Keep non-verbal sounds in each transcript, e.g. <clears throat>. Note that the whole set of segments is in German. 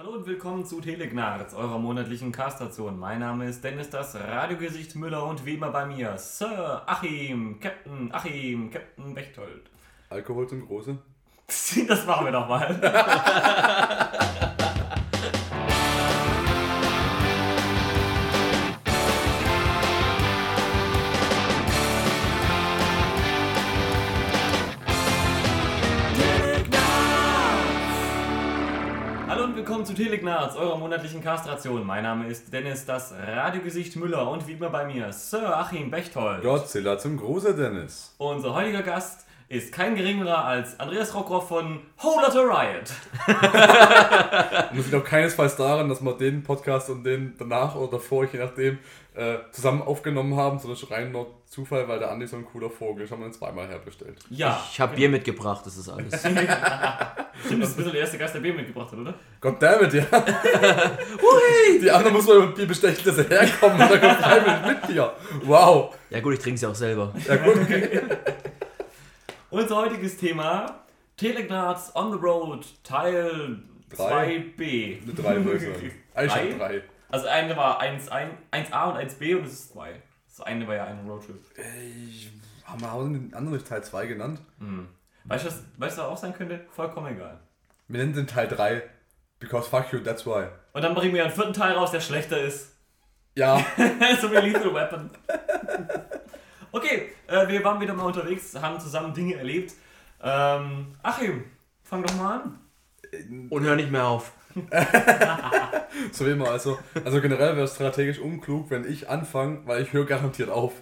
Hallo und willkommen zu Telegnarz, eurer monatlichen Carstation. Mein Name ist Dennis, das Radiogesicht Müller und wie immer bei mir Sir Achim, Captain Achim, Captain Bechtold. Alkohol zum Große? <laughs> Das machen wir doch mal. <laughs> zu Telegnarz, eurer monatlichen Castration. Mein Name ist Dennis, das Radiogesicht Müller und wie immer bei mir Sir Achim Bechtold. Godzilla zum Große, Dennis. Unser heutiger Gast ist kein geringerer als Andreas Rockroff von Whole Lotta Riot. Es liegt auch keinesfalls daran, dass wir den Podcast und den danach oder davor, je nachdem, äh, zusammen aufgenommen haben, sondern schon rein nur Zufall, weil der Andi so ein cooler Vogel ist, haben wir ihn zweimal herbestellt. Ja. Ich habe Bier mitgebracht, das ist alles. <laughs> Stimmt, das ist ein bisschen der erste Gast, der Bier mitgebracht hat, oder? Goddammit, ja. <laughs> Die anderen muss man mit Bier bestechen, dass sie herkommen und dann kommt rein mit Bier. Wow. Ja gut, ich trinke es ja auch selber. Ja gut, okay. <laughs> Unser heutiges Thema Telegnarz on the Road Teil Drei. 2b. Eine 3 würde ich sagen. Eigentlich Drei? schon 3. Also eine war 1, 1, 1a und 1b und es ist 2. Das eine war ja ein Roadtrip. Ich, haben wir haben den anderen Teil 2 genannt? Weißt du, was, weißt du, was auch sein könnte? Vollkommen egal. Wir nennen den Teil 3. Because fuck you, that's why. Und dann bringen wir einen vierten Teil raus, der schlechter ist. Ja, <laughs> so wie Lethal Weapon. Okay, äh, wir waren wieder mal unterwegs, haben zusammen Dinge erlebt. Ähm, Achim, fang doch mal an. Und hör nicht mehr auf. <laughs> so wie immer. Also, also generell wäre es strategisch unklug, wenn ich anfange, weil ich höre garantiert auf.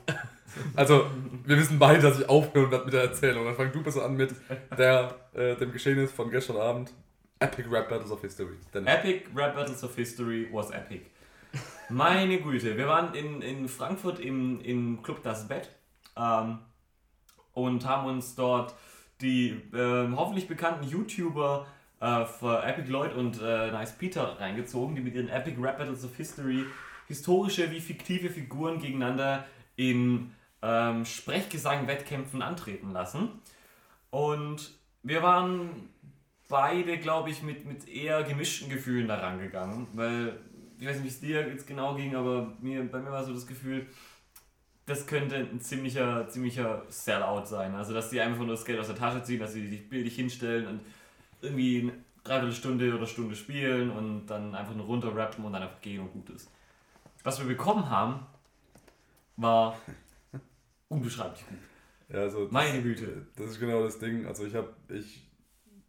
Also, wir wissen beide, dass ich aufhören werde mit der Erzählung. Dann fang du besser an mit der, äh, dem Geschehnis von gestern Abend. Epic Rap Battles of History. Denn Epic Rap Battles of History was epic. Meine Güte, wir waren in, in Frankfurt im, im Club Das Bett ähm, und haben uns dort die ähm, hoffentlich bekannten YouTuber äh, Epic Lloyd und äh, Nice Peter reingezogen, die mit ihren Epic Rap Battles of History historische wie fiktive Figuren gegeneinander in ähm, Sprechgesang-Wettkämpfen antreten lassen. Und wir waren beide, glaube ich, mit, mit eher gemischten Gefühlen da rangegangen, weil ich weiß nicht, wie es dir jetzt genau ging, aber mir, bei mir war so das Gefühl, das könnte ein ziemlicher, ziemlicher Sellout sein. Also, dass die einfach nur das Geld aus der Tasche ziehen, dass sie sich bildlich hinstellen und irgendwie eine Dreiviertelstunde oder Stunde spielen und dann einfach nur runterrappen und dann einfach gehen und gut ist. Was wir bekommen haben, war <laughs> unbeschreiblich gut. ja, also, Meine Güte. das ist genau das Ding. Also, ich habe, ich,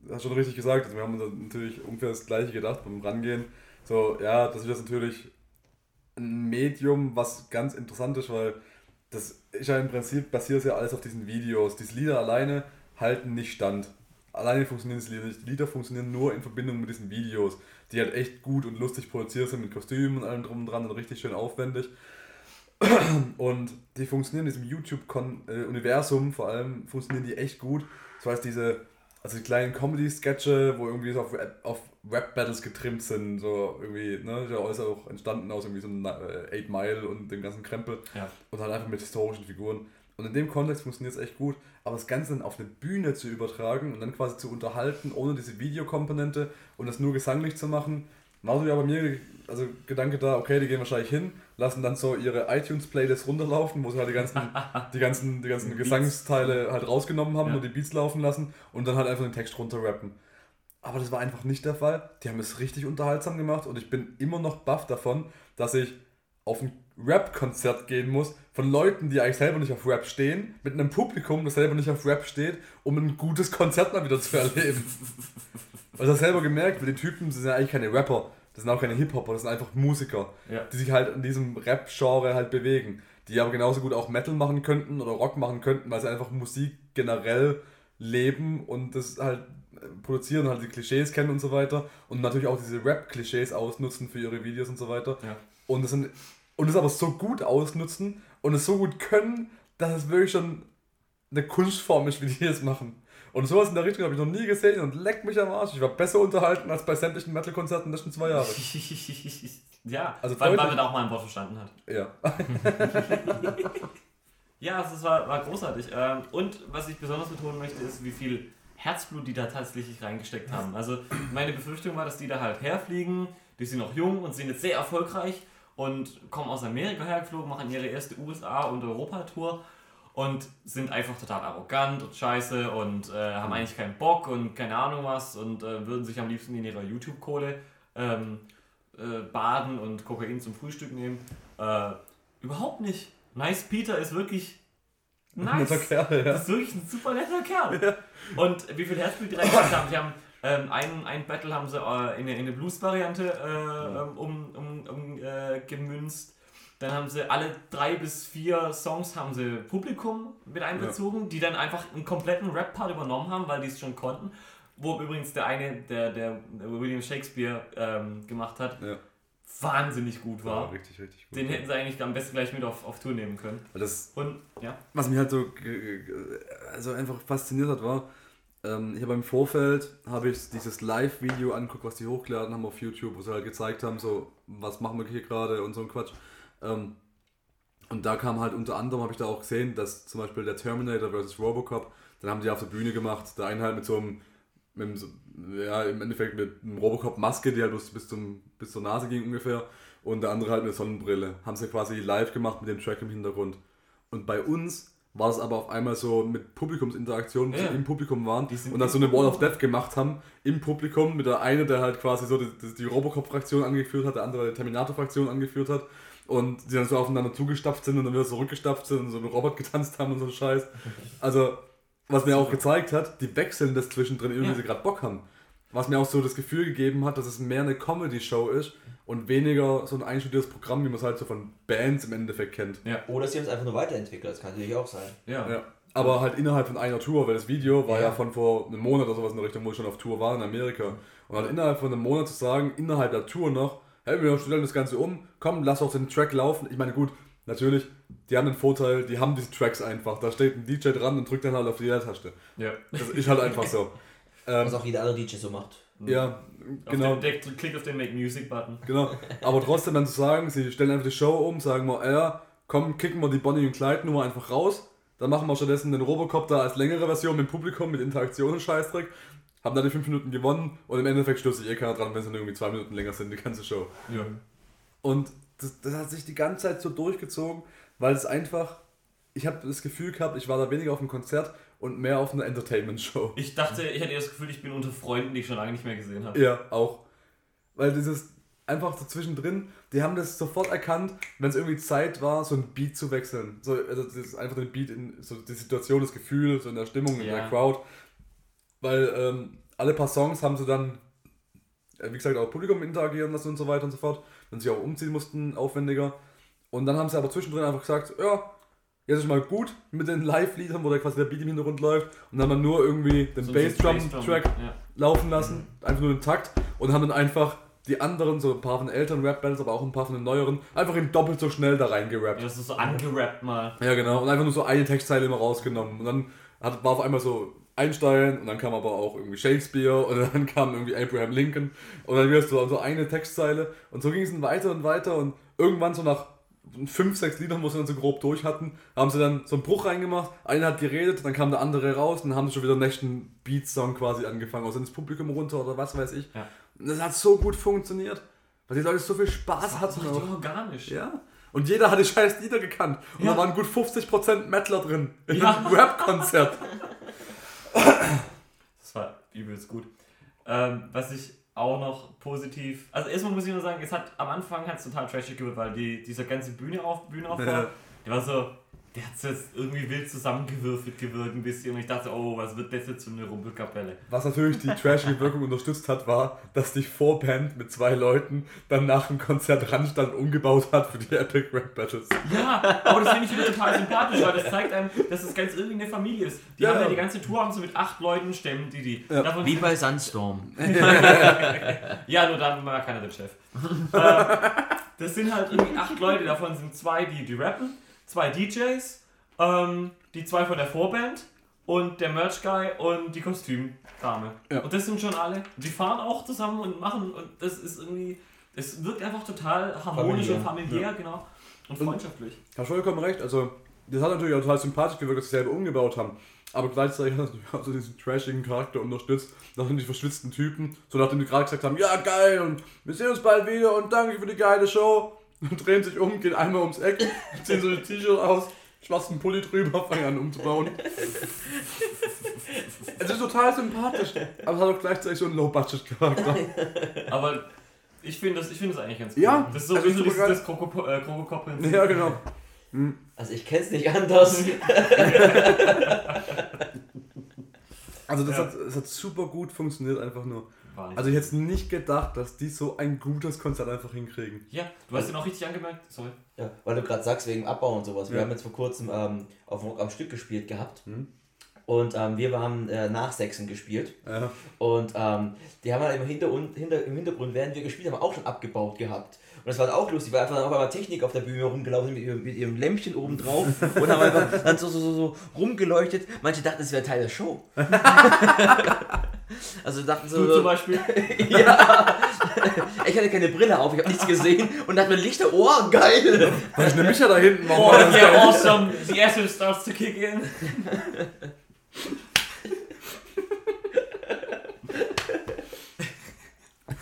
hast schon richtig gesagt, also wir haben uns natürlich ungefähr das Gleiche gedacht beim Rangehen. So, ja, das ist jetzt natürlich ein Medium, was ganz interessant ist, weil das ist ja im Prinzip basiert ja alles auf diesen Videos. Diese Lieder alleine halten nicht stand. Alleine funktionieren diese Lieder nicht. Die Lieder funktionieren nur in Verbindung mit diesen Videos, die halt echt gut und lustig produziert sind mit Kostümen und allem drum und dran und richtig schön aufwendig. <clears throat> Und die funktionieren in diesem YouTube-Universum vor allem, funktionieren die echt gut. Das heißt, diese, also die kleinen Comedy-Sketche, wo irgendwie so auf, Rap- auf Rap-Battles getrimmt sind, so irgendwie, ne, ist ja auch entstanden aus irgendwie so einem äh, 8 Mile und dem ganzen Krempel Ja. und halt einfach mit historischen Figuren. Und in dem Kontext funktioniert es echt gut, aber das Ganze dann auf eine Bühne zu übertragen und dann quasi zu unterhalten, ohne diese Videokomponente und das nur gesanglich zu machen, war so ja bei mir, also Gedanke da, okay, die gehen wahrscheinlich hin, lassen dann so ihre iTunes-Playlist runterlaufen, wo sie halt die ganzen, <laughs> die ganzen, die ganzen. Gesangsteile halt rausgenommen haben, Ja. nur die Beats laufen lassen und dann halt einfach den Text runterrappen. Aber das war einfach nicht der Fall. Die haben es richtig unterhaltsam gemacht und ich bin immer noch baff davon, dass ich auf ein Rap-Konzert gehen muss von Leuten, die eigentlich selber nicht auf Rap stehen, mit einem Publikum, das selber nicht auf Rap steht, um ein gutes Konzert mal wieder zu erleben. <laughs> Also das selber gemerkt, weil die Typen sind ja eigentlich keine Rapper, das sind auch keine Hip-Hopper, das sind einfach Musiker, Ja. die sich halt in diesem Rap-Genre halt bewegen, die aber genauso gut auch Metal machen könnten oder Rock machen könnten, weil sie einfach Musik generell leben und das halt äh, produzieren und halt die Klischees kennen und so weiter und natürlich auch diese Rap-Klischees ausnutzen für ihre Videos und so weiter Ja. und das sind und es aber so gut ausnutzen und es so gut können, dass es wirklich schon eine Kunstform ist, wie die es machen. Und sowas in der Richtung habe ich noch nie gesehen und leckt mich am Arsch. Ich war besser unterhalten als bei sämtlichen Metal-Konzerten der letzten zwei Jahre. <laughs> ja, Also weil, weil man da auch mal ein Wort verstanden hat. Ja. <laughs> Ja, also es war, war großartig. Ähm, Und was ich besonders betonen möchte, ist, wie viel Herzblut die da tatsächlich reingesteckt haben. Also meine Befürchtung war, dass die da halt herfliegen, die sind noch jung und sind jetzt sehr erfolgreich und kommen aus Amerika hergeflogen, machen ihre erste USA- und Europa-Tour und sind einfach total arrogant und scheiße und äh, haben eigentlich keinen Bock und keine Ahnung was und äh, würden sich am liebsten in ihrer YouTube-Kohle ähm, äh, baden und Kokain zum Frühstück nehmen. Äh, überhaupt nicht. Nice Peter ist wirklich nice. Netter Kerl, ja. Das ist wirklich ein super netter Kerl. Und wie viel Herzblut die reingesteckt haben, die haben ähm, ein, ein Battle haben sie äh, in eine, in eine Blues-Variante äh, ähm, um, um, um äh, gemünzt. Dann haben sie alle drei bis vier Songs haben sie Publikum mit einbezogen, die dann einfach einen kompletten Rap-Part übernommen haben, weil die es schon konnten. Wo übrigens der eine, der, der William Shakespeare ähm, gemacht hat, Ja. wahnsinnig gut War war. richtig, richtig gut. Den hätten sie eigentlich am besten gleich mit auf, auf Tour nehmen können. Das, Und ja. was mich halt so ge- ge- also einfach fasziniert hat, war, ähm, ich habe Vorfeld habe ich dieses Live-Video angeguckt, was die hochgeladen haben auf YouTube, wo sie halt gezeigt haben, so was machen wir hier gerade und so ein Quatsch. Ähm, und da kam halt unter anderem, habe ich da auch gesehen, dass zum Beispiel der Terminator vs. Robocop, dann haben die auf der Bühne gemacht, der eine halt mit so einem, mit so- ja, im Endeffekt mit einem Robocop-Maske, die halt bis, bis, zum, bis zur Nase ging ungefähr, und der andere halt eine Sonnenbrille. Haben sie quasi live gemacht mit dem Track im Hintergrund. Und bei uns war es aber auf einmal so mit Publikumsinteraktion, wo Ja. sie im Publikum waren Die und dann so eine Wall of. Death gemacht haben im Publikum mit der eine, der halt quasi so die, die, die Robocop-Fraktion angeführt hat, der andere die Terminator-Fraktion angeführt hat und die dann so aufeinander zugestapft sind und dann wieder zurückgestapft sind und so einen Robot getanzt haben und so einen Scheiß. Also, was mir auch gezeigt hat, die wechseln das zwischendrin, irgendwie Ja. sie gerade Bock haben. Was mir auch so das Gefühl gegeben hat, dass es mehr eine Comedy-Show ist und weniger so ein einstudiertes Programm, wie man es halt so von Bands im Endeffekt kennt. Oder sie haben es einfach nur weiterentwickelt, das kann natürlich auch sein. Ja. Ja. Aber halt innerhalb von einer Tour, weil das Video war ja, Ja. von vor einem Monat oder sowas in der Richtung, wo ich schon auf Tour war in Amerika. Und halt innerhalb von einem Monat zu sagen, innerhalb der Tour noch, hey, wir stellen das Ganze um, komm, lass auch den Track laufen. Ich meine, gut, natürlich, die haben den Vorteil, die haben diese Tracks einfach. Da steht ein DJ dran und drückt dann halt auf die Leertaste. ja. Das ist halt einfach so. <laughs> Ähm, Was auch jeder andere DJ so macht. ja, genau. Auf den, der, klick auf den Make Music Button. Genau. Aber trotzdem dann zu sagen, sie stellen einfach die Show um, sagen wir, ja, komm, kicken wir die Bonnie und Clyde Nummer einfach raus. Dann machen wir stattdessen den Robocop da als längere Version mit dem Publikum, mit Interaktion und Scheißdreck. Haben dann die 5 Minuten gewonnen und im Endeffekt stürzt sich eh keiner dran, wenn es dann irgendwie 2 Minuten länger sind, die ganze Show. Ja. Und das, das hat sich die ganze Zeit so durchgezogen, weil es einfach, ich habe das Gefühl gehabt, ich war da weniger auf einem Konzert und mehr auf einer Entertainment-Show. Ich dachte, ich hatte das Gefühl, ich bin unter Freunden, die ich schon lange nicht mehr gesehen habe. Ja, auch. Weil dieses einfach so zwischendrin, die haben das sofort erkannt, wenn es irgendwie Zeit war, so ein Beat zu wechseln. So, also das ist einfach den Beat in so die Situation, das Gefühl, so in der Stimmung, in Ja. der Crowd. Weil ähm, alle paar Songs haben sie dann, äh, wie gesagt, auch Publikum interagieren lassen und so weiter und so fort. Wenn sie auch umziehen mussten, aufwendiger. Und dann haben sie aber zwischendrin einfach gesagt, ja, jetzt ist mal gut mit den Live-Liedern, wo da quasi der Beat im Hintergrund läuft. Und dann haben wir nur irgendwie den So Bassdrum-Track Ja. laufen lassen, einfach nur den Takt und haben dann einfach die anderen, so ein paar von den älteren Rap-Battles, aber auch ein paar von den neueren, einfach in doppelt so schnell da reingerappt. Ja, das ist so angerappt mal. Ja, genau. Und einfach nur so eine Textzeile immer rausgenommen. Und dann hat, war auf einmal so Einstein und dann kam aber auch irgendwie Shakespeare und <laughs> dann kam irgendwie Abraham Lincoln und dann wieder so, so eine Textzeile. Und so ging es dann weiter und weiter und irgendwann so nach fünf, sechs Liedern, wo sie dann so grob durch hatten, haben sie dann so einen Bruch reingemacht. Einer hat geredet, dann kam der andere raus und dann haben sie schon wieder einen nächsten Beat-Song quasi angefangen. Also ins Publikum runter oder was weiß ich. Ja. Und das hat so gut funktioniert. Weil die Leute so viel Spaß hatten. richtig organisch. Ja. Und jeder hat die scheiß Lieder gekannt. Und Ja. da waren gut 50% Mettler drin. In Ja. einem <laughs> Rap-Konzert. Das war übelst gut. Ähm, was ich auch noch positiv. Also erstmal muss ich nur sagen, es hat am Anfang hat es total trashig gewirkt, weil die, dieser ganze Bühne auf Bühnenaufbau, Ja. der war so, der hat es jetzt irgendwie wild zusammengewürfelt gewirkt ein bisschen und ich dachte, oh, was wird das jetzt für eine Rumpelkapelle? Was natürlich die trashige Wirkung unterstützt hat, war, dass die Vorband mit zwei Leuten dann nach dem Konzert Randstand umgebaut hat für die Epic Rap Battles. Ja, aber das finde ich wieder total sympathisch, weil das zeigt einem, dass es ganz irgendwie eine Familie ist. Die Ja. haben ja die ganze Tour haben sie mit acht Leuten stemmen, die die. Ja. Davon Wie bei Sandstorm. <laughs> Ja, nur dann war keiner der Chef. <laughs> ähm, das sind halt irgendwie acht Leute, davon sind zwei, die, die rappen, zwei DJs, ähm, die zwei von der Vorband und der Merch-Guy und die Kostümdame. Ja. Und das sind schon alle. Die fahren auch zusammen und machen und das ist irgendwie, es wirkt einfach total harmonisch Familiär. und familiär, genau. Und freundschaftlich. Hast vollkommen recht. Also, das hat natürlich auch total sympathisch gewirkt, dass sie selber umgebaut haben. Aber gleichzeitig hat das natürlich auch so diesen trashigen Charakter unterstützt. Das sind die verschwitzten Typen, so nachdem die gerade gesagt haben, ja geil und wir sehen uns bald wieder und danke für die geile Show. Und <laughs> drehen sich um, gehen einmal ums Eck, <laughs> ziehen so ein T-Shirt aus, schwarzen Pulli drüber, fangen an umzubauen. <laughs> es ist total sympathisch, aber es hat auch gleichzeitig so einen Low-Budget-Charakter. Aber ich finde das, ich find das eigentlich ganz cool. Ja, Das ist so also dieses, geil. das Kroko- äh. Ja, genau. Also ich kenn's nicht anders. Also das Ja. hat, es hat super gut funktioniert, einfach nur. Wahnsinn. Also ich hätte nicht gedacht, dass die so ein gutes Konzert einfach hinkriegen. ja, du hast den auch richtig angemerkt. Sorry. Ja, weil du gerade sagst, wegen Abbau und sowas. Wir Ja. haben jetzt vor kurzem ähm, auf Rock am Stück gespielt gehabt. Mhm. Und ähm, wir haben äh, nach Sechsen gespielt. Ja. Und ähm, die haben halt im, Hintergrund, hinter, im Hintergrund, während wir gespielt haben, auch schon abgebaut gehabt. Und das war auch lustig, weil einfach dann auf einmal Technik auf der Bühne rumgelaufen sind mit ihrem, mit ihrem Lämpchen oben drauf und haben einfach dann so, so, so, so rumgeleuchtet. Manche dachten, es wäre Teil der Show. <laughs> also dachten so. Du zum Beispiel. <laughs> ja. Ich hatte keine Brille auf, ich habe nichts gesehen und dachte mir, Lichter, oh, geil. Weil ich nämlich ja da hinten Oh, mal. yeah, awesome. The acid starts to kick in.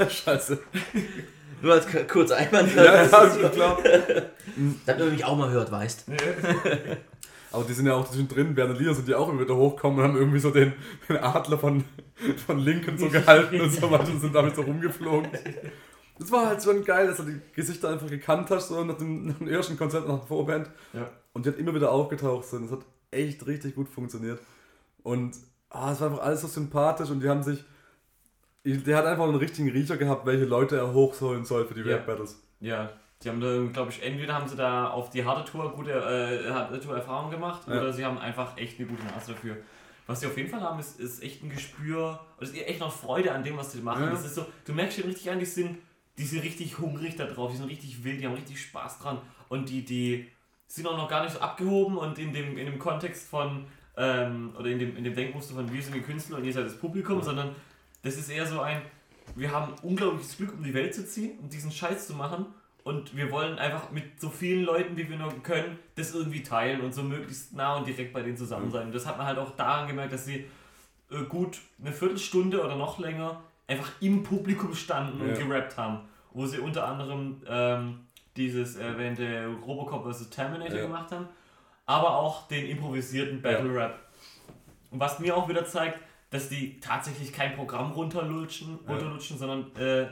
Scheiße. Nur als k- kurzer Einwand. Ja, ja, ist mir klar. <laughs> Damit man mich auch mal hört, weißt. Aber die sind ja auch zwischendrin, Lieder sind die auch immer wieder hochgekommen und haben irgendwie so den, den Adler von, von Lincoln so gehalten und so weiter und sind damit so rumgeflogen. Das war halt schon geil, dass du die Gesichter einfach gekannt hast, so nach dem, nach dem ersten Konzert, nach der Vorband. Ja. Und die hat immer wieder aufgetaucht sind. Das hat echt richtig gut funktioniert. Und ah, es war einfach alles so sympathisch und die haben sich. Der hat einfach einen richtigen Riecher gehabt, welche Leute er hochholen soll für die Ja. Rap Battles. Ja, die haben da, glaube ich, entweder haben sie da auf die harte Tour gute äh, harte Tour Erfahrung gemacht Ja. oder sie haben einfach echt eine gute Nase dafür. Was sie auf jeden Fall haben, ist, ist echt ein Gespür, oder ist echt noch Freude an dem, was sie machen. Ja. Das ist so, du merkst schon richtig an, die sind, die sind richtig hungrig da drauf, die sind richtig wild, die haben richtig Spaß dran und die, die sind auch noch gar nicht so abgehoben und in dem, in dem Kontext von, ähm, oder in dem, in dem Denkmuster von wir sind die Künstler und ihr seid das Publikum, sondern das ist eher so ein, wir haben unglaubliches Glück, um die Welt zu ziehen, um diesen Scheiß zu machen. Und wir wollen einfach mit so vielen Leuten, wie wir nur können, das irgendwie teilen und so möglichst nah und direkt bei denen zusammen sein. Und das hat man halt auch daran gemerkt, dass sie äh, gut eine Viertelstunde oder noch länger einfach im Publikum standen und Ja. gerappt haben. Wo sie unter anderem ähm, dieses erwähnte Robocop vs. Terminator Ja. gemacht haben, aber auch den improvisierten Battle Rap. Und was mir auch wieder zeigt, dass die tatsächlich kein Programm runterlutschen, Ja. runterlutschen sondern äh,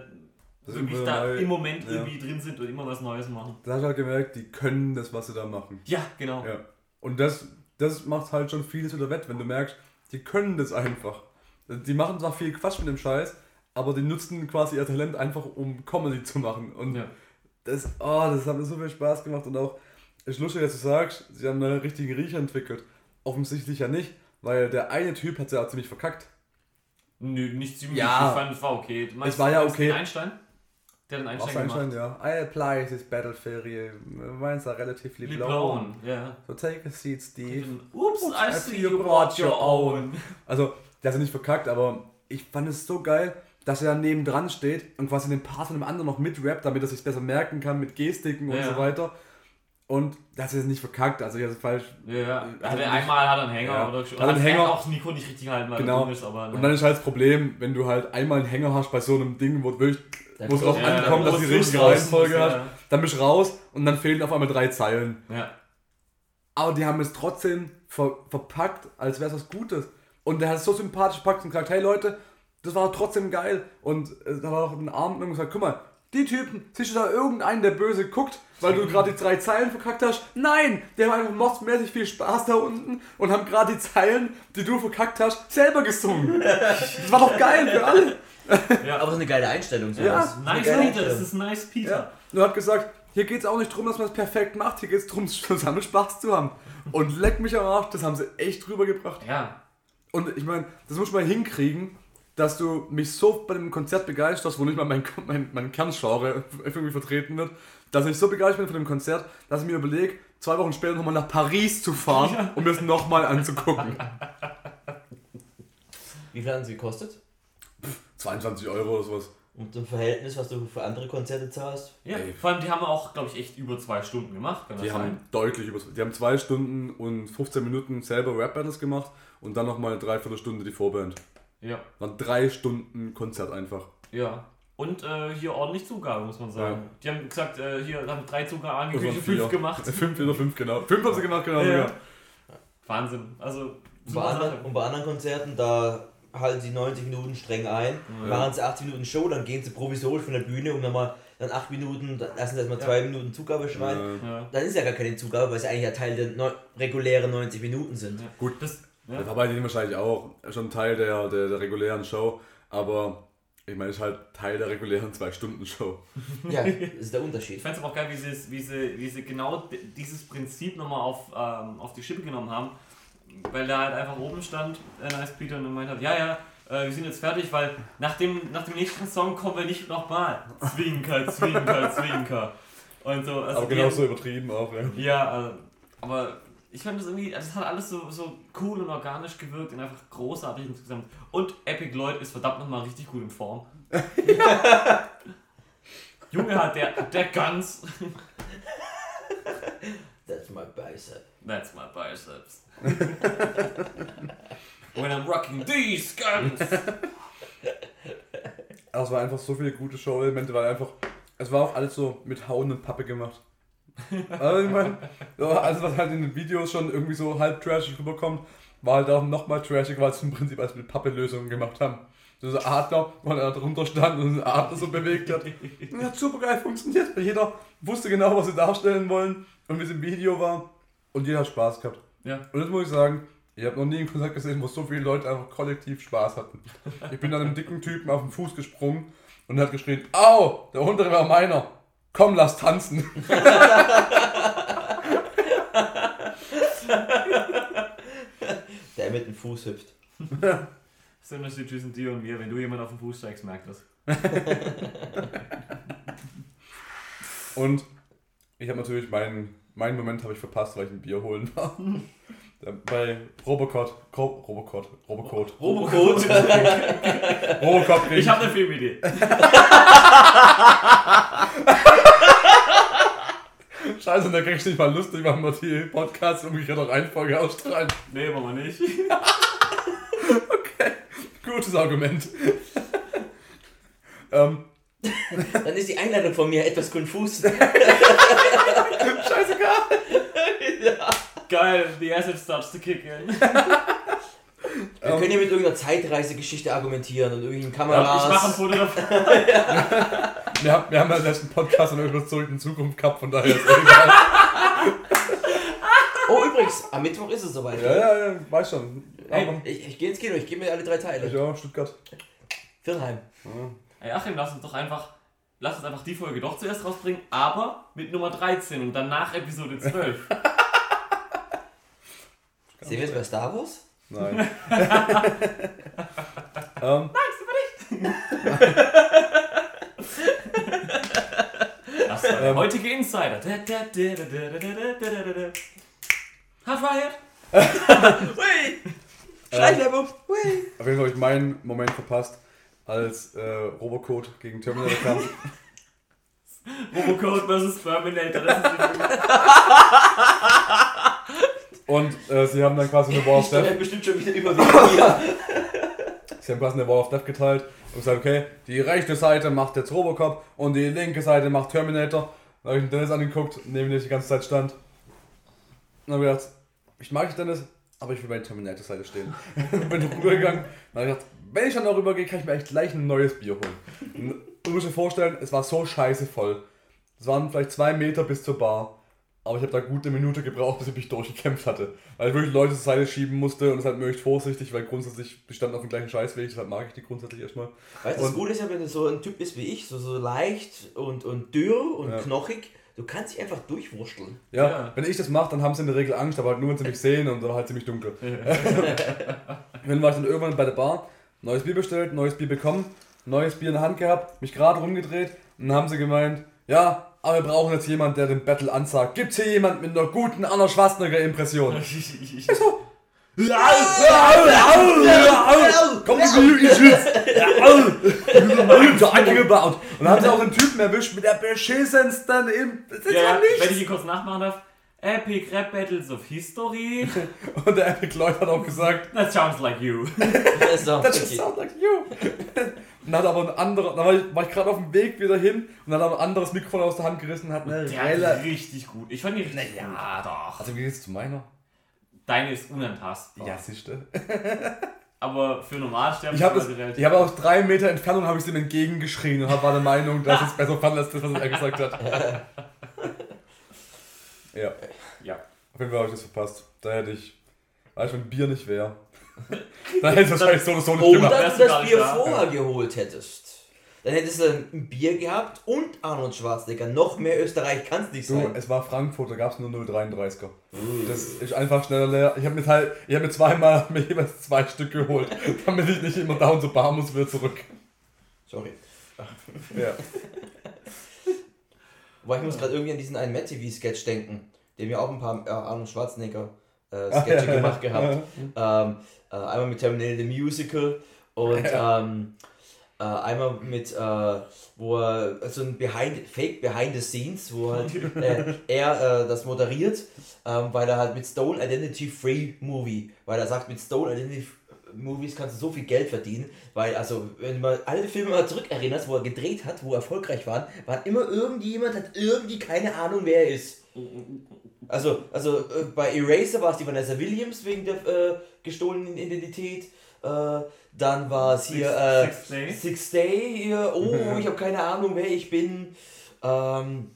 wirklich da neu. im Moment Ja. irgendwie drin sind und immer was Neues machen. Da hast du halt gemerkt, die können das, was sie da machen. Ja, genau. Ja. Und das, das macht halt schon vieles wieder wett, wenn du merkst, die können das einfach. Die machen zwar viel Quatsch mit dem Scheiß, aber die nutzen quasi ihr Talent einfach, um Comedy zu machen. Und Ja. das, oh, das hat mir so viel Spaß gemacht. Und auch, ist lustig, dass du sagst, sie haben einen richtigen Riecher entwickelt. Offensichtlich ja nicht, weil der eine Typ hat ja ziemlich verkackt. Nö, nicht ziemlich. Ja. Ich fand, es war okay. Meinst- Es war ja okay. Einstein? Der hat Auch Einstein sein gemacht. Ja. I apply this Battleferie. Meins are relatively blown. Brown, ja. So take a seat, Steve. Ups, I I see you brought your own. Also, der hat ja nicht verkackt, aber ich fand es so geil, dass er neben dran steht und quasi den Part von dem anderen noch mitrappt, damit er sich besser merken kann mit Gestiken und Ja. so weiter. Und das ist nicht verkackt, also ich hatte es falsch. Ja, Also hatte nicht- einmal hat er einen Hänger Ja. oder Hat oder einen hat Hänger. auch das Mikro nicht richtig halten, weil Genau. er ist, aber Und dann ist halt das Problem, wenn du halt einmal einen Hänger hast bei so einem Ding, wo, wirklich, es kommt- drauf Ja, ankommt, wo dass die richtige Reihenfolge muss, hast, ja. dann bist du raus und dann fehlen auf einmal drei Zeilen. Ja. Aber die haben es trotzdem ver verpackt, als wäre es was Gutes. Und der hat es so sympathisch verpackt und gesagt, hey Leute, das war trotzdem geil. Und äh, da war auch ein Abend und gesagt, guck mal, die Typen, siehst du da irgendeinen, der böse guckt, weil du gerade die drei Zeilen verkackt hast? Nein, die haben einfach mordsmäßig viel Spaß da unten und haben gerade die Zeilen, die du verkackt hast, selber gesungen. Das war doch geil für alle. Aber so eine geile Einstellung. So Ja, das ist eine Nice geile Peter, Einstellung. das ist nice Peter. Ja. Und er hat gesagt, hier geht es auch nicht darum, dass man es perfekt macht, hier geht es darum, <laughs> zusammen Spaß zu haben. Und leck mich am Arsch, das haben sie echt rübergebracht. Ja. Und ich meine, das muss man hinkriegen, dass du mich so bei dem Konzert begeisterst, wo nicht mal mein, mein, mein Kerngenre <laughs> irgendwie vertreten wird, dass ich so begeistert bin von dem Konzert, dass ich mir überlege, zwei Wochen später nochmal nach Paris zu fahren, um mir es nochmal anzugucken. Wie viel haben sie gekostet? 22 Euro oder sowas. Und im Verhältnis, was du für andere Konzerte zahlst? Ja, Ey. vor allem die haben auch, glaube ich, echt über zwei Stunden gemacht. Kann das Die haben sein? deutlich über. Die haben zwei Stunden und 15 Minuten selber Rap-Battles gemacht und dann nochmal eine Dreiviertelstunde die Vorband. Ja, Waren drei Stunden Konzert einfach. ja. Und äh, hier ordentlich Zugabe, muss man sagen. Die haben gesagt, äh, hier haben drei Zugabe angekündigt, fünf vier. gemacht. <laughs> Fünf oder fünf, genau. Fünf haben sie gemacht, genau. Ja. Wahnsinn. Also, Und bei, anderen, Sache. und bei anderen Konzerten, da halten sie 90 Minuten streng ein, Ja. machen sie 80 Minuten Show, dann gehen sie provisorisch von der Bühne und nochmal dann 8 Minuten, dann lassen sie erstmal Ja. 2 Minuten Zugabe schreien. Ja. Dann ist ja gar keine Zugabe, weil es ja eigentlich ja Teil der neu regulären 90 Minuten sind. Ja. Gut. Das, ja. Das war bei denen wahrscheinlich auch schon Teil der, der, der regulären Show, aber ich meine, es ist halt Teil der regulären Zwei-Stunden-Show. Ja, <laughs> das ist der Ich Unterschied. fand es aber auch geil, wie sie, wie sie, wie sie genau dieses Prinzip nochmal auf, ähm, auf die Schippe genommen haben. Weil da halt einfach oben stand, äh, Nice Peter, und meint hat, ja, ja, äh, wir sind jetzt fertig, weil nach dem, nach dem nächsten Song kommen wir nicht nochmal. Zwinker, Zwinker, Zwinker. Und so. Also aber genauso haben- übertrieben auch, ja. Ja, äh, aber ich fand das irgendwie, es hat alles so, so cool und organisch gewirkt und einfach großartig insgesamt. Und Epic Lloyd ist verdammt nochmal richtig gut in Form. <laughs> Junge hat der, der Guns. That's my bicep. That's my biceps. When I'm rocking these guns. Aber es war einfach so viele gute Show-Elemente, weil einfach, es war auch alles so mit Hauen und Pappe gemacht. Also ich meine, so alles was halt in den Videos schon irgendwie so halb trashig rüberkommt, war halt auch nochmal trashig, weil sie im Prinzip als mit Pappe-Lösungen gemacht haben. So so Adler, weil er drunter stand und den Adler so bewegt hat. Und hat super geil funktioniert, weil jeder wusste genau, was sie darstellen wollen und wie es im Video war. Und jeder hat Spaß gehabt. Ja. Und das muss ich sagen, ich habe noch nie ein Konzert gesehen, wo so viele Leute einfach kollektiv Spaß hatten. Ich bin an einem dicken Typen auf den Fuß gesprungen und er hat geschrien, Au, der untere war meiner. Komm, lass tanzen. Der mit dem Fuß hüpft. Das ist der Unterschied zwischen dir und mir. Wenn du jemand auf den Fuß steigst, merkt das. Und ich habe natürlich meinen, meinen Moment habe ich verpasst, weil ich ein Bier holen war. Bei Robocop, Ro- Robocop, Robocop, Robocode. Robocop krieg Ich habe eine Filmidee. <laughs> Scheiße, da krieg ich nicht mal lustig, machen wir die Podcasts umgekehrt auch Reihenfolge ausstrahlen. Nee, machen wir nicht. <laughs> Gutes Argument. <laughs> ähm, Dann ist die Einladung von mir etwas konfus. <laughs> scheißegal. ja. Geil, the acid starts to kick in. Wir können ja mit irgendeiner Zeitreisegeschichte argumentieren und irgendwelchen Ich Kameras. mache ein Foto davon. <laughs> Wir haben, wir haben ja letzten Podcast an irgendwas zurück in Zukunft gehabt, von daher ist es egal. <laughs> oh, übrigens, am Mittwoch ist es soweit. ja, ja, ja, weiß schon. Ey, Aber, ich, ich gehe ins Kino, ich gebe mir alle drei Teile. ja, Stuttgart. Firnheim. Ey, Achim, lass uns doch einfach. Lass uns einfach die Folge doch zuerst rausbringen, aber mit Nummer 13 und danach Episode 12. Sehen wir jetzt bei Star Wars? Nein. <laughs> Ähm. Nein, um. Nein, sind nicht. das war der ähm. heutige Insider. Hardwired. Hui! <laughs> Ähm. Schleichwerbung! Hui! Auf jeden Fall habe ich meinen Moment verpasst, als äh, Robocode gegen Terminator kam. Robocode vs. Terminator, das ist <laughs> Und äh, sie haben dann quasi eine Wall of Death. bestimmt schon wieder hier. Sie haben quasi eine Wall of Death geteilt und gesagt, okay, die rechte Seite macht jetzt Robocop und die linke Seite macht Terminator. Dann habe ich den Dennis angeguckt, neben dem ich die ganze Zeit stand. Und dann habe ich gedacht, ich mag dich Dennis, aber ich will bei der Terminator-Seite stehen. <laughs> bin rübergegangen. Dann habe ich gedacht, wenn ich dann darüber gehe, kann ich mir echt gleich ein neues Bier holen. Und du musst dir vorstellen, es war so scheiße voll. Es waren vielleicht zwei Meter bis zur Bar. Aber ich habe da gut eine Minute gebraucht, bis ich mich durchgekämpft hatte. Weil ich wirklich Leute zur Seite schieben musste und es halt möglichst vorsichtig, weil grundsätzlich, die standen auf dem gleichen Scheißweg, deshalb mag ich die grundsätzlich erstmal. Weißt du, das Gute ist ja, wenn du so ein Typ bist wie ich, so, so leicht und, und dürr und Ja. knochig, du kannst dich einfach durchwursteln. Ja, Ja. wenn ich das mache, dann haben sie in der Regel Angst, aber halt nur, wenn sie mich sehen und dann halt ziemlich dunkel. <laughs> dann war ich dann irgendwann bei der Bar, neues Bier bestellt, neues Bier bekommen, neues Bier in der Hand gehabt, mich gerade rumgedreht und dann haben sie gemeint, ja, aber wir brauchen jetzt jemanden, der den Battle ansagt. Gibt's hier jemand mit einer guten Arnold Schwarzenegger-Impression? <laughs> Ich so, Komm, du Idiots! Talking about! Und dann haben sie auch einen Typen erwischt mit der beschissensten im. Das ist Ja, ja, ja, nicht! wenn ich ihn kurz nachmachen darf. Epic Rap Battles of History. <laughs> Und der Epic Lloyd hat auch gesagt, That sounds like you. <laughs> Ist that sounds like you. Und dann hat aber ein anderer, da war ich, war ich gerade auf dem Weg wieder hin und dann hat aber ein anderes Mikrofon aus der Hand gerissen und hat eine Der Relle. hat richtig gut. Ich fand die richtig Ja, gut. Doch. Also wie geht's zu meiner? Deine ist unantastbar. Ja, siehste. <laughs> Aber für Normalsterben Ich habe relativ- ich habe aus drei Meter Entfernung habe ich ihm entgegengeschrien und hab- war der Meinung, dass es besser fand als das, was er gesagt hat. <laughs> ja, Ja. auf jeden Fall habe ich das verpasst. Da hätte ich, weißt du, wenn Bier nicht wäre, <laughs> dann hätte ich es wahrscheinlich so oder so nicht Oder gemacht. Das du ist das Bier da. vorher geholt hättest. Dann hättest du ein Bier gehabt und Arnold Schwarzenegger. Noch mehr Österreich kann es nicht Du, sein. es war Frankfurt, da gab es nur 0,33er. Das ist einfach schneller leer. Ich habe mir halt, ich habe mir zweimal <laughs> mir jeweils zwei Stück geholt, <laughs> damit ich nicht immer down so bar muss wieder zurück. Sorry. Ja. Aber ich muss gerade irgendwie an diesen einen Matt TV-Sketch denken, dem ja auch ein paar äh, Arnold Schwarzenegger äh, Ah, Sketche ja, gemacht ja. gehabt. Ähm, äh, einmal mit Terminator the Musical und ähm, äh, einmal mit, äh, wo er so ein Behind, Fake Behind the Scenes, wo halt <laughs> äh, er äh, das moderiert, ähm, weil er halt mit Stone Identity Free Movie, weil er sagt, mit Stone Identity Movies kannst du so viel Geld verdienen, weil also wenn mal alle Filme mal zurückerinnerst, wo er gedreht hat, wo er erfolgreich waren, war immer irgendjemand hat irgendwie keine Ahnung, wer er ist. Also, also äh, bei Eraser war es die Vanessa Williams wegen der äh, gestohlenen Identität. Äh, dann war es hier äh, Sixth Day. Six Day hier. Oh, <laughs> ich habe keine Ahnung, wer ich bin. Ähm,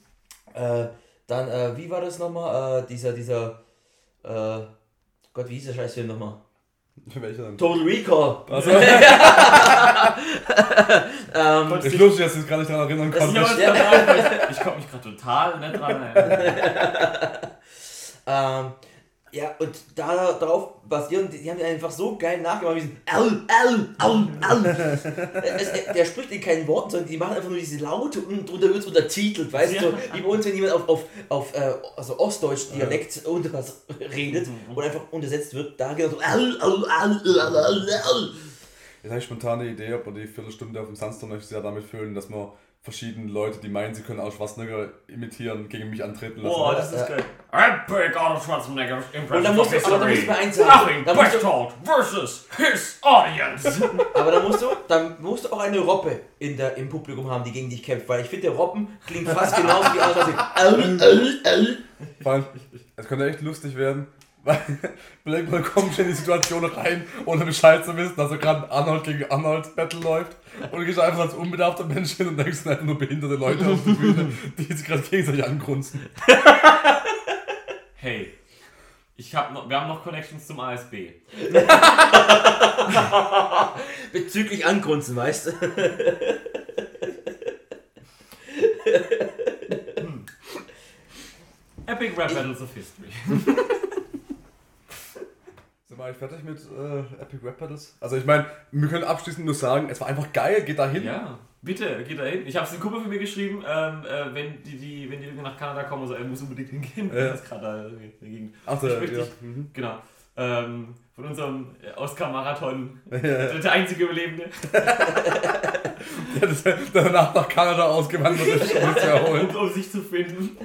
äh, dann, äh, wie war das nochmal? Äh, dieser, dieser, äh, Gott, wie hieß der Scheißfilm nochmal? <laughs> Total Recall. Also, <laughs> Ähm, ist lustig, dass du dich gar nicht daran erinnern Das ist ja. Ich komme mich gerade total nicht dran. erinnern. Ähm, ja, und da, darauf basierend, die, die haben einfach so geil nachgemacht, wie diesen Au, Au. Es- es- der spricht in keinen Worten, sondern die machen einfach nur diese Laute und drunter wird es untertitelt, weißt Ja. du? Wie bei uns, wenn jemand auf, auf, auf äh, also Ostdeutsch-Dialekt unter was redet und einfach untersetzt wird, da genau so Au, Au, Au, Au, Au, Au. Jetzt habe ich spontan eine Idee, ob wir die Viertelstunde auf dem Sandstorm nächstes Jahr damit füllen, dass wir verschiedene Leute, die meinen, sie können auch Schwarzenegger imitieren, gegen mich antreten lassen. Boah, das ist geil. Epic Arnold Schwarzenegger Und dann musst du, aber dann musst du mir eins sagen. Dann musst du, versus his audience. <laughs> aber dann musst du, dann musst du auch eine Robbe in der, im Publikum haben, die gegen dich kämpft, weil ich finde, der Robben klingt fast genauso wie Arnold Schwarzenegger. Vor allem, es könnte echt lustig werden, weil Blake mal kommt in die Situation rein, ohne Bescheid zu wissen, dass er gerade Arnold gegen Arnold Battle läuft. Und du gehst einfach als unbedarfter Mensch hin und denkst, es sind einfach nur behinderte Leute auf der Bühne, die sich gerade gegenseitig angrunzen. Hey, ich hab noch, wir haben noch Connections zum ASB. <laughs> Bezüglich Angrunzen, weißt du? Epic Rap Battles of History. <laughs> Sind wir eigentlich fertig mit äh, Epic Rap Battles? Also ich meine, wir können abschließend nur sagen, es war einfach geil, geht da hin. Ja, bitte, geht da hin. Ich habe es in Kumpel für mir geschrieben, ähm, äh, wenn, die, die, wenn die irgendwie nach Kanada kommen, so, er muss unbedingt hingehen. Ja. <laughs> Das ist gerade da in der Gegend. Ach so, Ich ja. möchte- Mhm. Genau. Ähm, von unserem äh, Oscar-Marathon, <laughs> Ja. der, der einzige Überlebende. Der ist danach nach Kanada ausgewandert ist, um <laughs> um, um sich zu finden.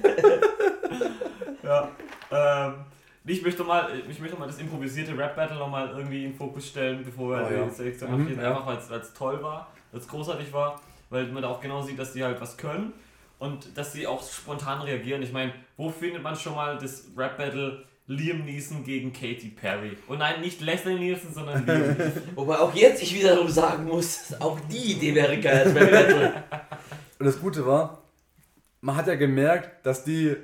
ja. Ähm, ich möchte mal, ich möchte mal das improvisierte Rap-Battle nochmal irgendwie in den Fokus stellen, bevor wir Oh, die ja. Selektion Mhm, abschließen. ja. Einfach weil es toll war, weil es großartig war, weil man da auch genau sieht, dass die halt was können und dass sie auch spontan reagieren. Ich meine, wo findet man schon mal das Rap-Battle Liam Neeson gegen Katy Perry? Und nein, nicht Leslie Nielsen, sondern Liam <laughs> Neeson. Wobei auch jetzt ich wiederum sagen muss, auch die Idee wäre geil als Rap Battle. Und das Gute war, man hat ja gemerkt, dass die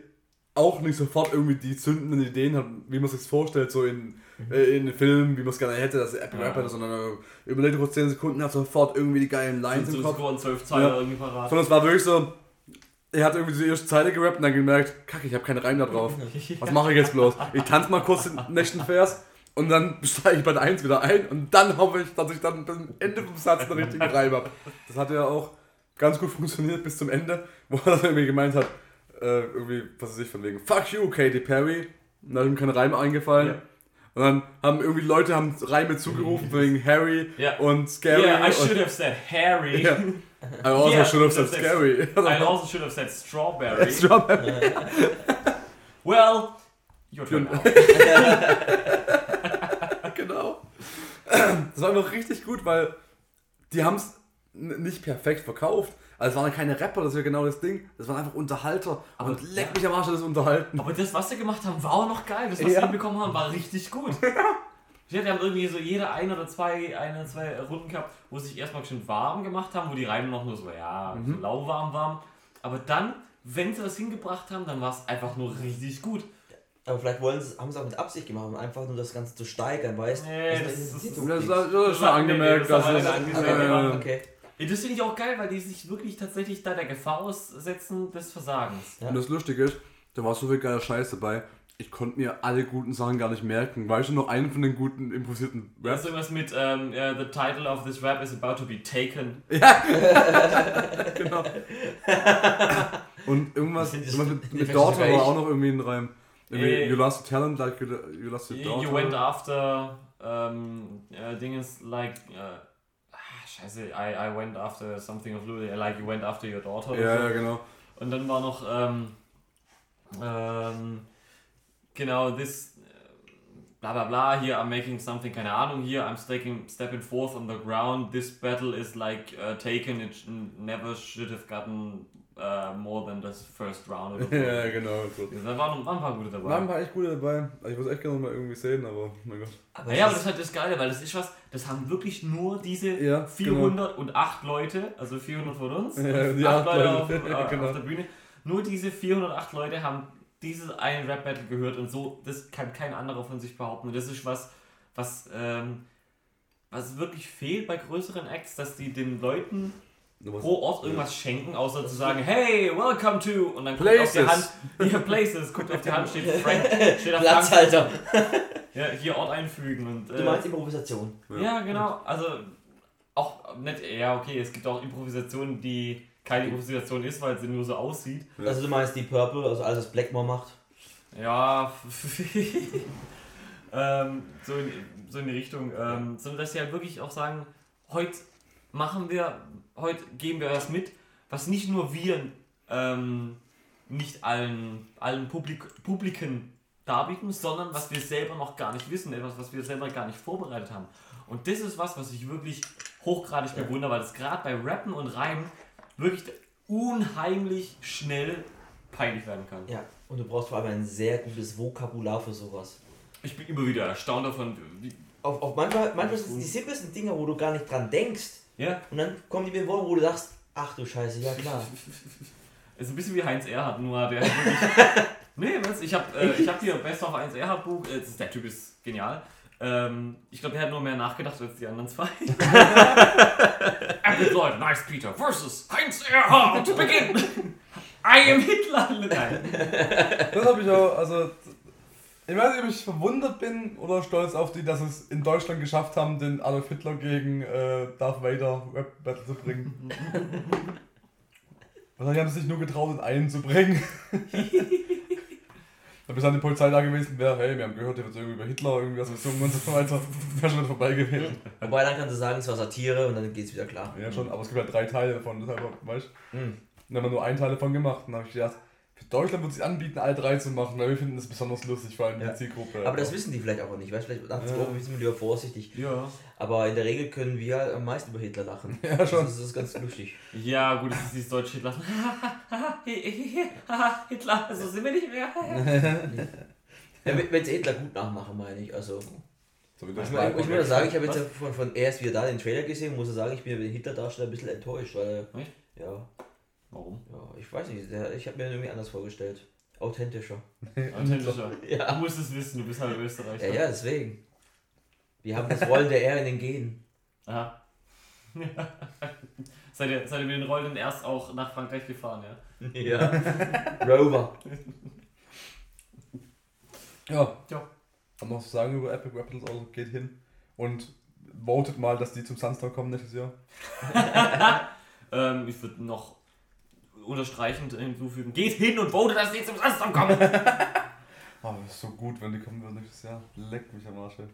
auch nicht sofort irgendwie die zündenden Ideen haben, wie man sich vorstellt, so in, äh, in Filmen, wie man es gerne hätte, dass Epic Ja. Rap hätte, sondern äh, überlegt kurz 10 Sekunden, hat sofort irgendwie die geilen Lines so im Kopf. scoren 12 Zeiler Ja. irgendwie parat. Sondern es war wirklich so, er hat irgendwie die erste Zeile gerappt und dann gemerkt, kacke, ich habe keinen Reim da drauf. <laughs> Was mache ich jetzt bloß? Ich tanze mal kurz den nächsten Vers und dann <laughs> steige ich bei der 1 wieder ein und dann hoffe ich, dass ich dann bis zum Ende vom Satz den richtigen Reim habe. Das hat ja auch ganz gut funktioniert bis zum Ende, wo er dann irgendwie gemeint hat, äh, irgendwie, was weiß ich, von wegen, fuck you, Katy Perry. Und da ist ihm kein Reim eingefallen. Ja. Und dann haben irgendwie Leute haben Reime zugerufen wegen Harry Ja. und Scary. Yeah, I should have said Harry. Ja. I also Yeah, should have said scary. I also should have said strawberry. <laughs> Strawberry. <laughs> Well, your turn now. <laughs> genau. Das war einfach richtig gut, weil die haben es nicht perfekt verkauft. Also es waren keine Rapper, das ist ja genau das Ding. Das waren einfach Unterhalter. Aber- und leck mich am Arsch, das Unterhalten. Aber das, was sie gemacht haben, war auch noch geil. Das, was Ja. sie hinbekommen haben, war richtig gut. <laughs> Ja, die haben irgendwie so jede ein oder zwei, eine, zwei Runden gehabt, wo sie sich erstmal schön warm gemacht haben, wo die Reime noch nur so, ja, Mhm. so lauwarm waren. Aber dann, wenn sie das hingebracht haben, dann war es einfach nur richtig gut. Aber vielleicht wollen sie, haben sie es auch mit Absicht gemacht, um einfach nur das Ganze zu steigern, weißt du? Nee, Also das das ist- ist Das, nicht das, so das, Das ist schon angemerkt, nee, das dass es. Okay. Ja, Das finde ich auch geil, weil die sich wirklich tatsächlich da der Gefahr aussetzen des Versagens. Ja. Und das Lustige ist, da war so viel geiler Scheiß dabei. Ich konnte mir alle guten Sachen gar nicht merken. Weißt du noch einen von den guten improvisierten Da ist Raps? irgendwas mit, ähm, ja, the title of this rap is about to be taken. <laughs> genau. Und irgendwas, <laughs> irgendwas mit, mit Daughter war auch noch irgendwie ein Reim. Irgendwie, Äh, you lost your talent like you, you lost your You, daughter. you went after, ähm, äh, Ding ist like, äh, ah, scheiße, I, I went after something of Louis, like you went after your daughter. Ja, so. genau. Und dann war noch, ähm, ähm, genau, this, bla bla bla, here I'm making something, keine Ahnung, here I'm stepping, stepping forth on the ground, this battle is like uh, taken, it never should have gotten uh, more than this first round oder <laughs> so. Ja, genau. So. Da waren, ein paar gute dabei. Waren ein paar echt gute dabei. Ich muss echt gerne mal irgendwie sehen, aber mein Gott. Aber Naja, aber das ist halt das Geile, weil das ist was, das haben wirklich nur diese Ja, 408 Leute, also 400 von uns, Ja, die acht acht Leute Leute, auf, äh, <laughs> genau. auf der Bühne, nur diese 408 Leute haben dieses eine Rap-Battle gehört und so, das kann kein anderer von sich behaupten. Und das ist was, was, ähm, was wirklich fehlt bei größeren Acts, dass die den Leuten pro Ort irgendwas schenken, außer zu sagen, hey, welcome to, und dann guckt auf die. Hand, ja, Places, guckt auf die Hand, steht <laughs> Frank, steht auf Platzhalter. ja, hier Ort einfügen und Du meinst Improvisation. ja, genau. Also auch nicht, ja, okay, es gibt auch Improvisationen, die keine Improvisation ist, weil sie nur so aussieht. Ja. Also du meinst die Purple, also alles, was Blackmore macht. Ja, <laughs> ähm, so, in, so in die Richtung. Ähm, sondern dass sie halt wirklich auch sagen, heute machen wir, heute geben wir was mit, was nicht nur wir ähm, nicht allen, allen Publik Publiken darbieten, sondern was wir selber noch gar nicht wissen, etwas, was wir selber gar nicht vorbereitet haben. Und das ist was, was ich wirklich hochgradig Ja. bewundere, weil es gerade bei Rappen und Reimen wirklich unheimlich schnell peinlich werden kann. Ja. Und du brauchst vor allem ein sehr gutes Vokabular für sowas. Ich bin immer wieder erstaunt davon, Auf, auf manchmal, manchmal sind es die simpelsten Dinge, wo du gar nicht dran denkst. Ja, Und dann kommen die mit Worten, wo du sagst, ach du Scheiße, ja klar. es <laughs> ist ein bisschen wie Heinz Erhardt, nur der <laughs> nee, was, ich habe äh, ich hab hier Best of Heinz Erhardt Buch, äh, das ist, der Typ ist genial. Ähm, ich glaube, er hat nur mehr nachgedacht als die anderen zwei. <laughs> Apple Lloyd, nice Peter versus Heinz Erhardt, begin! I am Hitler! Nein. Das habe ich auch, also. Ich weiß nicht, ob ich verwundert bin oder stolz auf die, dass es in Deutschland geschafft haben, den Adolf Hitler gegen äh, Darth Vader Rap Battle zu bringen. <laughs> Wahrscheinlich haben sie sich nur getraut, in einen zu bringen. <laughs> Da bis dann die Polizei da gewesen wäre, hey, wir haben gehört, ihr wird irgendwie über Hitler irgendwie was gesungen und so weiter. Wäre schon vorbei gewesen. Wobei dann kannst du sagen, es war Satire und dann geht's wieder klar. Ja, schon, aber es gibt halt drei Teile davon, deshalb, weißt du? Mhm. Und dann haben wir nur einen Teil davon gemacht. Und dann habe ich gedacht, Deutschland würde es sich anbieten, alle drei zu machen, weil wir finden das besonders lustig, vor allem Ja. die Zielgruppe. Aber das wissen die vielleicht auch nicht, weißt? Vielleicht dachten sie, Ja. wir sind lieber vorsichtig. Ja. Aber in der Regel können wir halt am meisten über Hitler lachen. Ja, schon. Das ist ganz lustig. Ja, gut, das ist dieses deutsche Hitler. <laughs> Hitler, so sind wir nicht mehr. <laughs> Ja, wenn sie Hitler gut nachmachen, meine ich. Also, So wie ich, das ich, ich muss ja sagen, ich habe jetzt ja von, von erst wieder da den Trailer gesehen, muss ja sagen, ich bin über den Hitler-Darsteller ein bisschen enttäuscht, weil. Echt? Ja, Warum? ja, ich weiß nicht, der, ich habe mir irgendwie anders vorgestellt. Authentischer. Authentischer. <laughs> Du Ja. musst es wissen, du bist halt Österreicher. Ja, ja, deswegen. Wir haben das Rollen der R in den Genen. Aha. <laughs> seid, ihr, seid ihr mit den Rollen erst auch nach Frankreich gefahren, ja? Ja. Rover. Ja. Ja. Haben noch was zu sagen über Epic Battles, also geht hin und votet mal, dass die zum Sunstorm kommen nächstes Jahr. <laughs> Ähm, ich würde noch unterstreichend hinzufügen, geht hin und votet, dass zum Samstag kommen. <laughs> Oh, das ist so gut, wenn die kommen würden nächstes Jahr. Leck mich am Arsch. ey.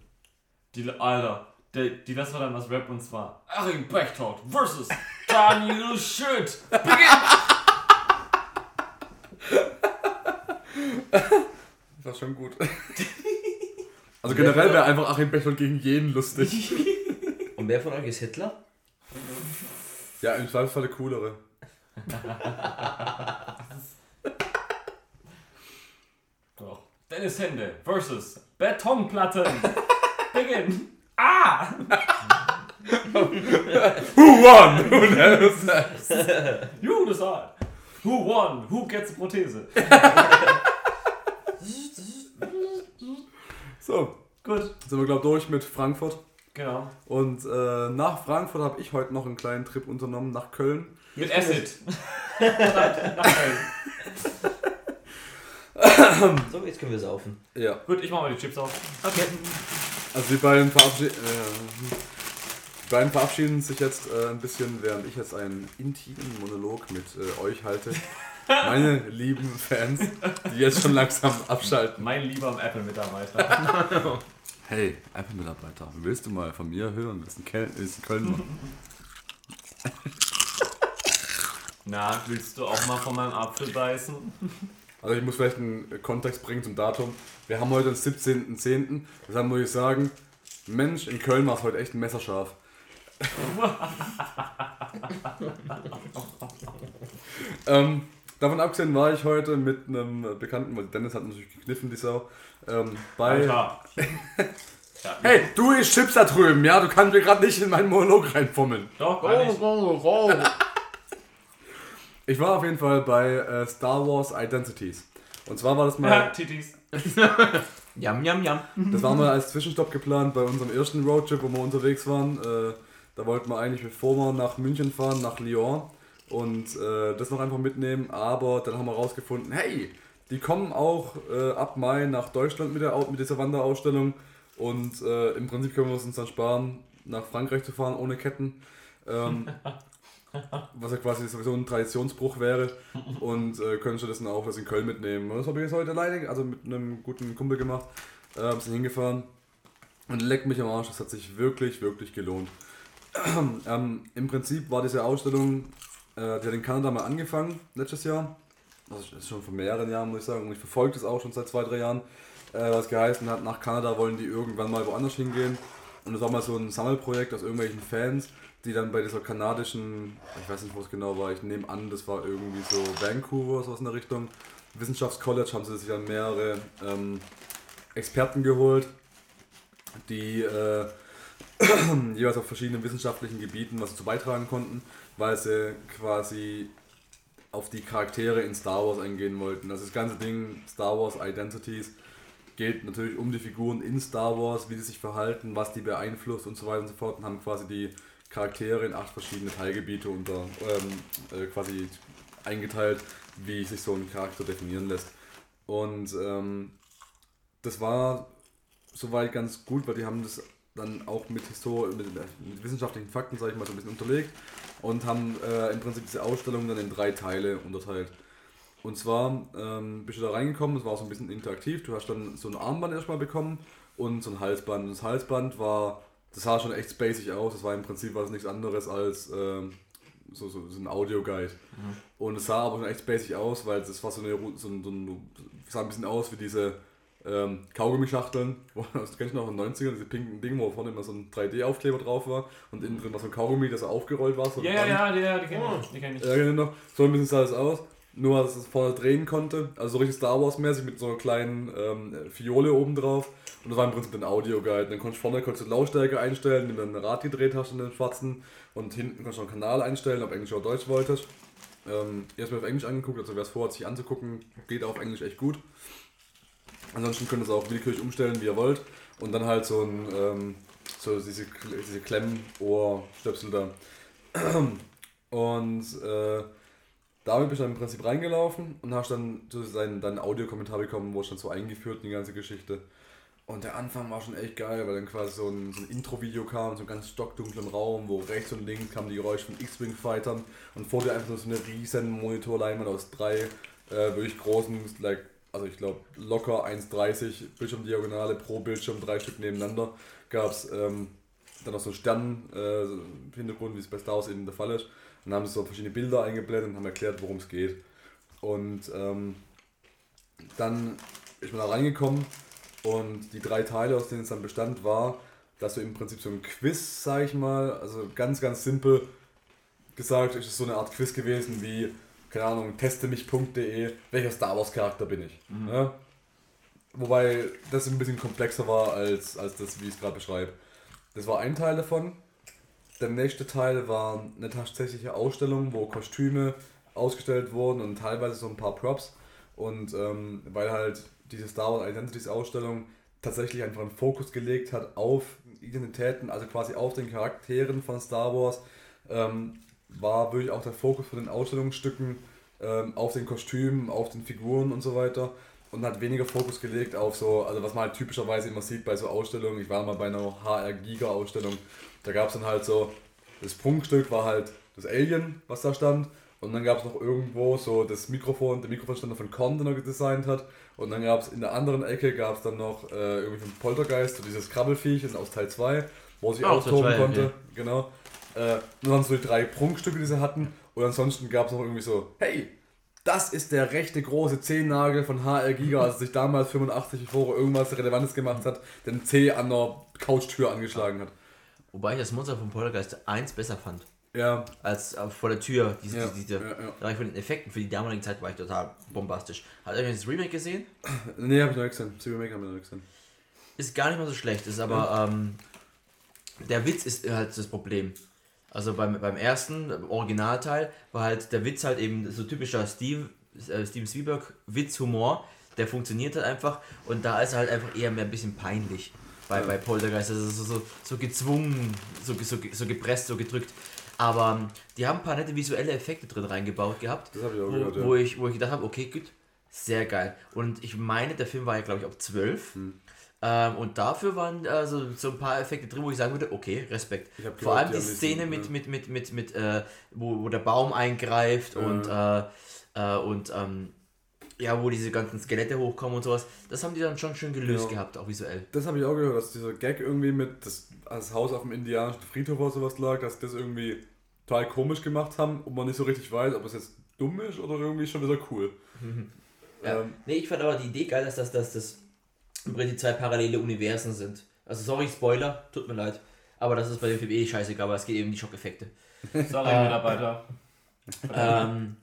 Die, Alter, die, die lassen wir dann was Rap und zwar Achim Bechtold versus <laughs> Daniel Schütt. Das war schon gut. Also generell wäre einfach Achim Bechtold gegen jeden lustig. Und wer von euch ist Hitler? Ja, im Zweifelsfall der coolere. <laughs> Doch. Dennis Hände versus Betonplatten. <laughs> Beginn. Ah! <laughs> Who won? Who knows? You decide. Who won? Who gets a Prothese? So, Gut. sind wir glaube durch mit Frankfurt. Genau. Und äh, nach Frankfurt habe ich heute noch einen kleinen Trip unternommen nach Köln. Mit Acid. <laughs> Nach Köln. <laughs> So, jetzt können wir saufen. Ja. Gut, ich mach mal die Chips auf. Okay. Also die beiden, verabschied äh, die beiden verabschieden sich jetzt äh, ein bisschen, während ich jetzt einen intimen Monolog mit äh, euch halte. <laughs> Meine lieben Fans, die jetzt schon langsam abschalten. Mein lieber Apple-Mitarbeiter. Hey, Apple-Mitarbeiter, willst du mal von mir hören, was in Köln, ist in Köln macht? Na, willst du auch mal von meinem Apfel beißen? Also ich muss vielleicht einen Kontext bringen zum Datum. Wir haben heute den 17.10. Deshalb muss ich sagen, Mensch, in Köln war es heute echt messerscharf. <laughs> ähm, davon abgesehen war ich heute mit einem Bekannten, weil Dennis hat natürlich gekniffen, die Sau, ähm, bei... Alter. <laughs> Ja, Hey, du isst Chips da drüben, ja? Du kannst mir gerade nicht in meinen Monolog reinfummeln. Doch, kann ich. <laughs> Ich war auf jeden Fall bei äh, Star Wars Identities. Und zwar war das mal... Ja, Titties. Yam, <laughs> yam, yam. Das war mal als Zwischenstopp geplant bei unserem ersten Roadtrip, wo wir unterwegs waren. Äh, da wollten wir eigentlich, bevor wir nach München fahren, nach Lyon und äh, das noch einfach mitnehmen. Aber dann haben wir rausgefunden, hey, die kommen auch äh, ab Mai nach Deutschland mit, der, mit dieser Wanderausstellung. Und äh, im Prinzip können wir es uns dann sparen, nach Frankreich zu fahren ohne Ketten. Ähm, <laughs> was ja quasi sowieso ein Traditionsbruch wäre. Und äh, können stattdessen auch was in Köln mitnehmen. Und das habe ich jetzt heute alleine, also mit einem guten Kumpel gemacht. Äh, sind hingefahren. Und leck mich am Arsch, das hat sich wirklich, wirklich gelohnt. <clears throat> ähm, Im Prinzip war diese Ausstellung, äh, die hat in Kanada mal angefangen, letztes Jahr. Das ist schon vor mehreren Jahren, muss ich sagen. Und ich verfolge das auch schon seit zwei, drei Jahren. Äh, was geheißen hat, nach Kanada wollen die irgendwann mal woanders hingehen. Und das war mal so ein Sammelprojekt aus irgendwelchen Fans, die dann bei dieser kanadischen, ich weiß nicht, wo es genau war, ich nehme an, das war irgendwie so Vancouver, sowas in der Richtung. Wissenschaftscollege haben sie sich dann mehrere ähm, Experten geholt, die äh, <clears throat> jeweils auf verschiedenen wissenschaftlichen Gebieten was dazu beitragen konnten, weil sie quasi auf die Charaktere in Star Wars eingehen wollten. Also das ganze Ding Star Wars Identities geht natürlich um die Figuren in Star Wars, wie die sich verhalten, was die beeinflusst und so weiter und so fort und haben quasi die Charaktere in acht verschiedene Teilgebiete unter ähm, äh, quasi eingeteilt, wie sich so ein Charakter definieren lässt. Und ähm, das war soweit ganz gut, weil die haben das dann auch mit, Histor mit, mit wissenschaftlichen Fakten, sage ich mal, so ein bisschen unterlegt und haben äh, im Prinzip diese Ausstellung dann in drei Teile unterteilt. Und zwar ähm, bist du da reingekommen, es war so ein bisschen interaktiv, du hast dann so ein Armband erstmal bekommen und so ein Halsband. Und das Halsband war, das sah schon echt spacig aus, das war im Prinzip war das nichts anderes als ähm, so, so, so ein Audioguide. Und es sah aber schon echt spacig aus, weil das war so eine, so ein, so ein sah ein bisschen aus wie diese ähm, Kaugummischachteln, <laughs> das kennst du noch in den 90ern, diese pinken Dinge, wo vorne immer so ein 3D-Aufkleber drauf war und innen drin war so ein Kaugummi, das aufgerollt war. So Ja, ja, ja, die, ja, die kenne ich. Die kenn ich. Ja, genau. So ein bisschen sah es aus. Nur, dass es vorne drehen konnte. Also so richtig Star Wars-mäßig mit so einer kleinen ähm, Fiole oben drauf. Und das war im Prinzip ein Audioguide. Dann konntest du vorne konntest du Lautstärke einstellen, indem du ein Rad gedreht hast in den schwarzen. Und hinten konntest du noch einen Kanal einstellen, ob Englisch oder Deutsch wolltest. Ähm, erstmal auf Englisch angeguckt, also wer es vorhat, sich anzugucken, geht auf Englisch echt gut. Ansonsten könnt ihr es auch willkürlich umstellen, wie ihr wollt. Und dann halt so ein, ähm, so diese, diese Klemmohrstöpsel da. <clears throat> Und äh, damit bin ich dann im Prinzip reingelaufen und hast dann so seinen, deinen Audiokommentar bekommen, wo ich dann so eingeführt in die ganze Geschichte. Und der Anfang war schon echt geil, weil dann quasi so ein, so ein Intro-Video kam, so ein ganz stockdunklen Raum, wo rechts und links kamen die Geräusche von X-Wing-Fightern und vor dir einfach so eine riesen Monitorleinwand aus drei äh, wirklich großen like, also ich glaube locker 1,30 Bildschirmdiagonale pro Bildschirm, drei Stück nebeneinander, gab es ähm, dann noch so einen Stern-Hintergrund, äh, wie es bei Star Wars eben der Fall ist. Dann haben sie so verschiedene Bilder eingeblendet und haben erklärt, worum es geht. Und ähm, dann ist man da reingekommen und die drei Teile, aus denen es dann bestand, war, dass du im Prinzip so ein Quiz, sag ich mal, also ganz, ganz simpel gesagt, ist es so eine Art Quiz gewesen wie, keine Ahnung, testemich.de, welcher Star Wars Charakter bin ich. Mhm. Ja? Wobei das ein bisschen komplexer war als, als das, wie ich es gerade beschreibe. Das war ein Teil davon. Der nächste Teil war eine tatsächliche Ausstellung, wo Kostüme ausgestellt wurden und teilweise so ein paar Props. Und ähm, weil halt diese Star Wars Identities Ausstellung tatsächlich einfach einen Fokus gelegt hat auf Identitäten, also quasi auf den Charakteren von Star Wars, ähm, war wirklich auch der Fokus von den Ausstellungsstücken ähm, auf den Kostümen, auf den Figuren und so weiter und hat weniger Fokus gelegt auf so, also was man halt typischerweise immer sieht bei so Ausstellungen. Ich war mal bei einer HR Giga Ausstellung, da gab es dann halt so, das Prunkstück war halt das Alien, was da stand. Und dann gab es noch irgendwo so das Mikrofon, der Mikrofonständer von Korn, den er designt hat. Und dann gab es in der anderen Ecke gab es dann noch äh, irgendwie von Poltergeist, so dieses Krabbelfiech aus Teil 2, wo sie Ah, austoben Teil zwei, konnte. okay. Genau. Äh, und dann so die drei Prunkstücke, die sie hatten. Und ansonsten gab es noch irgendwie so, hey, das ist der rechte große Zehennagel von HR Giga, als sich damals 85 bevor irgendwas Relevantes gemacht hat, den C an der Couchtür angeschlagen hat. Wobei ich das Monster von Poltergeist 1 besser fand. Ja, Als äh, vor der Tür, diese, Ja, diese, diese ja, ja. Von den Effekten für die damalige Zeit war ich total bombastisch. Hat ihr das Remake gesehen? nee, hab ich noch nicht gesehen. Civil Make haben wir noch nicht gesehen. Ist gar nicht mal so schlecht, ist aber ähm, der Witz ist halt das Problem. Also beim, beim ersten beim Originalteil war halt der Witz halt eben so typischer Steve, äh, Steven Spielberg Witz-Humor, der funktioniert halt einfach und da ist er halt einfach eher mehr ein bisschen peinlich bei, bei Poltergeist, also so, so, so gezwungen, so, so, so gepresst, so gedrückt. Aber ähm, die haben ein paar nette visuelle Effekte drin reingebaut gehabt, ich wo, gehört, ja. wo, ich, wo ich gedacht habe, okay, gut, sehr geil. Und ich meine, der Film war ja, glaube ich, auf 12. Hm. Ähm, und dafür waren äh, so, ein paar Effekte drin, wo ich sagen würde, okay, Respekt. Vor gehört, allem die Szene mit, mit, mit, mit, mit äh, wo, wo der Baum eingreift und, äh, äh, und ähm, ja, wo diese ganzen Skelette hochkommen und sowas. Das haben die dann schon schön gelöst Ja. gehabt, auch visuell. Das habe ich auch gehört, dass dieser Gag irgendwie mit das, das Haus auf dem indianischen Friedhof oder sowas lag, dass das irgendwie total komisch gemacht haben und man nicht so richtig weiß, ob es jetzt dumm ist oder irgendwie schon wieder cool. <laughs> Ja. Ähm, nee, ich fand aber die Idee geil, dass das, dass das im Prinzip zwei parallele Universen sind. Also sorry, Spoiler, tut mir leid. Aber das ist bei dem Film eh scheißegal, aber es geht eben um die Schockeffekte. <laughs> Sorry, Äh, Mitarbeiter. ähm,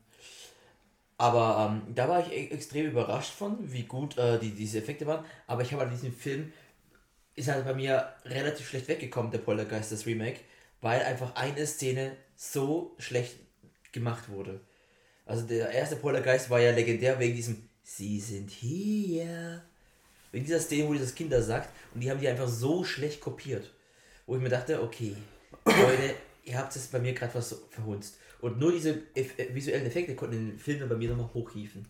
aber ähm, da war ich e extrem überrascht von, wie gut äh, die, diese Effekte waren. Aber ich habe an diesem Film, ist halt bei mir relativ schlecht weggekommen, der Poltergeist, das Remake, weil einfach eine Szene so schlecht gemacht wurde. Also der erste Poltergeist war ja legendär wegen diesem Sie sind hier. Wegen dieser Szene, wo dieses Kind da sagt. Und die haben die einfach so schlecht kopiert. Wo ich mir dachte, okay, Leute, ihr habt es bei mir gerade was verhunzt. Und nur diese äh, visuellen Effekte konnten den Film dann bei mir nochmal hochhieven.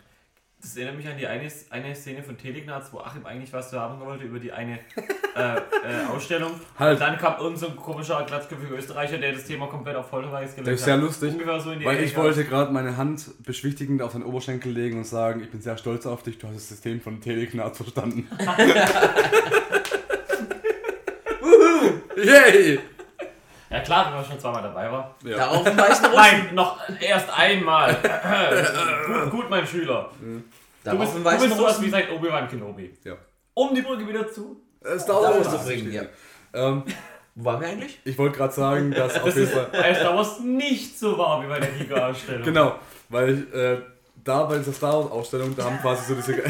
Das erinnert mich an die eine, eine Szene von Telegnaz, wo Achim eigentlich was sagen wollte über die eine <laughs> äh, äh, Ausstellung. Halt. Und dann kam irgend so ein komischer, glatzköpfiger Österreicher, der das Thema komplett auf Vollreis gelegt Das ist sehr lustig, Ungefähr so in die weil Ecke. ich wollte gerade meine Hand beschwichtigend auf den Oberschenkel legen und sagen, ich bin sehr stolz auf dich, du hast das System von Telegnat verstanden. <laughs> Yay! Ja klar, wenn man schon zweimal dabei war. Da Ja. auf dem <laughs> weißen Russen. Nein, noch erst einmal. <laughs> gut, gut, mein Schüler. Da Du bist, du bist sowas wie seit Obi-Wan Kenobi. ja. Um die Brücke wieder zu. Dauert musst du bringen, ja. ähm, Wo waren wir eigentlich? Ich wollte gerade sagen, dass <laughs> auf Das jeden ist Fall. bei Star Wars nicht so wahr wie bei der Giga-Ausstellung. Genau, weil ich, äh, da bei dieser Star Wars Ausstellung, da haben quasi so diese.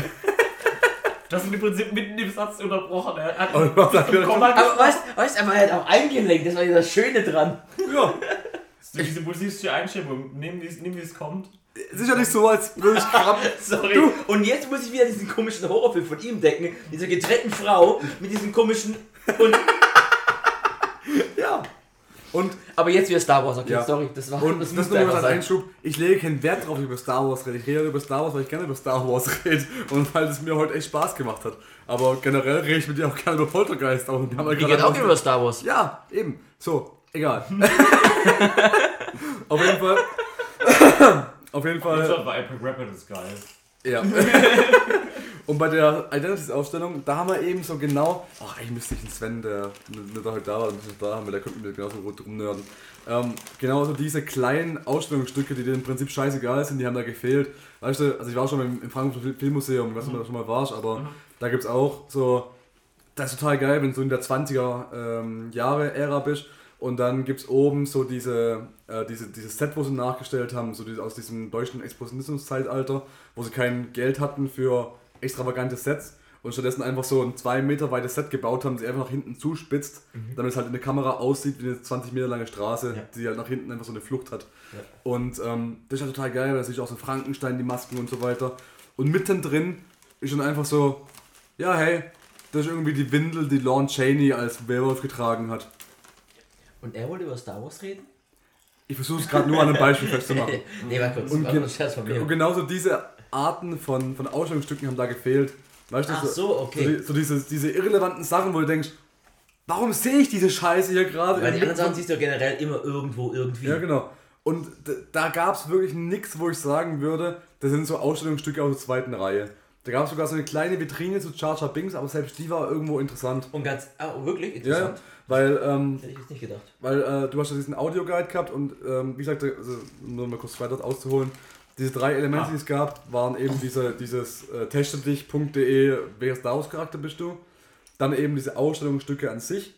Das ist im Prinzip mitten im Satz unterbrochen. Er hat Und was? Komma Aber weißt weißt du, er hat auch eingelenkt, das war ja das Schöne dran. ja, Diese musistische Einstimmung, nimm wie es kommt. nicht so, als würde ich krabben. <laughs> Sorry. Und jetzt muss ich wieder diesen komischen Horrorfilm von ihm denken. Diese getrennten Frau mit diesem komischen. Und. Und, aber jetzt wieder Star Wars, okay, Ja. sorry, das war und das, nur als. Einschub. Ich lege keinen Wert drauf, über Star Wars rede. Ich rede über Star Wars, weil ich gerne über Star Wars <laughs> rede. Und weil es mir heute echt Spaß gemacht hat. Aber generell rede ich mit dir auch gerne über Poltergeist. Aber wir haben auch über Star Wars. Ja, eben. So, egal. <laughs> Auf jeden Fall. <laughs> Auf jeden Fall. war Epic Rapper das geil. Ja. Und bei der Identities-Ausstellung, da haben wir eben so genau, ach, eigentlich müsste ich den Sven, der nicht heute da war, nicht da haben, weil der könnte mir genauso gut rumnörden. Ähm, genauso diese kleinen Ausstellungsstücke, die dir im Prinzip scheißegal sind, die haben da gefehlt. Weißt du, also ich war schon im, im Frankfurter Filmmuseum, ich weiß nicht, ob du da schon mal warst, aber mhm. da gibt es auch so, das ist total geil, wenn du in der 20er ähm, Jahre Ära bist und dann gibt es oben so diese, äh, diese, dieses Set, wo sie nachgestellt haben, so die, aus diesem deutschen Expositionszeitalter, wo sie kein Geld hatten für extravagante Sets und stattdessen einfach so ein 2 Meter weites Set gebaut haben, sie einfach nach hinten zuspitzt, mhm. damit es halt in der Kamera aussieht wie eine 20 Meter lange Straße, ja. die halt nach hinten einfach so eine Flucht hat. Ja. Und ähm, das ist ja total geil, weil da sehe ich auch so Frankenstein, die Masken und so weiter. Und mittendrin ist dann einfach so, ja hey, das ist irgendwie die Windel, die Lorne Cheney als Werwolf getragen hat. Und er wollte über Star Wars reden? Ich versuche es gerade nur an einem Beispiel festzumachen. <laughs> nee, mal kurz. Und, gen und genauso diese Arten von, von Ausstellungsstücken haben da gefehlt. Weißt du, Ach so, okay. So, so diese, diese irrelevanten Sachen, wo du denkst, warum sehe ich diese Scheiße hier gerade? Weil die anderen Sachen siehst du generell immer irgendwo irgendwie. Ja, genau. Und da gab es wirklich nichts, wo ich sagen würde, das sind so Ausstellungsstücke aus der zweiten Reihe. Da gab es sogar so eine kleine Vitrine zu Char Char Bings, aber selbst die war irgendwo interessant. Und ganz, ah, wirklich interessant? Ja, weil, ähm, Hätte ich jetzt nicht gedacht. Weil äh, du hast ja diesen Audioguide gehabt und ähm, wie gesagt, also, nur mal kurz weiter auszuholen, diese drei Elemente, ah. die es gab, waren eben diese, dieses äh, testedich.de, welcher Star Wars Charakter bist du? Dann eben diese Ausstellungsstücke an sich,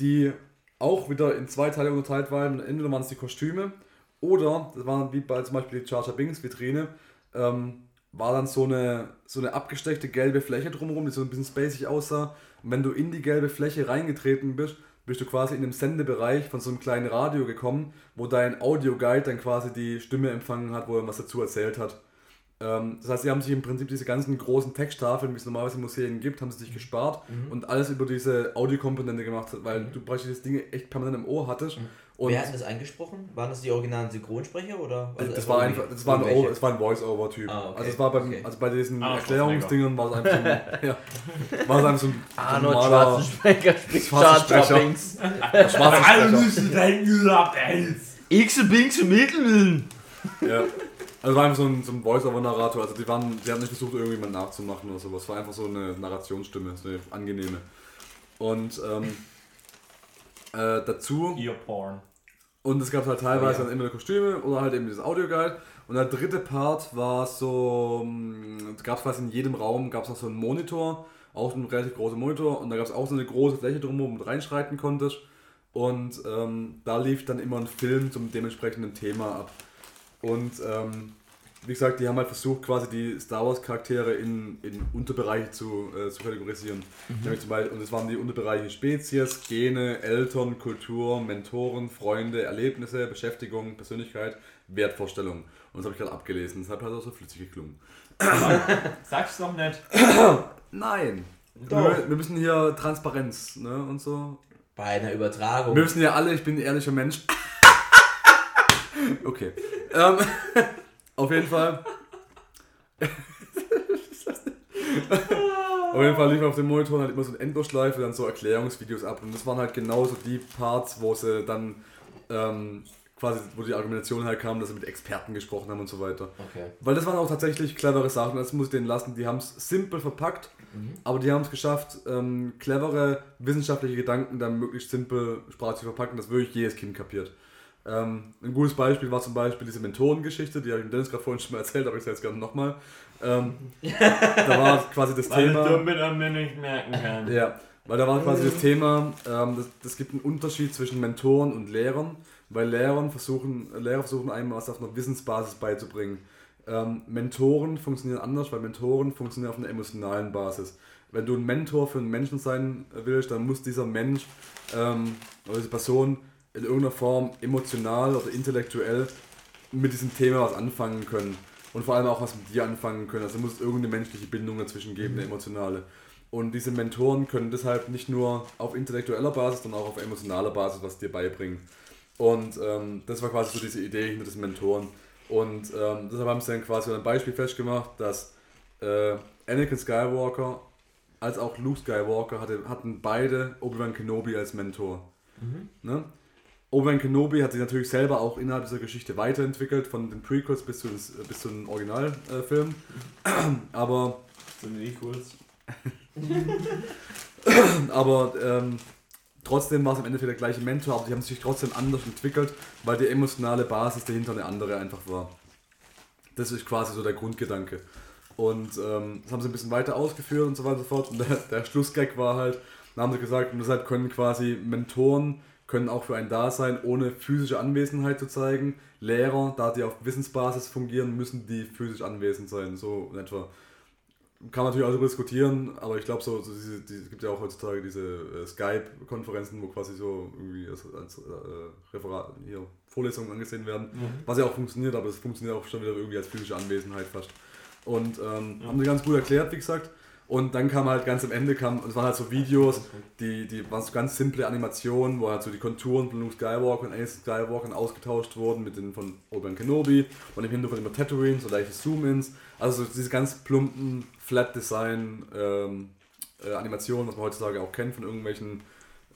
die auch wieder in zwei Teile unterteilt waren. Entweder waren es die Kostüme oder, das waren wie bei zum Beispiel die Charger Bings Vitrine, ähm, war dann so eine, so eine abgesteckte gelbe Fläche drumherum, die so ein bisschen spacig aussah. Und wenn du in die gelbe Fläche reingetreten bist, bist du quasi in dem Sendebereich von so einem kleinen Radio gekommen, wo dein Audioguide dann quasi die Stimme empfangen hat, wo er was dazu erzählt hat. Ähm, das heißt, sie haben sich im Prinzip diese ganzen großen Texttafeln, wie es normalerweise in Museen gibt, haben sie sich gespart mhm. und alles über diese Audiokomponente gemacht, weil mhm. du praktisch das Ding echt permanent im Ohr hattest. Mhm. Und Wer hat das eingesprochen? Waren das die originalen Synchronsprecher oder? Also das, war einfach, das, war ein, das war ein Voice-Over-Typ. Ah, okay. Also es war beim, okay. also bei diesen ah, Erklärungsdingen war es einfach so ein, <laughs> ja, war es einfach so ein Arnold so Schwarzenegger spricht Schwarzsprecher. Alle müssen denken, ihr habt X und Binks und Mitteln. Ja. Also war einfach so ein, so ein Voice-Over-Narrator. Also die waren, die haben nicht versucht, irgendjemand nachzumachen oder sowas. Es war einfach so eine Narrationsstimme, so eine angenehme. Und ähm, äh, dazu. Earporn. Und es gab halt teilweise oh, ja. dann immer Kostüme oder halt eben dieses Audioguide. Und der dritte Part war so, hm, gab es quasi in jedem Raum gab es noch so einen Monitor, auch ein relativ großer Monitor. Und da gab es auch so eine große Fläche drumherum, wo du reinschreiten konntest. Und ähm, da lief dann immer ein Film zum dementsprechenden Thema ab. Und ähm, wie gesagt, die haben halt versucht, quasi die Star Wars Charaktere in, in Unterbereiche zu, äh, zu kategorisieren. Mhm. Nämlich zum Beispiel, und es waren die Unterbereiche Spezies, Gene, Eltern, Kultur, Mentoren, Freunde, Erlebnisse, Beschäftigung, Persönlichkeit, Wertvorstellung. Und das habe ich gerade abgelesen, deshalb hat es auch so flüssig geklungen. Sag's doch nicht. <coughs> Nein. Wir, wir, müssen hier Transparenz ne, und so. Bei einer Übertragung. Wir müssen ja alle, ich bin ein ehrlicher Mensch. <laughs> okay. Ähm, auf jeden Fall. auf jeden Fall lief auf dem Monitor halt immer so eine Endlosschleife, dann so Erklärungsvideos ab. Und das waren halt genauso die Parts, wo sie dann ähm, quasi, wo die Argumentation halt kam, dass sie mit Experten gesprochen haben und so weiter. Okay. Weil das waren auch tatsächlich clevere Sachen, das muss ich denen lassen. Die haben es simpel verpackt, mhm. aber die haben es geschafft, ähm, clevere wissenschaftliche Gedanken dann möglichst simpel sprachlich zu verpacken, dass wirklich jedes Kind kapiert. Ähm, ein gutes Beispiel war zum Beispiel diese Mentorengeschichte, die habe ich Dennis gerade vorhin schon mal erzählt, aber ich sage jetzt gerne nochmal. Ähm, da war <laughs> quasi das weil Thema. Weil an mir nicht merken kann. Ja, weil da war quasi das <laughs> Thema, ähm, das, das gibt einen Unterschied zwischen Mentoren und Lehrern, weil Lehrern versuchen, Lehrer versuchen einem was auf einer Wissensbasis beizubringen. Ähm, Mentoren funktionieren anders, weil Mentoren funktionieren auf einer emotionalen Basis. Wenn du ein Mentor für einen Menschen sein willst, dann muss dieser Mensch ähm, oder diese Person in irgendeiner Form emotional oder intellektuell mit diesem Thema was anfangen können. Und vor allem auch was mit dir anfangen können. Also muss es irgendeine menschliche Bindung dazwischen geben, eine mhm. emotionale. Und diese Mentoren können deshalb nicht nur auf intellektueller Basis, sondern auch auf emotionaler Basis was dir beibringen. Und ähm, das war quasi so diese Idee hinter diesen Mentoren. Und ähm, deshalb haben sie dann quasi ein Beispiel festgemacht, dass äh, Anakin Skywalker als auch Luke Skywalker hatte, hatten beide Obi-Wan Kenobi als Mentor. Mhm. Ne? Obi-Wan Kenobi hat sich natürlich selber auch innerhalb dieser Geschichte weiterentwickelt, von den Prequels bis zu, des, bis zu den Originalfilmen. <clears throat> aber Sind die kurz? <clears throat> aber ähm, trotzdem war es am Ende der gleiche Mentor, aber die haben sich trotzdem anders entwickelt, weil die emotionale Basis dahinter eine andere einfach war. Das ist quasi so der Grundgedanke. Und ähm, das haben sie ein bisschen weiter ausgeführt und so weiter und so fort. Und der, der Schlussgag war halt, dann haben sie gesagt, und deshalb können quasi Mentoren können auch für einen da sein, ohne physische Anwesenheit zu zeigen. Lehrer, da die auf Wissensbasis fungieren, müssen die physisch anwesend sein, so in etwa. Kann man natürlich auch darüber diskutieren, aber ich glaube, so, so diese, die, es gibt ja auch heutzutage diese äh, Skype-Konferenzen, wo quasi so irgendwie als, als äh, Referat, hier, Vorlesungen angesehen werden, was ja auch funktioniert, aber es funktioniert auch schon wieder irgendwie als physische Anwesenheit fast. Und ähm, haben sie ganz gut erklärt, wie gesagt. Und dann kam halt ganz am Ende, kam, es waren halt so Videos, die, die waren so ganz simple Animationen, wo halt so die Konturen von Luke Skywalker und Anakin Skywalker ausgetauscht wurden mit den von Obi-Wan Kenobi und im Hintergrund immer Tatooine, so leichte Zoom-Ins. Also so diese ganz plumpen Flat-Design ähm, äh, was man heutzutage auch kennt von irgendwelchen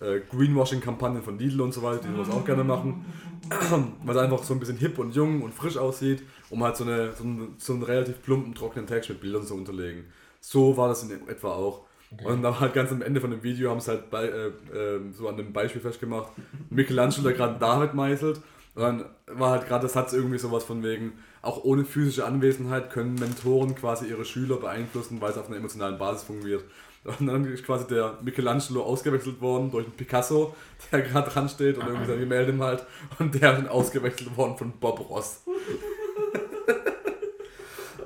äh, Greenwashing-Kampagnen von Lidl und so weiter, die sowas auch gerne machen. <clears throat> Weil es einfach so ein bisschen hip und jung und frisch aussieht, um halt so, eine, so, einen, so einen relativ plumpen, trockenen Text mit Bildern zu unterlegen. So war das in etwa auch. Und dann halt ganz am Ende von dem Video haben sie halt bei, äh, äh, so an dem Beispiel festgemacht, Michelangelo, der gerade David meißelt. Und dann war halt gerade der Satz irgendwie sowas von wegen, auch ohne physische Anwesenheit können Mentoren quasi ihre Schüler beeinflussen, weil es auf einer emotionalen Basis fungiert. Und dann ist quasi der Michelangelo ausgewechselt worden durch einen Picasso, der gerade dran steht und irgendwie sein Gemälde malt. Und der ist dann ausgewechselt worden von Bob Ross.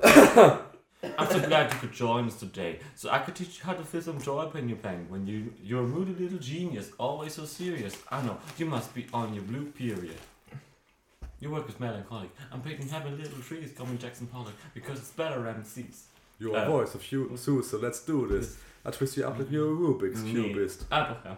<laughs> I'm so glad you could join us today. So I could teach you how to feel some joy when you're playing. When you, you're a moody little genius, always so serious. I know, you must be on your blue period. Your work is melancholic. I'm picking happy little trees, coming Jackson Pollock, because it's better MCs. You're a Äh. voice of you, Sue, so let's do this. I twist you up like you're a Rubik's Nee. Cubist. Ah, doch, ja.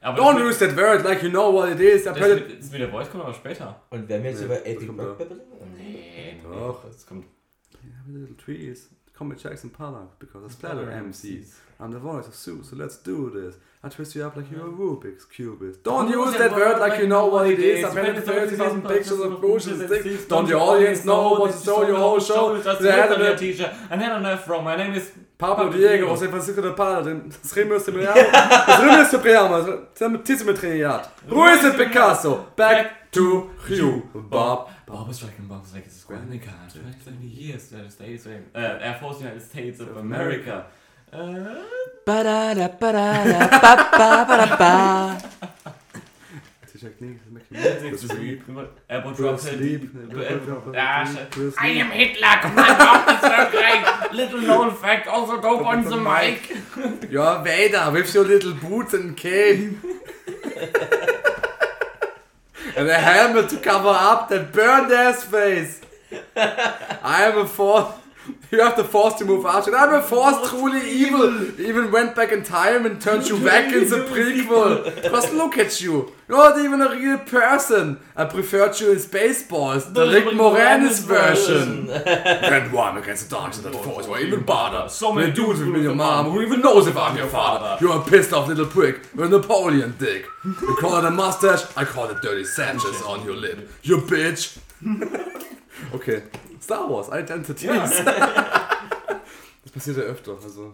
Aber Don't das, use that word like you know what it is. I das, put it. mit, das mit der Voice kommt aber später. Und werden wir jetzt Nee, über das Epic kommt Rock da. Battle? Nee, Doch. Das kommt. Happy little trees. Comet Jackson, and because there's Pala MCs. MCs. I'm the voice of Sue, so let's do this. I twist you up like you're a Rubik's Cubist. Don't use that word like you know what it is. I painted 30,000 pictures of bushes and sticks. Don't your audience know what to show your whole show? That's The head of the it. teacher. And then enough from. My name is Pablo Diego, José Francisco de Paula, das Rimmo ist Das Rimmo ist Supremo, Tissimo Triad. Ruiz Picasso, back to you, Bob. Bob is striking bombs like it's a square in the car. 20 years, United States, Air Force, United States of America. Uh, Badada, badada, ba, ba, ba, ba. It's sleep. Apple drops Sleep. I am Hitler, third Reich. Little known fact, also dope on the mic. You're Vader with your little boots and cape. and a helmet to cover up that burned ass face. I am a force. <laughs> You have the force to move out. And I'm a force truly evil. Even went back in time and turned you back in the prequel. Because look at you. You're not even a real person. I preferred you in Spaceballs, the Rick Moranis version. Grand one against the dark the force, or even barter. So many dudes with me, your mom, who even knows if I'm your father. You're a pissed off little prick, you're a Napoleon dick. You call it a mustache, I call it dirty Sanchez on your lip. You bitch. <laughs> okay, Star Wars, Identities. <laughs> Das passiert ja öfter, also.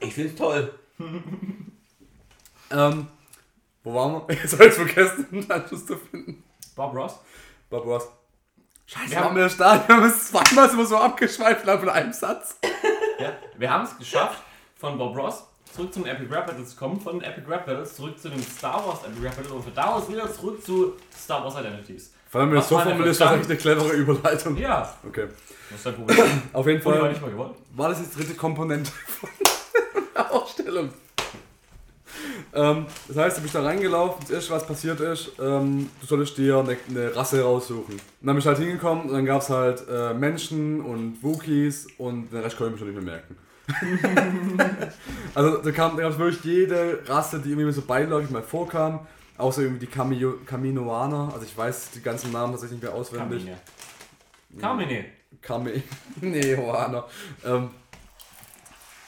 Ich find's toll. Ähm, wo waren wir? <laughs> Jetzt hab ich's vergessen, <laughs> einen Anschluss zu finden. Bob Ross. Bob Ross. Scheiße, Wir haben- wir da, wir haben es zweimal immer so abgeschweift innerhalb von einem Satz. Ja, wir haben es geschafft, von Bob Ross zurück zum Epic Rap Battles zu kommen, von Epic Rap Battles zurück zu dem Star Wars Epic Rap Battle und von da aus wieder zurück zu Star Wars Identities. Vor allem, wenn es so formulierst, war Verstand? echt eine clevere Überleitung. Ja, Okay. das ist dein Problem. Auf jeden Uli war Fall nicht mal gewollt. war das die dritte Komponente von <laughs> der Ausstellung. Ähm, das heißt, du bist da reingelaufen, das erste, was passiert ist, ähm, du solltest dir eine, eine Rasse raussuchen. Und dann bin ich halt hingekommen und dann gab es halt äh, Menschen und Wookies und den Rest konnte ich mir schon nicht mehr merken. <laughs> also da kam da gab's wirklich jede Rasse, die irgendwie so beiläufig mal vorkam, außer irgendwie die Camio, Caminoaner, also ich weiß die ganzen Namen tatsächlich nicht mehr auswendig. Kamine. Kamine. Kame. <laughs> nee, Johanna. Ähm.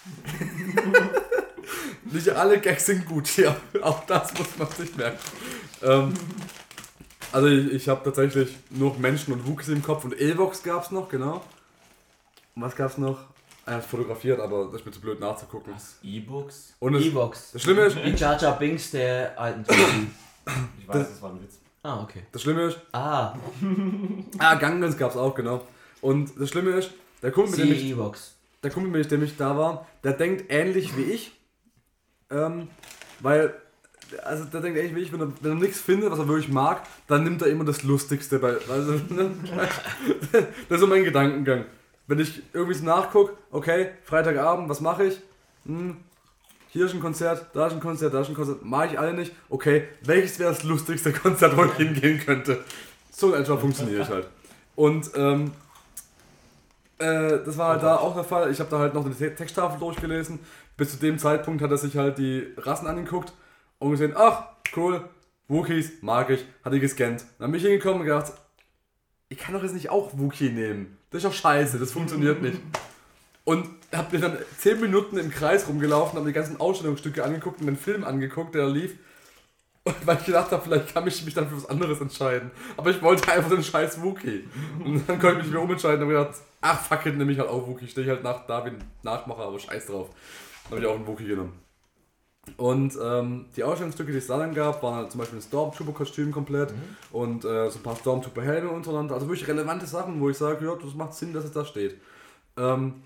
<laughs> Nicht alle Gags sind gut hier. Auch das muss man sich merken. Ähm, Also ich, ich habe tatsächlich nur Menschen und Wookies im Kopf und Evox gab es noch, genau. Und was gab es noch? Er hat fotografiert, aber das ist mir zu blöd nachzugucken. E-Books? Und Evox. das Schlimme ist, Wie Jar Jar Binks der alten Trilogie. Ich weiß, das war ein Witz. Ah, okay. das Schlimme ist, Ah, ah, Gangans gab es auch, genau. Und das Schlimme ist, der Kumpel, mit dem ich, der Kumpel, mit dem ich da war, der denkt ähnlich wie ich. Ähm, weil, also der denkt ähnlich wie ich, wenn er, wenn er nichts findet, was er wirklich mag, dann nimmt er immer das Lustigste bei. Also, <laughs> das ist so mein Gedankengang. Wenn ich irgendwie so nachgucke, okay, Freitagabend, was mache ich? Hm, hier ist ein Konzert, da ist ein Konzert, da ist ein Konzert, mag ich alle nicht. Okay, welches wäre das lustigste <laughs> Konzert, wo ich hingehen könnte? So in etwa funktioniere ich halt. Und ähm, äh, das war halt da auch der Fall. Ich habe da halt noch eine Te- Texttafel durchgelesen. Bis zu dem Zeitpunkt hat er sich halt die Rassen angeguckt und gesehen, ach, cool, Wookies, mag ich, hat die gescannt. Dann bin ich hingekommen und gedacht, ich kann doch jetzt nicht auch Wookie nehmen. Das ist doch scheiße, das funktioniert nicht. Und hab mir dann 10 Minuten im Kreis rumgelaufen, hab mir die ganzen Ausstellungsstücke angeguckt und den Film angeguckt, der da lief. Und weil ich gedacht habe, vielleicht kann ich mich dann für was anderes entscheiden. Aber ich wollte einfach den scheiß Wookie. Und dann konnte ich mich mehr umentscheiden und hab gedacht, ach fuck it, nehme ich halt auch Wookie. Stehe ich halt nach Darwin Nachmacher, aber scheiß drauf. Dann habe ich auch einen Wookie genommen. Und ähm, die Ausstellungsstücke, die es da dann gab, waren halt zum Beispiel ein Stormtrooper-Kostüm komplett und äh, so ein paar Stormtrooper-Helme untereinander. Also wirklich relevante Sachen, wo ich sage, ja, das macht Sinn, dass es da steht. Ähm,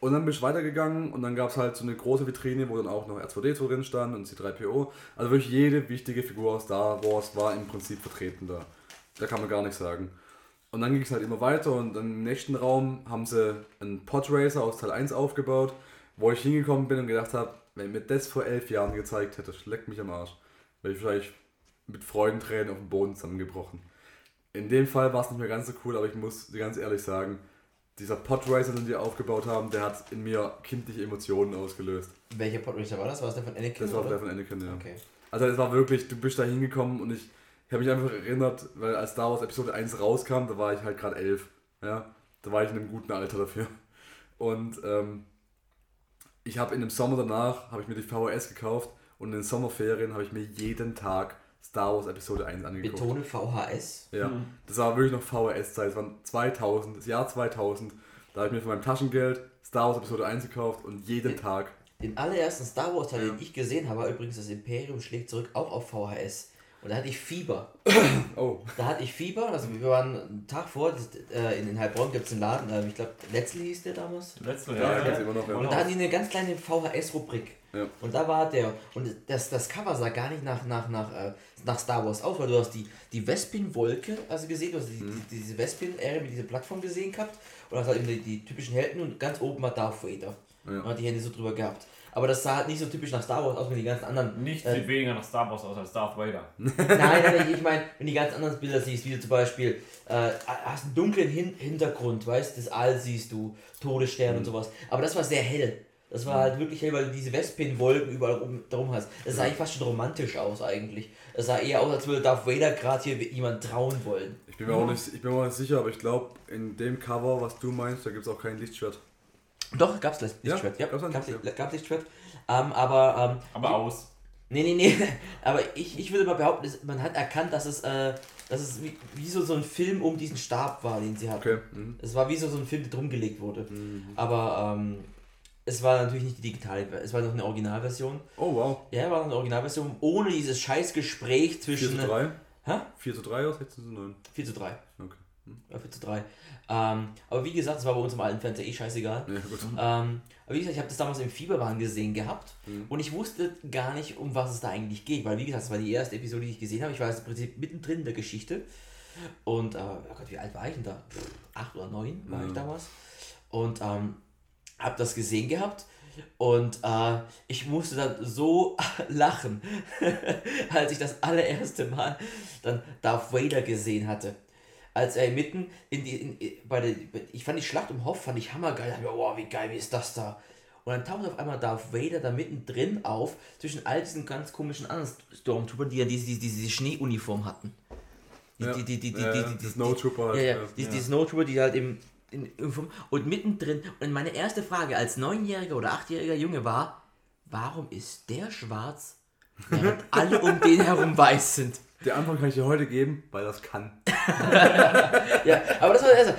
und dann bin ich weitergegangen und dann gab es halt so eine große Vitrine, wo dann auch noch R2D2 drin stand und C3PO. Also wirklich jede wichtige Figur aus Star Wars war im Prinzip vertreten da. Da kann man gar nichts sagen. Und dann ging es halt immer weiter und dann im nächsten Raum haben sie einen Podracer aus Teil 1 aufgebaut, wo ich hingekommen bin und gedacht habe, wenn mir das vor elf Jahren gezeigt hätte, schleckt mich am Arsch. Wäre ich wahrscheinlich mit Freudentränen auf dem Boden zusammengebrochen. In dem Fall war es nicht mehr ganz so cool, aber ich muss dir ganz ehrlich sagen, dieser Podracer, den die aufgebaut haben, der hat in mir kindliche Emotionen ausgelöst. Welcher Podracer war das? War das der von Anakin? Das war oder? der von Anakin, ja. Okay. Also es war wirklich, du bist da hingekommen und ich, ich habe mich einfach erinnert, weil als Star Wars Episode 1 rauskam, da war ich halt gerade elf. Ja? Da war ich in einem guten Alter dafür. Und ähm, ich habe in dem Sommer danach, habe ich mir die VHS gekauft und in den Sommerferien habe ich mir jeden Tag Star Wars Episode 1 angeguckt. Betone VHS. Ja, das war wirklich noch VHS-Zeit, es war 2000, das Jahr 2000. Da habe ich mir von meinem Taschengeld Star Wars Episode 1 gekauft und jeden Tag. Den allerersten Star Wars Teil, Ja. den ich gesehen habe, war übrigens das Imperium schlägt zurück, auch auf VHS. Und da hatte ich Fieber. <coughs> Oh, Da hatte ich Fieber, also wir waren einen Tag vor, das, äh, in, Heilbronn gibt es einen Laden, äh, ich glaube, Letzli hieß der damals. Letzte Ja, gibt's immer noch, ja. Und da hatten die eine ganz kleine VHS-Rubrik. Ja. Und da war der, und das, das Cover sah gar nicht nach, nach, nach, äh, nach Star Wars aus, weil du hast die, die Vespin-Wolke also gesehen, du hast die, Mhm. die, diese Vespin-Ära mit dieser Plattform gesehen gehabt und hast halt eben die, die typischen Helden und ganz oben war Darth Vader. Ja. Und hat die Hände so drüber gehabt. Aber das sah halt nicht so typisch nach Star Wars aus, wie die ganzen anderen. Nichts äh, sieht weniger nach Star Wars aus als Darth Vader. <laughs> Nein, nein, ich meine, wenn du die ganz anderen Bilder siehst, wie du zum Beispiel äh, hast einen dunklen Hin Hintergrund, weißt das All siehst du, Todesstern Mhm. und sowas. Aber das war sehr hell. Das war halt wirklich hell, weil du diese Vespin-Wolken überall rum, drum hast. Das sah eigentlich fast schon romantisch aus eigentlich. Es sah eher aus, als würde Darth Vader gerade hier jemand trauen wollen. Ich bin mir auch nicht, ich bin mir auch nicht sicher, aber ich glaube, in dem Cover, was du meinst, da gibt es auch kein Lichtschwert. Doch, gab's Licht- Ja, Lichtschwert. Ja, gab's ein gab's, Lichtschwert. gab's Lichtschwert. Ähm, aber ähm, Aber aus. Nee, nee, nee. <laughs> Aber ich, ich würde mal behaupten, es- man hat erkannt, dass es, äh, dass es wie, wie so, so ein Film um diesen Stab war, den sie hatten. Okay. Mhm. Es war wie so, so ein Film, der drum gelegt wurde. Aber ähm, es war natürlich nicht die digitale, es war noch eine Originalversion. Oh wow. Ja, war noch eine Originalversion ohne dieses scheiß Gespräch 4 zwischen. zu 3? Hä? 4 zu 3 oder 16 zu 9? 4 zu 3. Okay. Ja, 4 zu 3. Ähm, aber wie gesagt, es war bei uns im alten Fernseher eh scheißegal. Ja. Ähm, aber wie gesagt, ich habe das damals im Fieberwahn gesehen gehabt Mhm. und ich wusste gar nicht, um was es da eigentlich geht, weil wie gesagt, es war die erste Episode, die ich gesehen habe. Ich war jetzt im Prinzip mittendrin in der Geschichte und, äh, oh Gott, wie alt war ich denn da? Pff, acht oder neun war ich Mhm. damals und ähm, habe das gesehen gehabt und äh, ich musste dann so <laughs> lachen, <laughs> als ich das allererste Mal dann Darth Vader gesehen hatte als er mitten in die, in, bei der, ich fand die Schlacht um Hoff, fand ich hammergeil, ich mir, oh, wie geil, wie ist das da? Und dann taucht auf einmal Darth Vader da mittendrin auf, zwischen all diesen ganz komischen anderen Stormtroopern, die ja diese, diese, diese Schneeuniform hatten. Die, Ja. die, die, die, die, Ja, die, ja, die, das Snowtrooper Ja, ja, ja. die, die Snowtrooper, die halt im, in Uniform, und mittendrin, und meine erste Frage als neunjähriger oder achtjähriger Junge war, warum ist der schwarz, während alle um den herum weiß sind? Die Antwort kann ich dir heute geben, weil das kann. <laughs> Ja, aber das war also,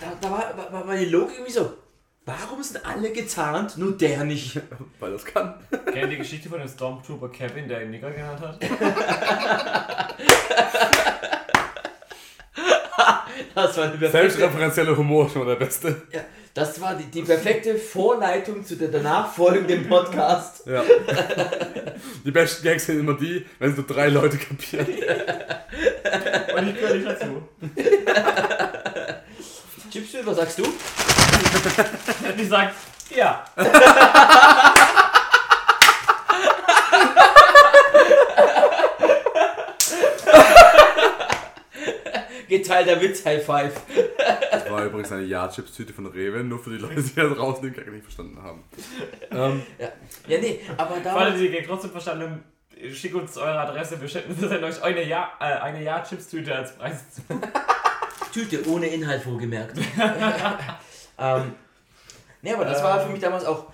da, da war, war meine Logik irgendwie so, warum sind alle gezahnt, nur der nicht? <laughs> Weil das kann. Kennt ihr die Geschichte von dem Stormtrooper Kevin, der ihn Nigger genannt hat? <laughs> Das war, die perfekte, Selbstreferenzieller Humor ist schon der beste. ja, das war die, die perfekte Vorleitung zu der danach folgenden Podcast. Ja. <laughs> Die besten Gags sind immer die, wenn es nur drei Leute kapieren. <laughs> Und ich gehöre nicht dazu. Chipsy, was sagst du? <laughs> Ich sag, ja. Geteilter Witz, High Five. Das war übrigens eine Ja-Chips-Tüte von Rewe, nur für die Leute, die da draußen den Gag nicht verstanden haben. Ähm, Ja, ja nee, aber Falls da. ihr die Gag trotzdem verstanden habt, schickt uns eure Adresse. Wir schicken senden euch eine Ja, äh, eine ja Chips-Tüte als Preis. Tüte ohne Inhalt wohlgemerkt. <laughs> ähm, nee, aber das war für mich damals auch.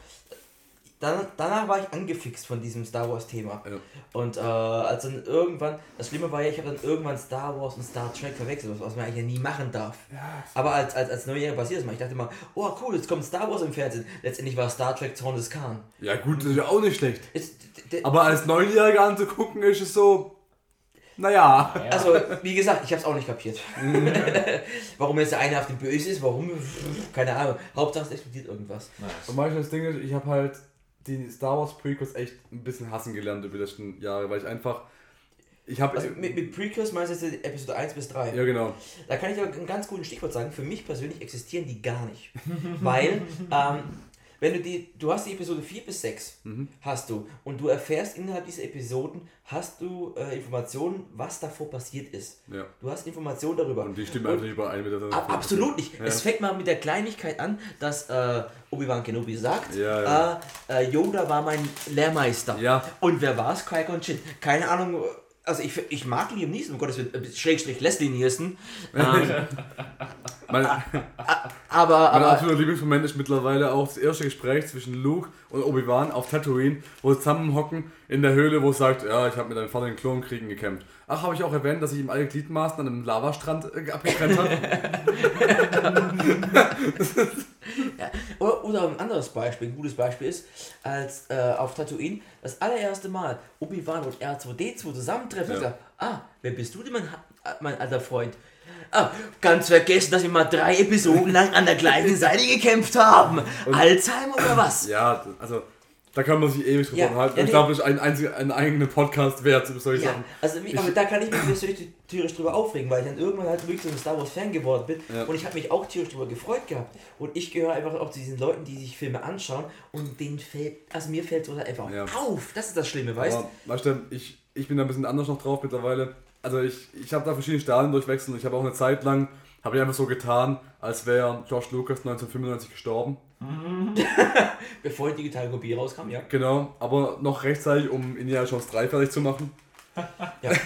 Dann, danach war ich angefixt von diesem Star Wars Thema. Ja. Und äh, als dann irgendwann, das Schlimme war ja, ich habe dann irgendwann Star Wars und Star Trek verwechselt, was, was man eigentlich ja nie machen darf. Aber als, als, als Neujähriger passiert ist mal, ich dachte immer, oh cool, jetzt kommt Star Wars im Fernsehen. Letztendlich war Star Trek Zorn des Khan. ja gut, das ist ja auch nicht schlecht. Ist, Aber als Neunjähriger anzugucken, ist es so, naja. Also, wie gesagt, ich habe es auch nicht kapiert. <laughs> warum jetzt der eine auf dem Böse ist, warum, keine Ahnung. Hauptsache es explodiert irgendwas. Und manchmal das Ding ist, ich habe halt die Star Wars Prequels echt ein bisschen hassen gelernt über die letzten Jahre, weil ich einfach, ich habe, Also mit, mit Prequels meinst du jetzt Episode 1 bis 3? ja genau, Da kann ich aber ein ganz gutes Stichwort sagen. Für mich persönlich existieren die gar nicht. <laughs> Weil, ähm, wenn du die, du hast die Episode 4 bis 6, Mhm. hast du, und du erfährst innerhalb dieser Episoden, hast du äh, Informationen, was davor passiert ist. ja. Du hast Informationen darüber. Und die stimmen einfach nicht überein mit der Ab, absolut nicht. Ja. Es fängt mal mit der Kleinigkeit an, dass äh, Obi-Wan Kenobi sagt, Ja. Äh, äh, Yoda war mein Lehrmeister. Ja. Und wer war es? Qui-Gon Jinn. Keine Ahnung. Also ich, ich mag Liam Neeson, um Gottes Willen, äh, Schrägstrich Leslie Nielsen. <laughs> Ähm, Mein, <laughs> aber, mein aber absoluter Lieblingsmoment ist mittlerweile auch das erste Gespräch zwischen Luke und Obi-Wan auf Tatooine, wo sie zusammenhocken in der Höhle, wo es sagt, ja, ich habe mit deinem Vater in Klonkriegen gekämpft. Ach, habe ich auch erwähnt, dass ich ihm alle Gliedmaßen an einem Lavastrand äh, abgetrennt habe? <laughs> Ja, oder, oder ein anderes Beispiel, ein gutes Beispiel ist, als äh, auf Tatooine das allererste Mal Obi-Wan und R2D2 zusammentreffen. Ja. Ah, wer bist du denn, mein, Ha- mein alter Freund? Ah, ganz vergessen, dass wir mal drei Episoden lang an der gleichen <laughs> Seite gekämpft haben. Alzheimer oder was? ja, also da kann man sich ewig drüber Ja, unterhalten. ja, ich glaube, das ist ein, einziger, ein eigener Podcast wert, solche Ja, Sachen. also mich, aber da kann ich mich persönlich tierisch drüber aufregen, weil ich dann irgendwann halt wirklich so ein Star Wars Fan geworden bin Ja. und ich habe mich auch tierisch drüber gefreut gehabt und ich gehöre einfach auch zu diesen Leuten, die sich Filme anschauen und denen fällt, also mir fällt sowas einfach Ja. auf, das ist das Schlimme, weißt Aber, weißt du, ich, ich bin da ein bisschen anders noch drauf mittlerweile. Also ich, ich habe da verschiedene Stadien durchwechselt und ich habe auch eine Zeit lang, habe ich einfach so getan, als wäre George Lucas 1995 gestorben. <laughs> bevor die digitale Kopie rauskam, ja. Genau, aber noch rechtzeitig, um Indiana Jones 3 fertig zu machen. <laughs> ja. <laughs>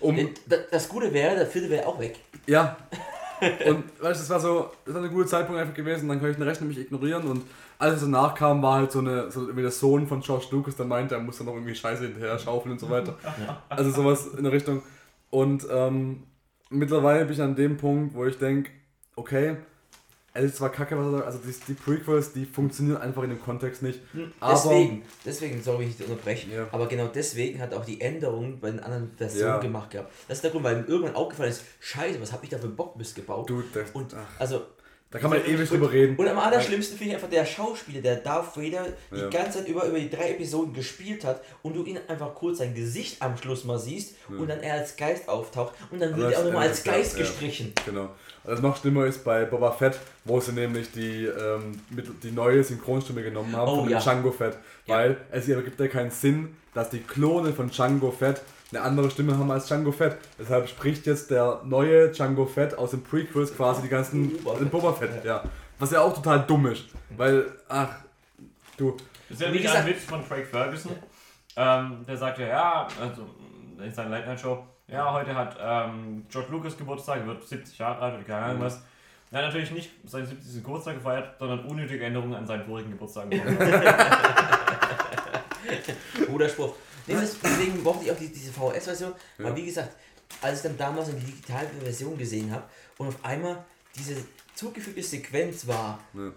Um, Das Gute wäre, der vierte wäre auch weg. ja. <laughs> Und weißt du, das war so, das war ein guter Zeitpunkt einfach gewesen, dann konnte ich den Rest nämlich ignorieren und alles, was danach kam, war halt so eine, so irgendwie der Sohn von George Lucas, der meinte, er muss dann noch irgendwie Scheiße hinterher schaufeln und so weiter. <laughs> Also sowas in der Richtung. Und ähm, mittlerweile bin ich an dem Punkt, wo ich denke, okay, es ist zwar kacke, was er sagt, also die, die Prequels, die funktionieren einfach in dem Kontext nicht. Aber Deswegen, deswegen, sorry, ich unterbreche, Ja. aber genau deswegen hat auch die Änderung bei den anderen Versionen Ja. gemacht gehabt. Das ist der Grund, weil ihm irgendwann aufgefallen ist, scheiße, was habe ich da für Bockmist gebaut? du, das, Und ach, also da kann man ewig drüber reden. Und am allerschlimmsten finde ich einfach der Schauspieler, der Darth Vader die Ja. ganze Zeit über, über die drei Episoden gespielt hat und du ihn einfach kurz sein Gesicht am Schluss mal siehst und dann er als Geist auftaucht und dann wird er auch nochmal ja, als Geist ja. gestrichen. Genau. Und das noch schlimmer ist bei Boba Fett, wo sie nämlich die, ähm, mit, die neue Synchronstimme genommen haben Oh, von dem ja. Django Fett. Ja. Weil es ergibt ja keinen Sinn, dass die Klone von Django Fett eine andere Stimme haben als Django Fett. Deshalb spricht jetzt der neue Django Fett aus den Prequels quasi die ganzen Boba den Boba Fett. Ja. Was ja auch total dumm ist. Weil, ach, du, Das ist ja Wie wie ein Witz von Craig Ferguson. Ähm, der sagt ja, ja, also in seiner Late Night Show, ja, heute hat ähm, George Lucas Geburtstag, wird 70 Jahre alt oder keine Ahnung Mhm. was. Er hat natürlich nicht seinen 70. Geburtstag gefeiert, sondern unnötige Änderungen an seinen vorigen Geburtstag. <laughs> Guter Spruch. Nee, deswegen mochte ich auch die, diese VHS-Version, weil wie gesagt, als ich dann damals eine digitale Version gesehen habe und auf einmal diese zugefügte Sequenz war, Ja.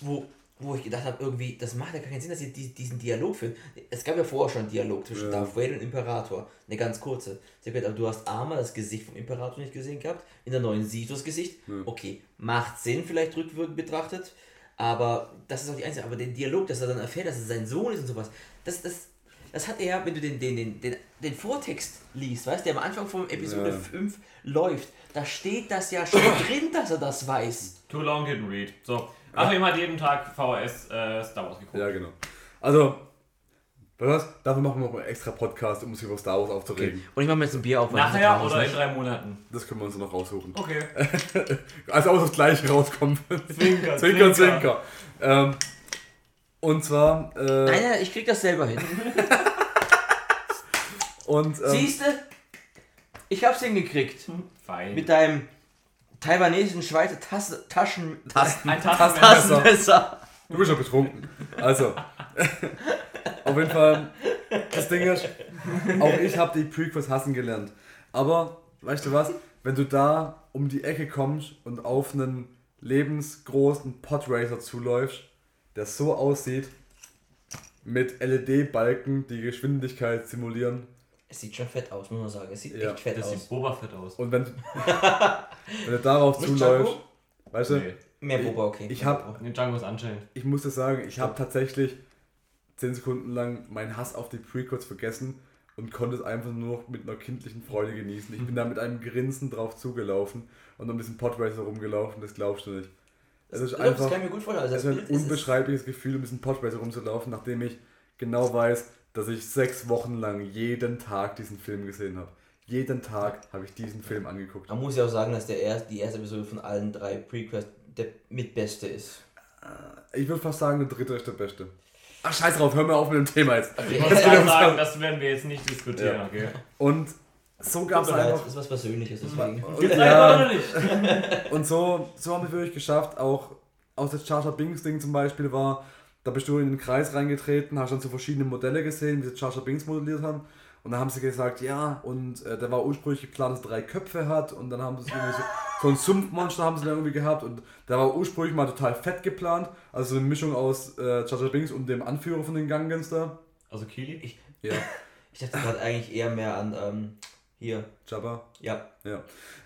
wo, wo ich gedacht habe, irgendwie, das macht ja gar keinen Sinn, dass sie die, diesen Dialog führen. Es gab ja vorher schon einen Dialog zwischen Ja. Darth Vader und Imperator. Eine ganz kurze. Sequenz, aber du hast einmal das Gesicht vom Imperator nicht gesehen gehabt, in der neuen siehst du das Gesicht. Okay, macht Sinn, vielleicht rückwirkend betrachtet, aber das ist auch die einzige. Aber den Dialog, dass er dann erfährt, dass es sein Sohn ist und sowas, das, das, das hat er ja, wenn du den, den, den, den, den Vortext liest, weißt du, der am Anfang von Episode Ja. 5 läuft, da steht das ja schon <coughs> drin, dass er das weiß. Too long didn't read. So. Achim hat jeden Tag VHS äh, Star Wars geguckt. Ja, genau. Also, was? Dafür machen wir noch einen extra Podcast, um sich über Star Wars aufzuregen. Und ich mache mir jetzt ein Bier auf. weil ich Nachher oder in nicht- drei Monaten? Das können wir uns noch raussuchen. Okay. <laughs> Also auch das gleiche rauskommt. <laughs> Zwinker, zwinker, zwinker. Ähm, und zwar, äh, Nein, nein, ich krieg das selber hin. <laughs> und, ähm, Siehst du? Ich hab's hingekriegt. Fein. Mit deinem taiwanesischen Schweizer Tasse, Taschen, Tasten, Ein Tastenmesser. Tastenmesser. du bist schon betrunken. Also, <laughs> auf jeden Fall, das Ding ist, auch ich habe die Prequels hassen gelernt. Aber, weißt du was, wenn du da um die Ecke kommst und auf einen lebensgroßen Podracer zuläufst, der so aussieht, mit LED-Balken, die Geschwindigkeit simulieren, Es sieht schon fett aus, muss man sagen. Es sieht Ja, echt fett Das aus. sieht Boba Fett aus. Und <laughs> wenn, wenn du darauf Nicht zuläufst, Django? weißt du, Nee. Mehr Ich- Boba, okay. ich Mehr hab- Boba. Nee, Django ist Unchained. ich muss dir sagen, ich habe tatsächlich 10 Sekunden lang meinen Hass auf die Prequels vergessen und konnte es einfach nur noch mit einer kindlichen Freude genießen. Ich bin da mit einem Grinsen drauf zugelaufen und um diesen Podracer rumgelaufen, das glaubst du nicht. Es ist das einfach kann ich mir gut vorstellen. Also es das ist ein unbeschreibliches Gefühl, um diesen Podracer rumzulaufen, nachdem ich genau weiß, dass ich sechs Wochen lang jeden Tag diesen Film gesehen habe. Jeden Tag habe ich diesen Film angeguckt. Man muss ja auch sagen, dass der erst, die erste Episode von allen drei Prequels der mitbeste ist. Ich würde fast sagen, der dritte ist der beste. Ach, scheiß drauf, hör mal auf mit dem Thema jetzt. Ich wollte sagen, das werden wir jetzt nicht diskutieren, Ja. okay? Und so gab es einfach. das ist was Persönliches, deswegen. Geht's Ja. Und so, so haben wir wirklich geschafft, auch aus das Charter Binks Ding zum Beispiel war, da bist du in den Kreis reingetreten, hast dann so verschiedene Modelle gesehen, wie sie Charter Binks modelliert haben. Und dann haben sie gesagt, ja, und äh, der war ursprünglich geplant, dass er drei Köpfe hat. Und dann haben sie irgendwie so, so ein Sumpfmonster haben sie dann irgendwie gehabt. Und der war ursprünglich mal total fett geplant. Also so eine Mischung aus äh, Charter Binks und dem Anführer von den Gangans da. Also Kili? Ja, <laughs> Ich dachte gerade eigentlich eher mehr an, ähm, hier, Jabba. ja. Ja.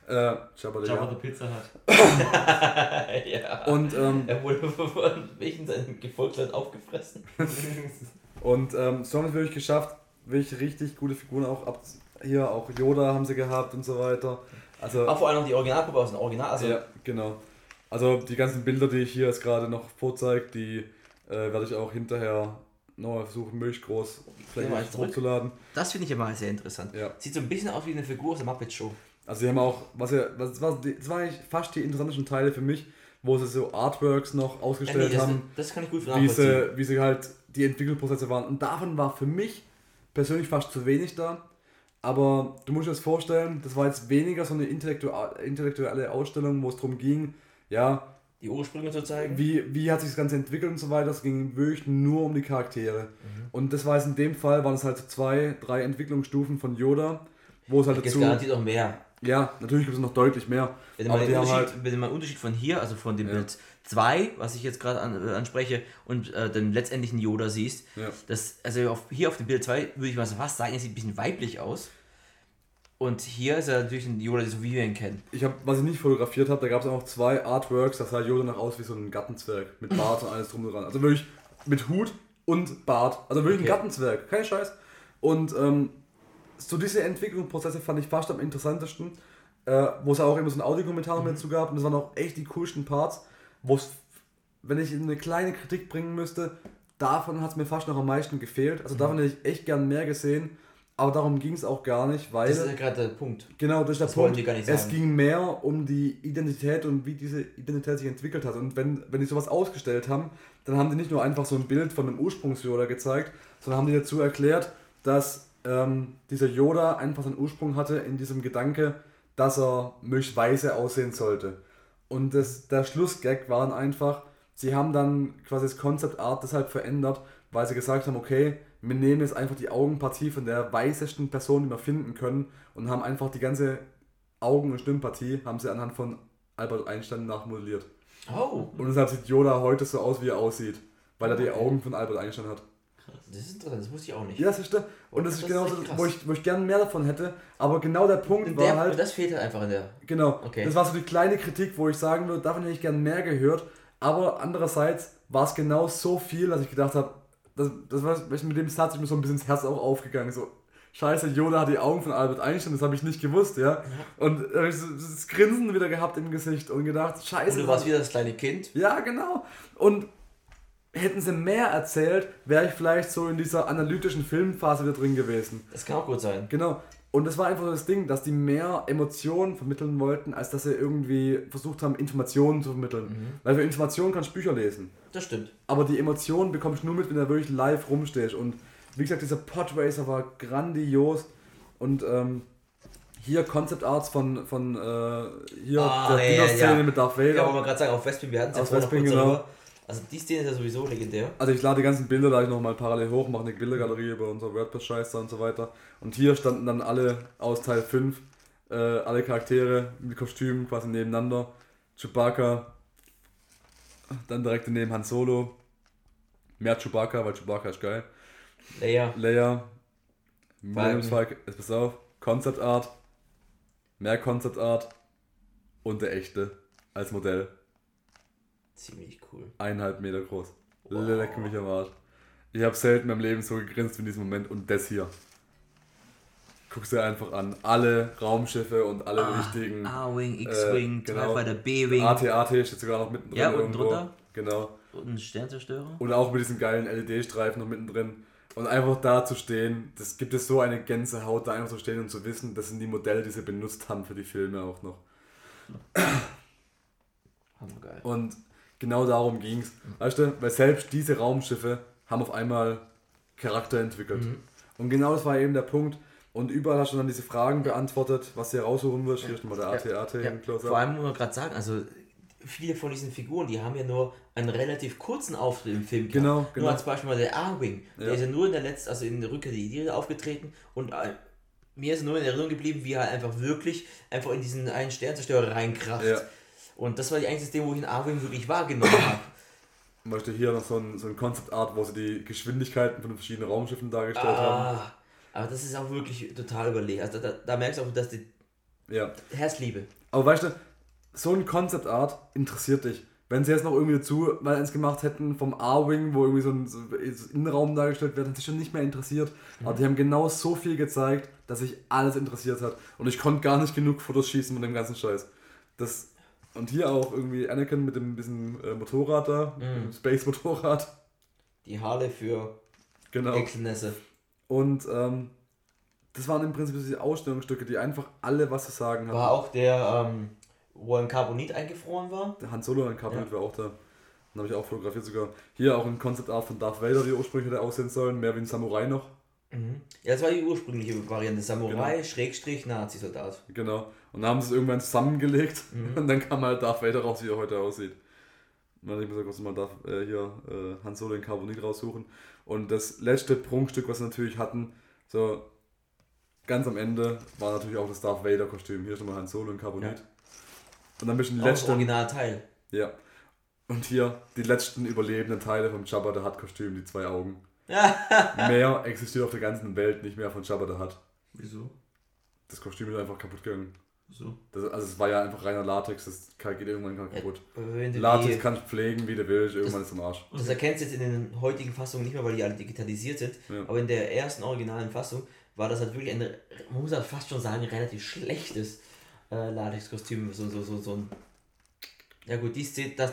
Äh, Jabba, der Jabba ja. the Pizza hat. <laughs> ja. Und ähm, Er wurde von welchen seinen Gefolgsleuten aufgefressen. <laughs> Und ähm, so haben wir es wirklich geschafft, wirklich richtig gute Figuren auch ab hier auch Yoda haben sie gehabt und so weiter. Also Auch vor allem noch die Originalpuppe aus dem Original. Also, ja, genau. Also die ganzen Bilder, die ich hier jetzt gerade noch vorzeige, die äh, werde ich auch hinterher noch versuchen, möglichst groß vielleicht zurück. hochzuladen. das finde ich immer sehr interessant. Ja. Sieht so ein bisschen aus wie eine Figur aus der Muppet Show. Also sie haben auch, was ja, was die, das waren eigentlich fast die interessantesten Teile für mich, wo sie so Artworks noch Ja, nee, ausgestellt das, haben. das kann ich gut wie sie, wie sie halt die Entwicklungsprozesse waren. Und davon war für mich persönlich fast zu wenig da. Aber du musst dir das vorstellen, das war jetzt weniger so eine intellektu intellektuelle Ausstellung, wo es darum ging, ja, Die Ursprünge zu zeigen. wie, wie hat sich das Ganze entwickelt und so weiter. Es ging wirklich nur um die Charaktere. Und das war jetzt in dem Fall, waren es halt so zwei, drei Entwicklungsstufen von Yoda, wo es halt gibt dazu... garantiert auch mehr. Ja, natürlich gibt es noch deutlich mehr. Wenn man, den Unterschied, halt... wenn man den Unterschied von hier, also von dem Ja. Bild 2, was ich jetzt gerade an, äh, anspreche, und äh, dem letztendlichen Yoda siehst, Ja. das, also auf, hier auf dem Bild 2 würde ich mal so fast sagen, er sieht ein bisschen weiblich aus. Und hier ist er natürlich ein Yoda, so wie wir ihn kennen. Ich habe, was ich nicht fotografiert habe, da gab es auch noch zwei Artworks, das sah Yoda noch aus wie so ein Gartenzwerg mit Bart und alles drum und dran. Also wirklich mit Hut und Bart. Also wirklich Okay. ein Gartenzwerg, kein Scheiß. Und ähm, so diese Entwicklungsprozesse fand ich fast am interessantesten, äh, wo es auch immer so einen Audiokommentar Mhm. dazu gab und das waren auch echt die coolsten Parts, wo es, wenn ich eine kleine Kritik bringen müsste, davon hat es mir fast noch am meisten gefehlt. Mhm. Also davon hätte ich echt gern mehr gesehen, aber darum ging es auch gar nicht, weil... Das ist ja gerade der Punkt. Genau, das der Das wollen Punkt. wir gar nicht es ging mehr um die Identität und wie diese Identität sich entwickelt hat. Und wenn, wenn die sowas ausgestellt haben, dann haben die nicht nur einfach so ein Bild von einem Ursprungs-Yoda gezeigt, sondern haben die dazu erklärt, dass ähm, dieser Yoda einfach seinen Ursprung hatte in diesem Gedanke, dass er möglichst weise aussehen sollte. Und das, der Schlussgag war dann einfach, sie haben dann quasi das Concept Art deshalb verändert, weil sie gesagt haben, okay, wir nehmen jetzt einfach die Augenpartie von der weißesten Person, die wir finden können und haben einfach die ganze Augen- und Stimmpartie, haben sie anhand von Albert Einstein nachmodelliert. Oh, Und deshalb sieht Yoda heute so aus, wie er aussieht, weil er die Augen von Albert Einstein hat. Das ist interessant, das wusste ich auch nicht. Ja, siehst du? Und das, Das ist genau krass. wo ich, wo ich gern mehr davon hätte, aber genau der Punkt Und, war der, halt... das fehlt halt einfach in der. Genau. Okay. Das war so die kleine Kritik, wo ich sagen würde, davon hätte ich gern mehr gehört. Aber andererseits war es genau so viel, dass ich gedacht habe, das, das war mit dem Satz ist mir so ein bisschen ins Herz auch aufgegangen. So, scheiße, Yoda hat die Augen von Albert Einstein, das habe ich nicht gewusst, ja. Und da habe ich das Grinsen wieder gehabt im Gesicht und gedacht, scheiße. Und du warst wieder das kleine Kind. Ja, genau. Und hätten sie mehr erzählt, wäre ich vielleicht so in dieser analytischen Filmphase wieder drin gewesen. Das kann auch gut sein. Genau. Und das war einfach so das Ding, dass die mehr Emotionen vermitteln wollten, als dass sie irgendwie versucht haben, Informationen zu vermitteln. Weil für Informationen kannst du Bücher lesen. Das stimmt. Aber die Emotionen bekommst du nur mit, wenn du wirklich live rumstehst. Und wie gesagt, dieser Podracer war grandios. Und ähm, hier Concept Arts von, von äh, hier Ah, der ja, Dino-Szene ja. mit Darth Ja, Vader. wollen wir gerade sagen, auf Westpin, wir hatten es ja vorhin noch kurz genau. darüber. Also die Szene ist ja sowieso legendär. Also ich lade die ganzen Bilder da ich nochmal parallel hoch, mache eine Bildergalerie über unser WordPress-Scheiß da und so weiter. Und hier standen dann alle aus Teil 5, äh, alle Charaktere mit Kostümen quasi nebeneinander. Chewbacca, dann direkt daneben Han Solo. Mehr Chewbacca, weil Chewbacca ist geil. Leia. Leia, Falcon, jetzt pass auf, Concept Art, mehr Concept Art und der echte als Modell. Ziemlich cool. Eineinhalb Meter groß. Wow. Leck mich am Arsch. Ich habe selten in meinem Leben so gegrinst wie in diesem Moment und das hier. Guckst dir einfach an. Alle Raumschiffe und alle wichtigen. A-Wing, X-Wing, TIE Fighter, B-Wing AT-AT steht sogar noch mittendrin. Ja, unten irgendwo. drunter. Genau. und ein Sternzerstörer. Und auch mit diesen geilen LED-Streifen noch mittendrin. Und einfach da zu stehen, das gibt es so eine Gänsehaut, da einfach zu stehen und zu wissen, das sind die Modelle, die sie benutzt haben für die Filme auch noch. Hammergeil. Und genau darum ging es. Weißt du, weil selbst diese Raumschiffe haben auf einmal Charakter entwickelt. Mhm. Und genau das war eben der Punkt. Und überall hast du dann diese Fragen beantwortet, was du raussuchen wirst. Hier ist nochmal der AT-AT Ja, im Close-Up. vor allem muss man gerade sagen, also viele von diesen Figuren, die haben ja nur einen relativ kurzen Auftritt im Film Genau, Nur genau. als Beispiel mal der A-Wing, der Ja. ist ja nur in der letzten, also in der Rückkehr der Idee aufgetreten und äh, mir ist nur in Erinnerung geblieben, wie er einfach wirklich einfach in diesen einen Sternzerstörer reinkracht. Ja. Und das war die einzige Szene, wo ich den A-Wing wirklich wahrgenommen <coughs> habe. Zum Beispiel hier noch so ein, so ein Concept Art, wo sie die Geschwindigkeiten von den verschiedenen Raumschiffen dargestellt haben. Ah, aber das ist auch wirklich total überlegt. Also da, da merkst du auch, dass die Ja. Herzliebe. Aber weißt du, so ein Concept Art interessiert dich. Wenn sie jetzt noch irgendwie dazu mal eins gemacht hätten vom A-Wing, wo irgendwie so ein so Innenraum dargestellt wird, dann ist schon nicht mehr interessiert. Aber die haben genau so viel gezeigt, dass sich alles interessiert hat. Und ich konnte gar nicht genug Fotos schießen mit dem ganzen Scheiß. Das, und hier auch irgendwie Anakin mit dem bisschen äh, Motorrad da, dem Space-Motorrad. Die Harley für Genau. Excelnesse. Und ähm, das waren im Prinzip diese Ausstellungsstücke, die einfach alle was zu sagen hatten. War auch der, ähm, wo ein Carbonit eingefroren war. Der Han Solo und Carbonite war auch da. Dann habe ich auch fotografiert sogar. Hier auch ein Concept Art von Darth Vader, die ursprünglich hätte aussehen sollen. Mehr wie ein Samurai noch. Ja, das war die ursprüngliche Variante. Samurai, Genau. Schrägstrich, Nazi-Soldat. Genau. Und dann haben sie es irgendwann zusammengelegt. Mhm. <laughs> Und dann kam halt Darth Vader raus, wie er heute aussieht. Und dann ich gesagt, mal Darth, äh, hier äh, Han Solo in Carbonite raussuchen. Und das letzte Prunkstück, was sie natürlich hatten, so ganz am Ende, war natürlich auch das Darth Vader Kostüm. Hier ist nochmal Han Solo in Carbonite. Und dann bist du Auch das letzten. Originalteil. Ja. Und hier die letzten überlebenden Teile vom Jabba the Hutt Kostüm, die zwei Augen. <laughs> mehr existiert auf der ganzen Welt nicht mehr von Jabba the Hutt. Wieso? Das Kostüm ist einfach kaputt gegangen. So. Das, also es war ja einfach reiner Latex, das kann- geht irgendwann kaputt. Du Latex kannst du pflegen, wie du willst, irgendwann ist es am Arsch. das erkennst du jetzt in den heutigen Fassungen nicht mehr, weil die alle digitalisiert sind. Ja. Aber in der ersten originalen Fassung war das halt wirklich ein, man muss halt fast schon sagen, relativ schlechtes äh, Latex-Kostüm. So, so, so, so ein. Ja gut, die Szene, das,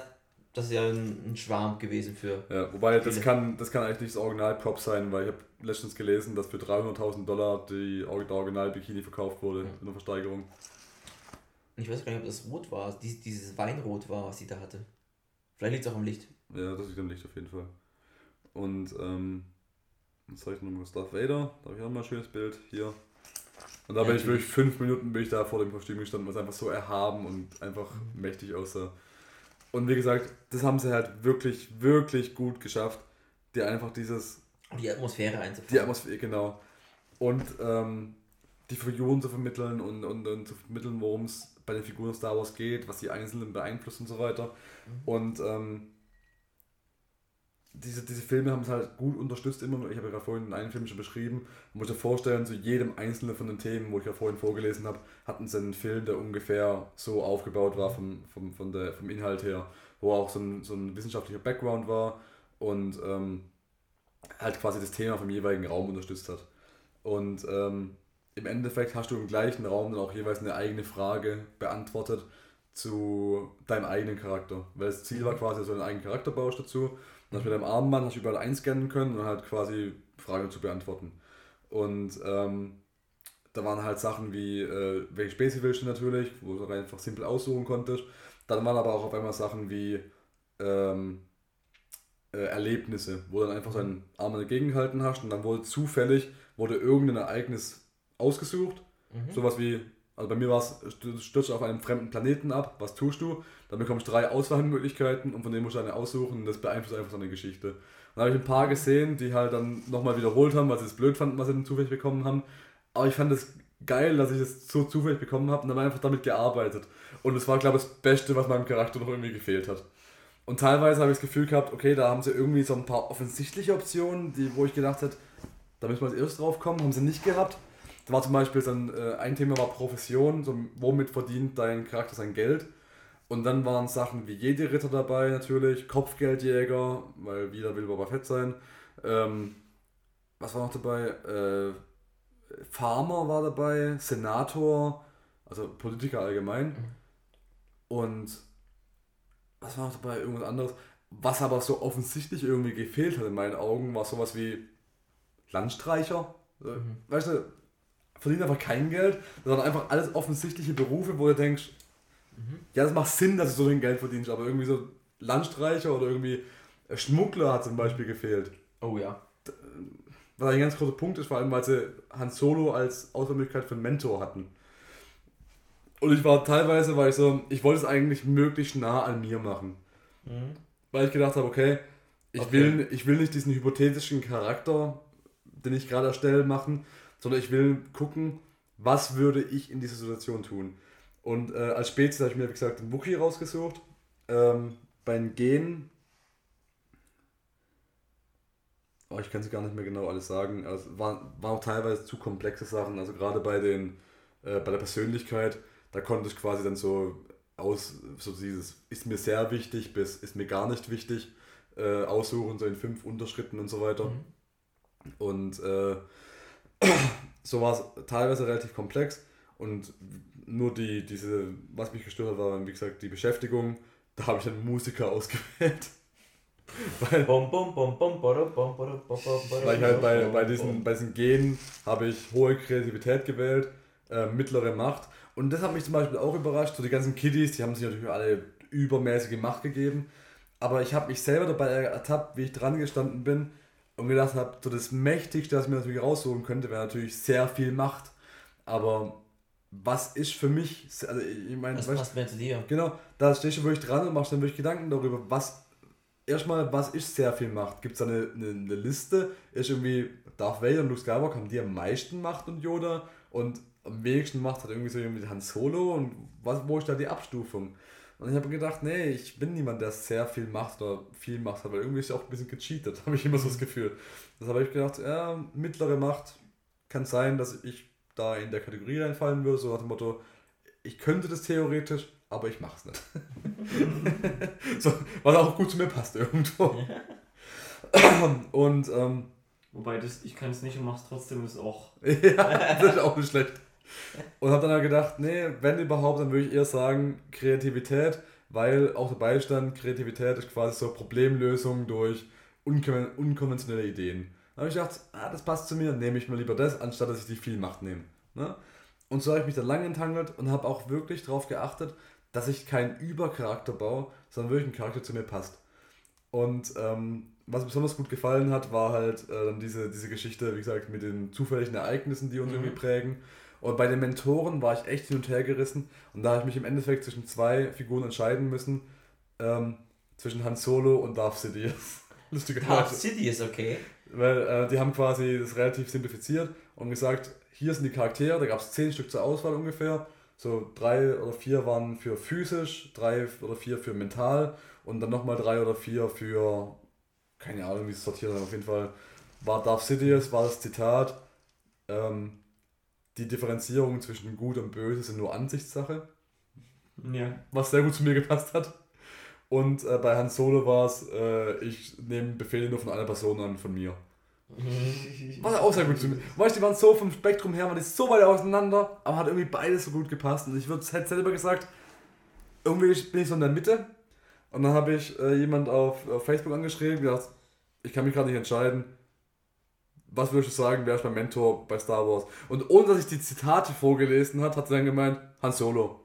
das ist ja ein, ein Schwarm gewesen für. Ja, wobei das kann, das kann eigentlich nicht das Original-Prop sein, weil ich habe letztens gelesen, dass für 300.000 Dollar die, der Original-Bikini verkauft wurde in der Versteigerung. Ich weiß gar nicht, ob das rot war, dies, dieses Weinrot war, was sie da hatte. Vielleicht liegt es auch am Licht. Ja, das ist am Licht auf jeden Fall. Und, ähm, was zeige ich noch mal? Darth Vader, da habe ich auch mal ein schönes Bild hier. Und da Ja, bin ich wirklich fünf Minuten bin ich da vor dem Kostüm gestanden, was einfach so erhaben und einfach Mhm. mächtig aussah. Und wie gesagt, das haben sie halt wirklich, wirklich gut geschafft, dir einfach dieses Die Atmosphäre einzufangen. Die Atmosphäre, genau. Und ähm, die Figuren zu vermitteln und, und, und zu vermitteln, worum es bei den Figuren Star Wars geht, was die Einzelnen beeinflusst und so weiter. Mhm. Und ähm, diese, diese Filme haben es halt gut unterstützt immer. Ich habe ja gerade vorhin einen Film schon beschrieben. Man muss sich vorstellen, zu jedem einzelnen von den Themen, wo ich ja vorhin vorgelesen habe, hatten sie einen Film, der ungefähr so aufgebaut war vom, vom, von der, vom Inhalt her, wo auch so ein, so ein wissenschaftlicher Background war und ähm, halt quasi das Thema vom jeweiligen Raum unterstützt hat. Und ähm, im Endeffekt hast du im gleichen Raum dann auch jeweils eine eigene Frage beantwortet zu deinem eigenen Charakter. Weil das Ziel war mhm. quasi, dass du einen eigenen Charakter baust dazu dann hast mit deinem Armband hast du überall einscannen können und halt quasi Fragen zu beantworten. Und ähm, da waren halt Sachen wie, äh, welche Spezies willst du natürlich, wo du einfach simpel aussuchen konntest. Dann waren aber auch auf einmal Sachen wie ähm, äh, Erlebnisse, wo du dann einfach deinen Arm entgegengehalten hast und dann wurde zufällig wurde irgendein Ereignis ausgesucht. Mhm. Sowas wie, also bei mir war es, du stürzt auf einem fremden Planeten ab, was tust du? Dann bekommst du drei Auswahlmöglichkeiten und von denen musst du eine aussuchen und das beeinflusst einfach so eine Geschichte. Und da habe ich ein paar gesehen, die halt dann nochmal wiederholt haben, weil sie es blöd fanden, was sie dann zufällig bekommen haben. Aber ich fand es geil, dass ich es so zufällig bekommen habe und dann einfach damit gearbeitet. Und es war, glaube ich, das Beste, was meinem Charakter noch irgendwie gefehlt hat. Und teilweise habe ich das Gefühl gehabt, okay, da haben sie irgendwie so ein paar offensichtliche Optionen, die, wo ich gedacht hätte, da müssen wir als erstes drauf kommen, haben sie nicht gehabt. Da war zum Beispiel so ein, äh, ein Thema war Profession, so womit verdient dein Charakter sein Geld. Und dann waren Sachen wie jede Ritter dabei natürlich, Kopfgeldjäger, weil wieder will Boba Fett sein. Ähm, was war noch dabei? Äh, Farmer war dabei, Senator, also Politiker allgemein. Mhm. Und was war noch dabei? Irgendwas anderes. Was aber so offensichtlich irgendwie gefehlt hat in meinen Augen, war sowas wie Landstreicher. Mhm. Weißt du, verdient einfach kein Geld, sondern einfach alles offensichtliche Berufe, wo du denkst, ja, das macht Sinn, dass du so viel Geld verdienst, aber irgendwie so Landstreicher oder irgendwie Schmuggler hat zum Beispiel gefehlt. Oh ja. Was ein ganz großer Punkt ist, vor allem weil sie Han Solo als Auswahlmöglichkeit für einen Mentor hatten. Und ich war teilweise, weil ich so, ich wollte es eigentlich möglichst nah an mir machen. Mhm. Weil ich gedacht habe, okay, ich, okay. Will, ich will nicht diesen hypothetischen Charakter, den ich gerade erstelle, machen, sondern ich will gucken, was würde ich in dieser Situation tun. Und äh, als Spezies habe ich mir, wie gesagt, den Wookie rausgesucht. Ähm, beim Gehen. Oh, ich kann es gar nicht mehr genau alles sagen. Also, es waren, waren auch teilweise zu komplexe Sachen. Also gerade bei den äh, bei der Persönlichkeit, da konnte ich quasi dann so aus, so dieses ist mir sehr wichtig bis ist mir gar nicht wichtig, äh, aussuchen, so in fünf Unterschritten und so weiter. Mhm. Und äh, <clears throat> so war es teilweise relativ komplex. Und nur die, diese, was mich gestört hat, war, wie gesagt, die Beschäftigung. Da habe ich einen Musiker <laughs> ausgewählt. weil, weil ich halt bei, bei, diesen, bei diesen Genen habe ich hohe Kreativität gewählt, äh, mittlere Macht. Und das hat mich zum Beispiel auch überrascht. So die ganzen Kiddies, die haben sich natürlich alle übermäßige Macht gegeben. Aber ich habe mich selber dabei ertappt, wie ich dran gestanden bin und gedacht habe, so das Mächtigste, was ich mir natürlich rausholen könnte, wäre natürlich sehr viel Macht. Aber was ist für mich, also ich meine, was passt mehr zu dir? Genau, da stehst du wirklich dran und machst dann wirklich Gedanken darüber, was, erstmal, was ist sehr viel Macht? Gibt es da eine, eine, eine, Liste? Ist irgendwie Darth Vader und Luke Skywalker haben die am meisten Macht und Yoda und am wenigsten Macht hat irgendwie so irgendwie Han Solo und was, wo ist da die Abstufung? Und ich habe gedacht, nee, ich bin niemand, der sehr viel Macht oder viel Macht hat, weil irgendwie ist ja auch ein bisschen gecheatet, <laughs> habe ich immer so das Gefühl. Deshalb habe ich gedacht, ja, mittlere Macht kann sein, dass ich da in der Kategorie reinfallen würde, so nach dem Motto, ich könnte das theoretisch, aber ich mach's nicht. <laughs> so, was auch gut zu mir passt irgendwo. und ähm, Wobei das, ich kann es nicht und mach's trotzdem ist auch. <laughs> ja, das ist auch nicht schlecht. Und hab dann halt gedacht, nee, wenn überhaupt, dann würde ich eher sagen Kreativität, weil auch dabei stand, Kreativität ist quasi so Problemlösung durch unkonventionelle Ideen. Da habe ich gedacht, ah, das passt zu mir, nehme ich mir lieber das, anstatt dass ich die viel Macht nehme. Ne? Und so habe ich mich dann lange enttangelt und habe auch wirklich darauf geachtet, dass ich keinen Übercharakter baue, sondern wirklich ein Charakter zu mir passt. Und ähm, was mir besonders gut gefallen hat, war halt äh, diese, diese Geschichte, wie gesagt, mit den zufälligen Ereignissen, die uns mhm. irgendwie prägen. Und bei den Mentoren war ich echt hin und her gerissen. Und da habe ich mich im Endeffekt zwischen zwei Figuren entscheiden müssen. Ähm, zwischen Han Solo und Darth Sidious. <laughs> Lustigerweise. Darth Sidious, okay. Weil äh, die haben quasi das relativ simplifiziert und gesagt, hier sind die Charaktere, da gab es zehn Stück zur Auswahl ungefähr. So drei oder vier waren für physisch, drei oder vier für mental und dann nochmal drei oder vier für, keine Ahnung, wie es sortiert ist, auf jeden Fall war Darth Sidious, war das Zitat, ähm, die Differenzierung zwischen Gut und Böse sind nur Ansichtssache, Ja. was sehr gut zu mir gepasst hat. Und äh, bei Han Solo war es, äh, ich nehme Befehle nur von einer Person an, von mir. <laughs> War auch sehr gut zu mir. Weißt du, die waren so vom Spektrum her, waren die so weit auseinander, aber hat irgendwie beides so gut gepasst. Und ich würde hätte selber gesagt, irgendwie bin ich so in der Mitte. Und dann habe ich äh, jemand auf, auf Facebook angeschrieben, gedacht, ich kann mich gerade nicht entscheiden. Was würdest du sagen, wer ist mein Mentor bei Star Wars? Und ohne dass ich die Zitate vorgelesen hat, hat sie dann gemeint, Han Solo.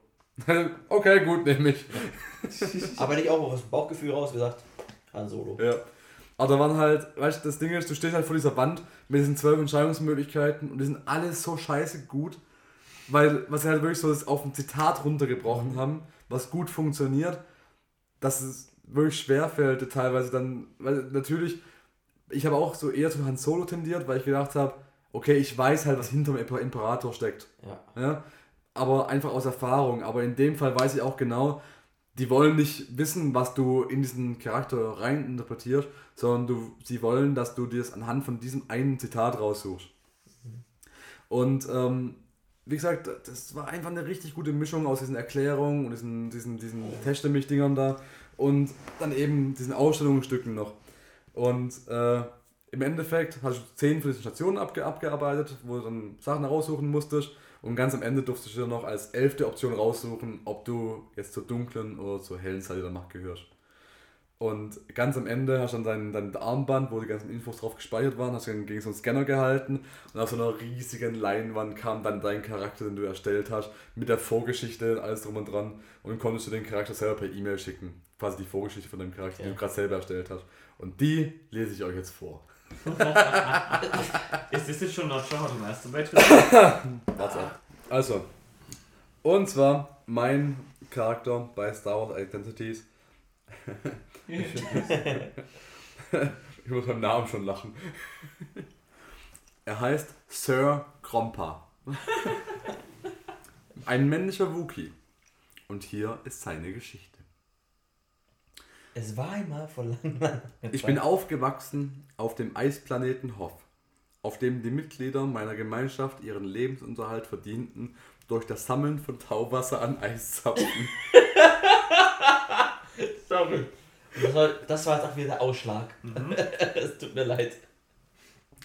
<laughs> okay, gut, nehme ich. <laughs> Aber nicht auch aus dem Bauchgefühl raus gesagt, Han Solo. Ja. Aber da waren halt, weißt du, das Ding ist, du stehst halt vor dieser Wand mit diesen zwölf Entscheidungsmöglichkeiten und die sind alle so scheiße gut, weil, was sie halt wirklich so das auf ein Zitat runtergebrochen haben, was gut funktioniert, dass es wirklich schwer fällt, teilweise dann, weil natürlich, ich habe auch so eher zu Han Solo tendiert, weil ich gedacht habe, okay, ich weiß halt, was hinter dem Imper- Imperator steckt. Ja. Ja? Aber einfach aus Erfahrung. Aber in dem Fall weiß ich auch genau, die wollen nicht wissen, was du in diesen Charakter rein interpretierst, sondern du, sie wollen, dass du dir es anhand von diesem einen Zitat raussuchst. Und ähm, wie gesagt, das war einfach eine richtig gute Mischung aus diesen Erklärungen und diesen, diesen, diesen Teste mich Dingern da und dann eben diesen Ausstellungsstücken noch. Und äh, im Endeffekt hast du zehn diesen Stationen abge abgearbeitet, wo du dann Sachen raussuchen musstest. Und ganz am Ende durftest du dir noch als elfte Option raussuchen, ob du jetzt zur dunklen oder zur hellen Seite der Macht gehörst. Und ganz am Ende hast du dann dein, dein Armband, wo die ganzen Infos drauf gespeichert waren, hast du dann gegen so einen Scanner gehalten und auf so einer riesigen Leinwand kam dann dein Charakter, den du erstellt hast, mit der Vorgeschichte und alles drum und dran und konntest du den Charakter selber per E-Mail schicken. Quasi die Vorgeschichte von deinem Charakter, den Ja. du gerade selber erstellt hast. Und die lese ich euch jetzt vor. <laughs> Ist das jetzt schon not sure how to masturbate? Warte. Also, und zwar mein Charakter bei Star Wars Identities. <laughs> <laughs> <laughs> Ich muss beim Namen schon lachen. Er heißt Sir Grompa. <laughs> Ein männlicher Wookie. Und hier ist seine Geschichte. Es war einmal vor langem. Lang Ich bin aufgewachsen auf dem Eisplaneten Hoff, auf dem die Mitglieder meiner Gemeinschaft ihren Lebensunterhalt verdienten durch das Sammeln von Tauwasser an Eiszapfen. Sorry. Das war, das war jetzt auch wieder der Ausschlag. <laughs> Es tut mir leid.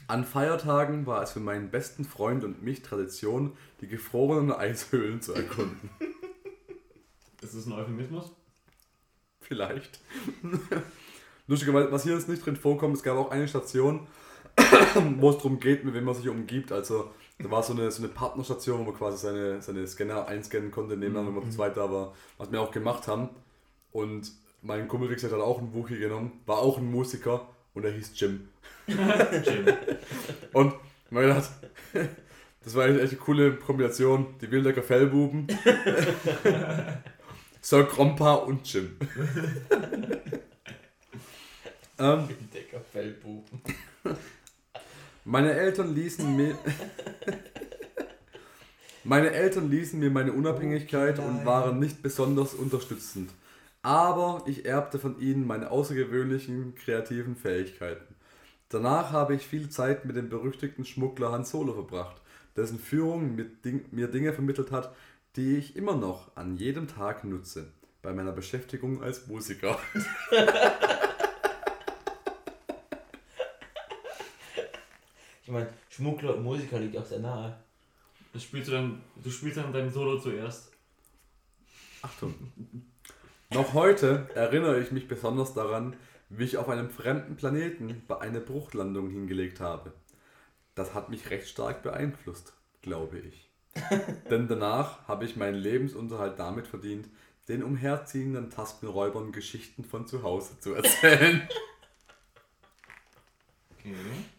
An Feiertagen war es für meinen besten Freund und mich Tradition, die gefrorenen Eishöhlen zu erkunden. <laughs> Ist das ein Euphemismus? Vielleicht. <laughs> Lustigerweise, was hier jetzt nicht drin vorkommt, es gab auch eine Station, <coughs> wo es darum geht, mit wem man sich umgibt. Also da war so eine, so eine Partnerstation, wo man quasi seine, seine Scanner einscannen konnte, nebeneinander, wenn man zu zweit da war, was wir auch gemacht haben. Und mein Kumpel, wie gesagt, hat auch einen Wookie genommen, war auch ein Musiker und er hieß Jim. Jim. <laughs> Und man gedacht, das war echt eine coole Kombination. Die Wildecker Fellbuben, <laughs> Sir Grompa und Jim. <laughs> ähm, Decker Fellbuben. meine Eltern ließen mir. meine Eltern ließen mir meine Unabhängigkeit und waren nicht besonders unterstützend. Aber ich erbte von ihnen meine außergewöhnlichen kreativen Fähigkeiten. Danach habe ich viel Zeit mit dem berüchtigten Schmuggler Han Solo verbracht, dessen Führung mir, Ding, mir Dinge vermittelt hat, die ich immer noch an jedem Tag nutze, bei meiner Beschäftigung als Musiker. <laughs> Ich meine, Schmuggler und Musiker liegt auch sehr nahe. Das spielst du dann, du spielst dann dein Solo zuerst. Achtung. <laughs> Noch heute erinnere ich mich besonders daran, wie ich auf einem fremden Planeten bei eine Bruchlandung hingelegt habe. Das hat mich recht stark beeinflusst, glaube ich. <laughs> Denn danach habe ich meinen Lebensunterhalt damit verdient, den umherziehenden Tastenräubern Geschichten von zu Hause zu erzählen. <laughs> Okay.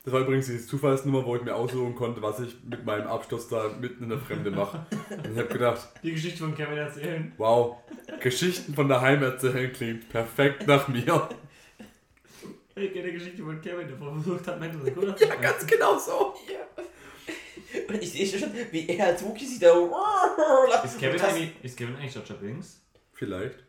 Das war übrigens die Zufallsnummer, wo ich mir aussuchen konnte, was ich mit meinem Abschluss da mitten in der Fremde mache. Und ich habe gedacht, Die Geschichte von Kevin erzählen. wow, Geschichten von daheim erzählen klingt perfekt nach mir. Ich kenne die Geschichte von Kevin, der versucht hat, Mental Sekunde Ja, ganz genau so. Und ich sehe schon, wie er als Wookie sich da. Ist Kevin eigentlich, ist Kevin eigentlich Jar Binks? Vielleicht.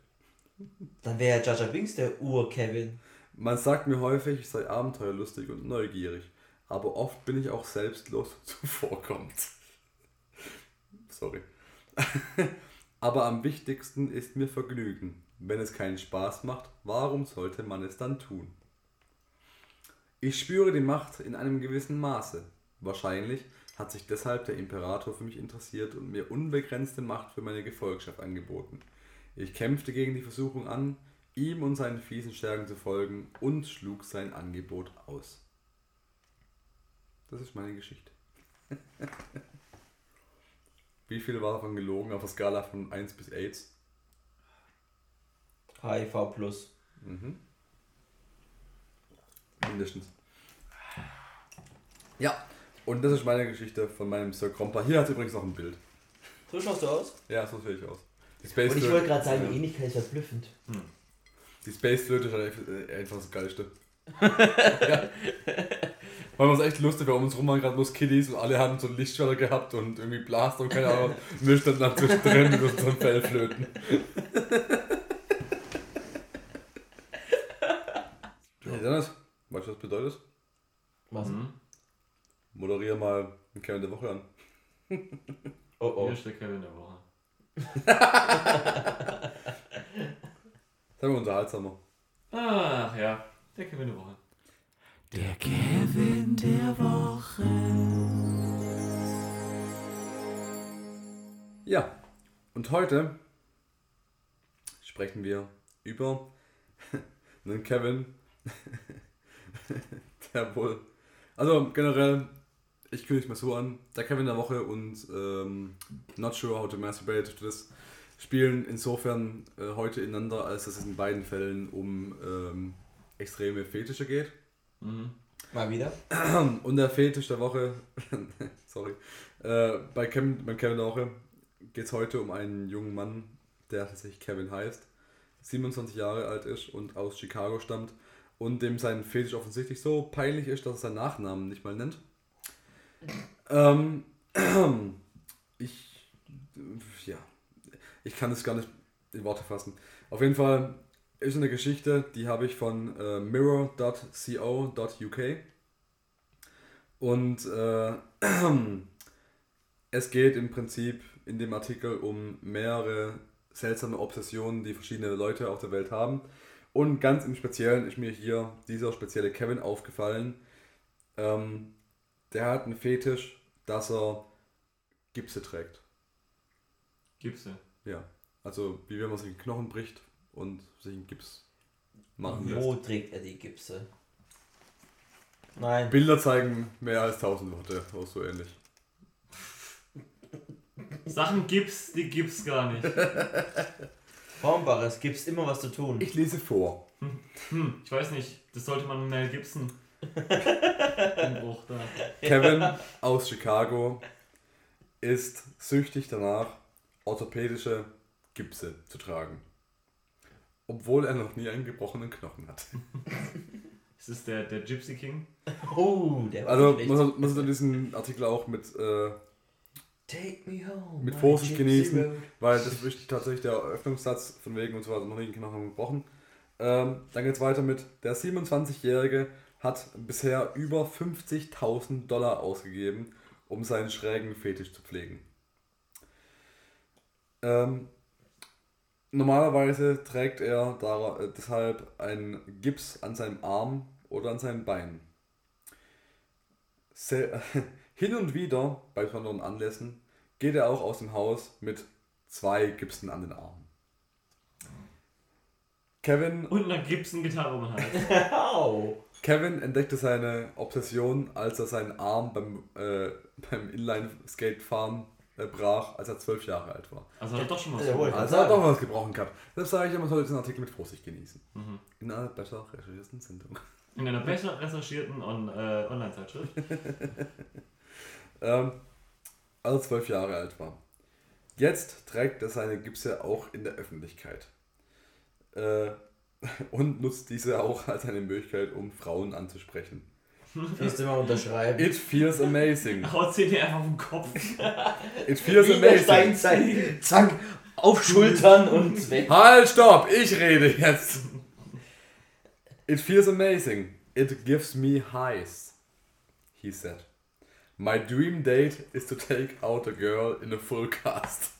Dann wäre Jar Jar Binks der Ur-Kevin. Man sagt mir häufig, ich sei abenteuerlustig und neugierig, aber oft bin ich auch selbstlos <laughs> zuvorkommt. Sorry. <laughs> aber am wichtigsten ist mir Vergnügen. Wenn es keinen Spaß macht, warum sollte man es dann tun? Ich spüre die Macht in einem gewissen Maße. Wahrscheinlich hat sich deshalb der Imperator für mich interessiert und mir unbegrenzte Macht für meine Gefolgschaft angeboten. Ich kämpfte gegen die Versuchung an, ihm und seinen fiesen Stärken zu folgen und schlug sein Angebot aus. Das ist meine Geschichte. <laughs> Wie viel war davon gelogen auf der Skala von 1 bis AIDS? HIV plus. Mhm. Mindestens. Ja, und das ist meine Geschichte von meinem Sir Kromper. Hier hat übrigens noch ein Bild. So schaust du aus. Ja, so sehe ich aus. Und ich wollte gerade sagen, ja. die Ähnlichkeit ist verblüffend. Die Space Flöte ist halt einfach- äh, das Geilste. ja. <laughs> Weil man es echt lustig, weil um uns rum waren gerade bloß Kiddies und alle haben so Lichtschwerter gehabt und irgendwie Blaster und keine Ahnung. Und wir standen dann zwischendrin mit unseren Fellflöten. Hey Dennis, weißt du, was das bedeutet? Was? Mhm. Moderier mal den Kevin der Woche an. Oh oh. Hier ist der Kevin der Woche. <laughs> Sagen wir unterhaltsamer. Ach ja, der Kevin der Woche. Der Kevin der Woche. Ja, und heute sprechen wir über <laughs> einen Kevin, <laughs> der wohl, also generell, ich kündige es mal so an, der Kevin der Woche und ähm, Not Sure How to Masturbate, das spielen insofern äh, heute ineinander, als dass es in beiden Fällen um ähm, extreme Fetische geht. Mhm. Mal wieder. Und der Fetisch der Woche, <laughs> sorry, äh, bei Kevin, beim Kevin der Woche geht es heute um einen jungen Mann, der tatsächlich Kevin heißt, 27 Jahre alt ist und aus Chicago stammt und dem sein Fetisch offensichtlich so peinlich ist, dass er seinen Nachnamen nicht mal nennt. Ähm, <clears throat> ich, ja, ich kann es gar nicht in Worte fassen. Auf jeden Fall ist eine Geschichte, die habe ich von äh, mirror.co.uk und äh, <clears throat> es geht im Prinzip in dem Artikel um mehrere seltsame Obsessionen, die verschiedene Leute auf der Welt haben. Und ganz im Speziellen ist mir hier dieser spezielle Kevin aufgefallen. Ähm, der hat einen Fetisch, dass er Gipse trägt. Gipse. Ja, also wie wenn man sich einen Knochen bricht und sich einen Gips machen lässt. Wo trägt er die Gipse? Nein. Bilder zeigen mehr als 1000 Worte, auch so ähnlich. Sachen gibt's, die gibt's gar nicht. <laughs> Formbares, gibt's immer was zu tun. Ich lese vor. Hm, ich weiß nicht, das sollte man Mel Gibson. <laughs> Kevin aus Chicago ist süchtig danach, orthopädische Gipse zu tragen. Obwohl er noch nie einen gebrochenen Knochen hat. <laughs> Ist das der, der Gypsy King? Oh, der war Also man soll, man diesen Artikel auch mit, äh, Take me home. mit Vorsicht genießen. weil das ist tatsächlich der Eröffnungssatz von wegen und so weiter, noch nie einen Knochen gebrochen. Ähm, dann geht es weiter mit, der 27-Jährige hat bisher über 50.000 Dollar ausgegeben, um seinen schrägen Fetisch zu pflegen. Ähm, normalerweise trägt er äh, deshalb einen Gips an seinem Arm oder an seinem Bein. Se <laughs> hin und wieder, bei besonderen Anlässen, geht er auch aus dem Haus mit zwei Gipsen an den Armen. Kevin, Und einer Gibson-Gitarre um den Hals. <laughs> Kevin entdeckte seine Obsession, als er seinen Arm beim, äh, beim Inline-Skate-Fahren brach, als er zwölf Jahre alt war. Also hat er doch schon was Jawohl. gemacht. Also er hat doch was gebrochen gehabt. Deshalb sage ich, man sollte diesen Artikel mit Vorsicht genießen. Mhm. In einer besser recherchierten Sendung. In einer besser recherchierten On äh, Online-Zeitschrift. <laughs> Ähm, als er zwölf Jahre alt war. Jetzt trägt er seine Gipse auch in der Öffentlichkeit. Äh, <laughs> und nutzt diese auch als eine Möglichkeit, um Frauen anzusprechen. <laughs> Willst du mal unterschreiben? It feels amazing. <laughs> Haut sie dir einfach auf den Kopf. <laughs> It feels amazing. Steinzeit. Zack, auf Schultern und weg. Halt, stopp! Ich rede jetzt! It feels amazing. It gives me highs, he said. My dream date is to take out a girl in a full cast.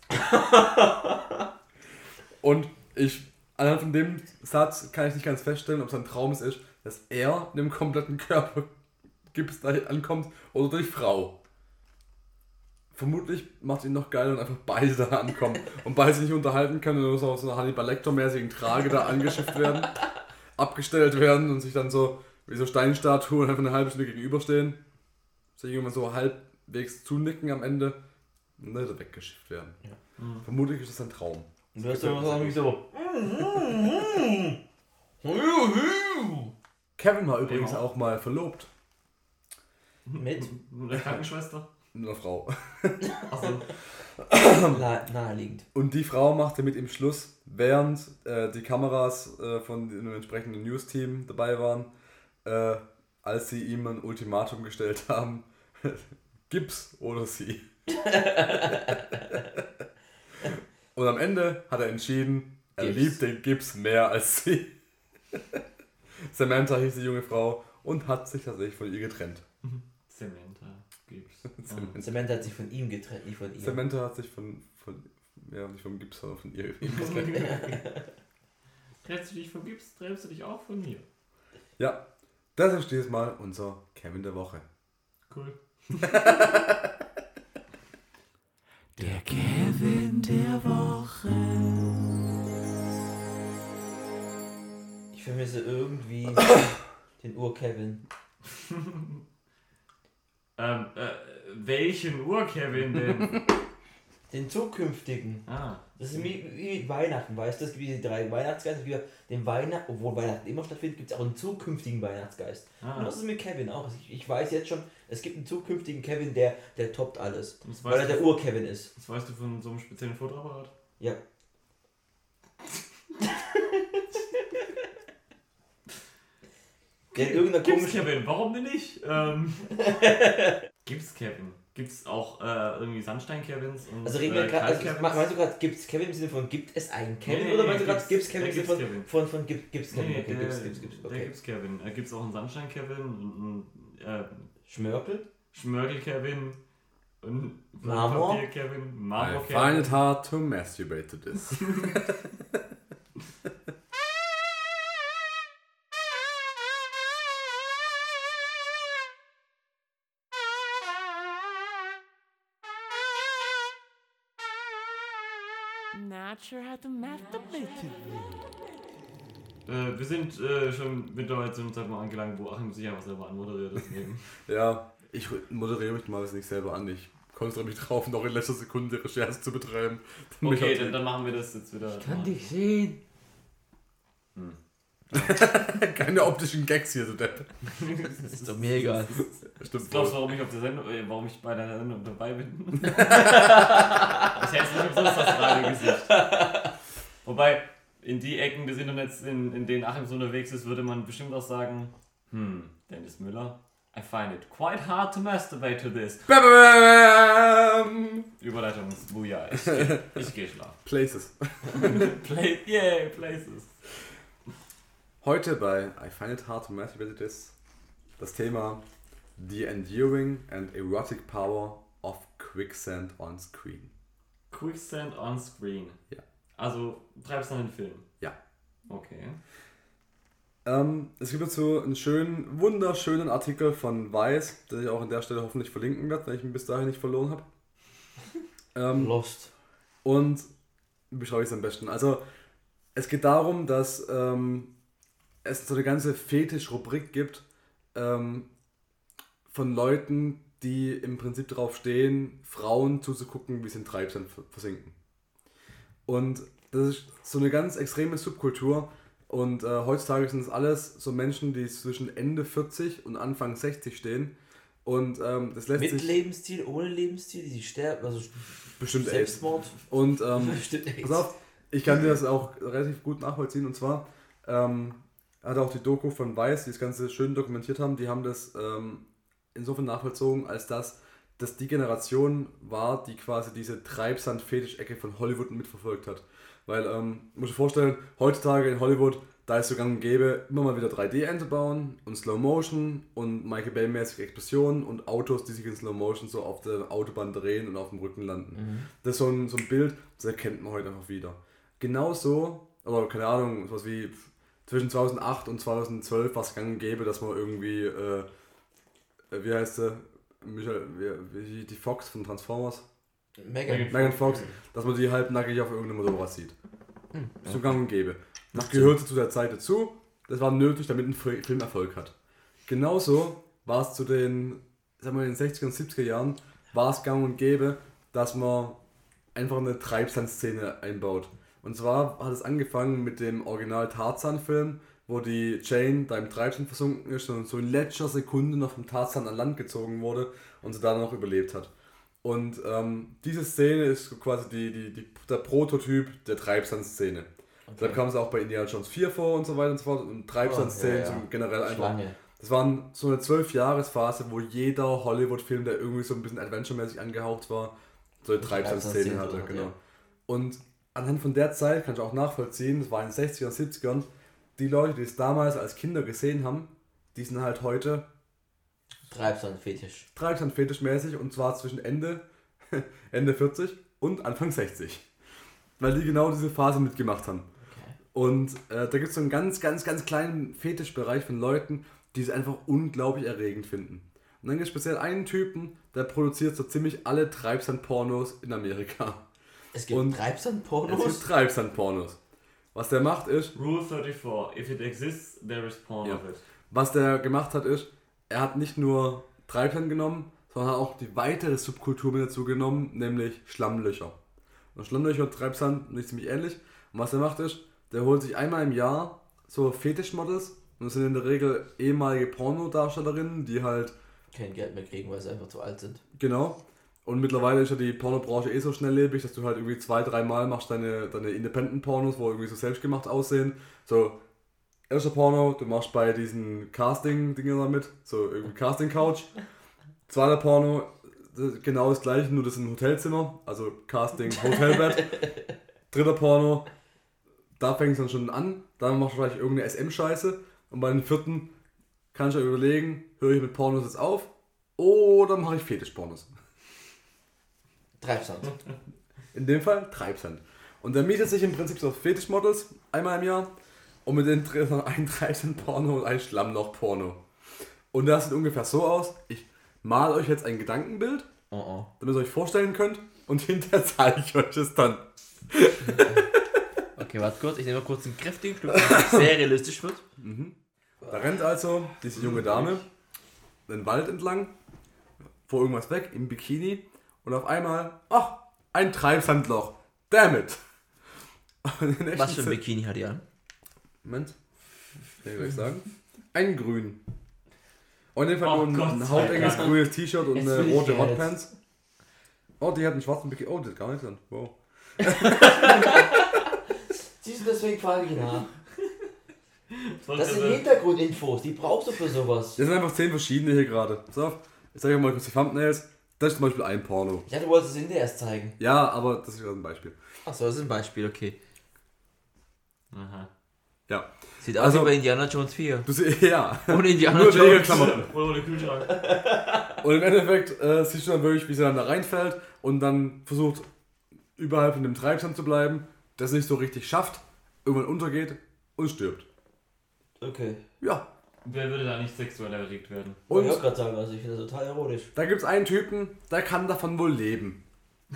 Und ich, anhand von dem Satz kann ich nicht ganz feststellen, ob es ein Traum ist, dass er in dem kompletten Körper Gips dahin ankommt oder durch Frau. Vermutlich macht ihn noch geiler, wenn einfach beide da ankommen <laughs> und beide sich nicht unterhalten können und nur so auf so einer Hannibal Lecter-mäßigen Trage da angeschifft werden, abgestellt werden und sich dann so wie so Steinstatuen einfach eine halbe Stunde gegenüberstehen, sich irgendwann so halbwegs zunicken am Ende und dann weggeschifft werden. Vermutlich ist das ein Traum. Und du hast dann irgendwie so. <laughs> Kevin war übrigens Ja. auch mal verlobt Mit Mit der Krankenschwester. mit einer Frau. Achso. <coughs> Na, naheliegend. Und die Frau machte mit ihm Schluss, während äh, die Kameras äh, von dem entsprechenden News-Team dabei waren, äh, als sie ihm ein Ultimatum gestellt haben: <laughs> Gips oder sie. <laughs> Und am Ende hat er entschieden, er Gips. liebt den Gips mehr als sie. <laughs> Samantha hieß die junge Frau und hat sich tatsächlich von ihr getrennt. Samantha gibt's. Samantha. <laughs> Samantha hat sich von ihm getrennt, nicht von ihr. Samantha hat sich von, von ja, nicht vom Gips, sondern von ihr <laughs> getrennt. <laughs> Trennst du dich von Gips, trennst du dich auch von mir. Ja, das ist dieses Mal unser Kevin der Woche. Cool. Der Kevin der Woche. Ich vermisse irgendwie <coughs> den Ur-Kevin. Ähm, äh, welchen Uhr-Kevin denn? <laughs> Den zukünftigen. ah. Das ist wie, wie Weihnachten, weißt du? Es gibt diese drei Weihnachtsgeister. Gibt den Weihnachten, obwohl Weihnachten immer stattfindet, gibt es auch einen zukünftigen Weihnachtsgeist. Und ah. das ist mit Kevin auch. Ich, ich weiß jetzt schon, es gibt einen zukünftigen Kevin, der, der toppt alles. Weil er der Ur-Kevin ist. das weißt du von so einem speziellen Fotoapparat? Ja. <laughs> Der in irgendeiner Gibt's komischen. Kevin, warum denn nicht? Ähm, <laughs> gibt's Kevin? Gibt's auch äh, irgendwie Sandstein-Kevins? und, Also reden wir äh, gerade, also, Kreis-Kevins? meinst du gerade, gibt es Kevin im Sinne von, gibt es einen Kevin? Nee, oder meinst du gerade, gibt's- Kevin im Sinne gibt's von, Kevin. von, von, gibt es Kevin? Nee, okay, der, gibt's, gibt's, gibt's, der okay. gibt's Kevin. Da gibt's auch einen Sandstein-Kevin und einen äh, Schmörkel? Schmörgel-Kevin und Marmor? Papier-Kevin, I Marmor-Kevin. find it hard to masturbate to this. <laughs> <laughs> Not sure how to masturbate to Äh, wir sind äh, schon mittlerweile zu einem Zeitpunkt angelangt, wo Achim sich einfach selber anmoderiert. Deswegen. <laughs> ja, ich moderiere mich mal nicht selber an. Ich konzentriere mich drauf, noch in letzter Sekunde Recherche zu betreiben. Okay, dann, dann machen wir das jetzt wieder. Kann dich sehen. <laughs> Keine optischen Gags hier, so Depp. Das ist doch mir egal. Stimmt Glaubst du, wohl. warum ich auf der Sendung, äh, warum ich bei deiner Sendung dabei bin? <laughs> das hätte nicht umsonst das Radiogesicht. Wobei, in die Ecken des Internets, in, in denen Achim so unterwegs ist, würde man bestimmt auch sagen, hm, Dennis Müller, I find it quite hard to masturbate to this. Bam, bam, bam. Überleitung, Buja, ich, geh- ich gehe schlafen. Places. <laughs> Play, yay, places. Heute bei I Find It Hard to Masturbate This das Thema The Enduring and Erotic Power of Quicksand on Screen. Quicksand on screen. Ja. Also, treibst du einen Film? Ja. Okay. Ähm, es gibt dazu einen schönen, wunderschönen Artikel von Weiß, den ich auch an der Stelle hoffentlich verlinken werde, wenn ich ihn bis dahin nicht verloren habe. <laughs> ähm, Lost. und wie beschreibe ich es am besten? Also, es geht darum, dass ähm, es so eine ganze Fetisch-Rubrik gibt ähm, von Leuten, die im Prinzip darauf stehen, Frauen zuzugucken, wie sie in Treibsand ver- versinken. Und das ist so eine ganz extreme Subkultur. Und äh, heutzutage sind es alles so Menschen, die zwischen Ende 40 und Anfang 60 stehen. Und ähm, das lässt Mit sich Lebensstil, ohne Lebensstil, die sterben, also bestimmt AIDS. Selbstmord. Und ähm, <laughs> Bestimmt AIDS. Pass auf, ich kann dir das auch relativ gut nachvollziehen. Und zwar ähm, hat auch die Doku von Weiß, die das Ganze schön dokumentiert haben, die haben das ähm, insofern nachvollzogen, als dass das die Generation war, die quasi diese Treibsand-Fetisch-Ecke von Hollywood mitverfolgt hat. Weil, ähm, muss ich vorstellen, heutzutage in Hollywood, da ist so gang und gäbe, immer mal wieder 3D einzubauen und Slow Motion und Michael Bay-mäßige Explosionen und Autos, die sich in Slow Motion so auf der Autobahn drehen und auf dem Rücken landen. Das ist so ein, so ein Bild, das erkennt man heute einfach wieder. Genauso, aber keine Ahnung, was wie zwischen 2008 und 2012 war es gang und gäbe, dass man irgendwie, äh, äh, wie heißt sie, Michael, wie, wie die Fox von Transformers, Megan. Megan Fox, dass man die halbnackig auf irgendeinem Motorrad sieht. So gang und gäbe. Das gehörte zu der Zeit dazu. Das war nötig, damit ein Fi- Film Erfolg hat. Genauso war es zu den, sagen wir, in den 60er und 70er Jahren, war es gang und gäbe, dass man einfach eine Treibsandszene einbaut. Und zwar hat es angefangen mit dem Original Tarzan-Film, wo die Jane da im Treibsand versunken ist und so in letzter Sekunde noch vom Tarzan an Land gezogen wurde und sie da noch überlebt hat. Und ähm, diese Szene ist quasi die, die, die, der Prototyp der Treibsandszene. Deshalb kam es auch bei Indiana Jones 4 vor und so weiter und so fort. Und Treibsandszenen Oh, ja, ja. generell einfach. Schlange. Das waren so eine 12-Jahres-Phase, wo jeder Hollywood-Film, der irgendwie so ein bisschen Adventure-mäßig angehaucht war, so eine Treibsandszene Treibsandszene hatte. hat, Genau. Und anhand von der Zeit kann ich auch nachvollziehen, das war in den 60ern, 70ern, die Leute, die es damals als Kinder gesehen haben, die sind halt heute Treibsand-Fetisch. Treibsand-fetischmäßig und zwar zwischen Ende, <laughs> Ende 40 und Anfang 60. Weil die genau diese Phase mitgemacht haben. Okay. Und äh, da gibt es so einen ganz, ganz, ganz kleinen Fetischbereich von Leuten, die es einfach unglaublich erregend finden. Und dann gibt es speziell einen Typen, der produziert so ziemlich alle Treibsand-Pornos in Amerika. Es gibt Und- Es Treibsand-Pornos. gibt Treibsand-Pornos. Was der macht ist, Rule 34. If it exists, there is porn Ja. of it. was der gemacht hat ist, er hat nicht nur Treibsand genommen, sondern hat auch die weitere Subkultur mit dazu genommen, nämlich Schlammlöcher. Und Schlammlöcher und Treibsand nicht ziemlich ähnlich. Und was er macht ist, der holt sich einmal im Jahr so Fetischmodels und das sind in der Regel ehemalige Pornodarstellerinnen, die halt, Kein Geld mehr kriegen, weil sie einfach zu alt sind. genau, und mittlerweile ist ja die Pornobranche eh so schnelllebig, dass du halt irgendwie zwei, dreimal machst deine, deine Independent-Pornos, wo irgendwie so selbstgemacht aussehen. So, erster Porno, du machst bei diesen Casting-Dingen damit, so irgendwie Casting-Couch. Zweiter Porno, das- genau das gleiche, nur das im Hotelzimmer, also Casting-Hotelbett. <laughs> Dritter Porno, da fängt es dann schon an, dann machst du vielleicht irgendeine SM-Scheiße und bei den vierten kannst du ja überlegen, höre ich mit Pornos jetzt auf oder mache ich Fetisch-Pornos. Treibsand. In dem Fall Treibsand. Und der mietet sich im Prinzip so Fetischmodels einmal im Jahr und mit denen dreht er ein Treibsand-Porno und ein Schlammloch-Porno. Und das sieht ungefähr so aus. Ich mal euch jetzt ein Gedankenbild, Oh oh. damit ihr euch vorstellen könnt und <laughs> hinterher zeige ich euch es dann. Okay, warte kurz. Ich nehme mal kurz einen kräftigen Schluck, damit es sehr realistisch wird. Da rennt also diese junge Dame den Wald entlang, vor irgendwas weg, im Bikini und auf einmal, ach, ein Treibsandloch. Damn it. Was für ein Bikini hat die an? Moment. Kann ich gleich sagen. Ein grün. Und in dem Fall Oh nur ein, Gott ein hautenges grünes T-Shirt und Jetzt eine rote. Hotpants. Oh, die hat einen schwarzen Bikini. Oh, das hat gar nichts an. Wow. <laughs> Siehst du, deswegen frage ich nach. Das sind. Hintergrundinfos, die brauchst du für sowas. Das sind einfach zehn verschiedene hier gerade. So, ich zeige euch mal kurz die Thumbnails. Das ist zum Beispiel ein Porno. Ja, du wolltest es in der erst zeigen. Ja, aber das ist ja ein Beispiel. Achso, das ist ein Beispiel, okay. Aha. Ja. Sieht aus Also- wie bei Indiana Jones 4. Du siehst, <laughs> ja. Ohne Indiana Nur Jones. Oder ohne Kühlschrank. <laughs> Und im Endeffekt äh, siehst du dann wirklich, wie sie dann da reinfällt und dann versucht, überhalb von dem Treibsand zu bleiben, das nicht so richtig schafft, irgendwann untergeht und stirbt. Okay. Ja. Wer würde da nicht sexuell erregt werden? Und ich Und auch gerade sagen, also ich finde das total erotisch. da gibt es einen Typen, der kann davon wohl leben. <laughs>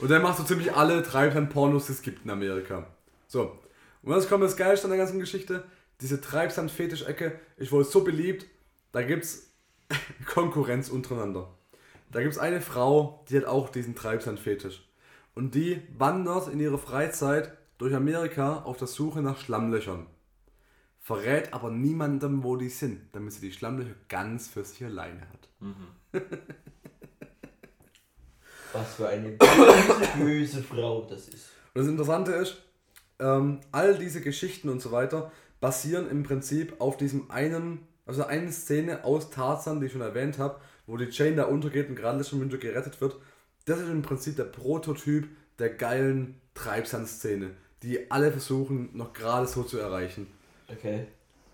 und der macht so ziemlich alle Treibsand-Pornos, die es gibt in Amerika. So. Und was kommt das Geilste an der ganzen Geschichte? Diese Treibsand-Fetisch-Ecke ist wohl so beliebt, da gibt es <laughs> Konkurrenz untereinander. Da gibt es eine Frau, die hat auch diesen Treibsand-Fetisch. Und die wandert in ihrer Freizeit durch Amerika auf der Suche nach Schlammlöchern. Verrät aber niemandem, wo die sind, damit sie die Schlammlöcher ganz für sich alleine hat. Was für eine böse, böse Frau das ist. Und das Interessante ist, ähm, all diese Geschichten und so weiter basieren im Prinzip auf diesem einen, also eine Szene aus Tarzan, die ich schon erwähnt habe, wo die Jane da untergeht und gerade schon Winter gerettet wird. Das ist im Prinzip der Prototyp der geilen Treibsand-Szene, die alle versuchen noch gerade so zu erreichen. Okay.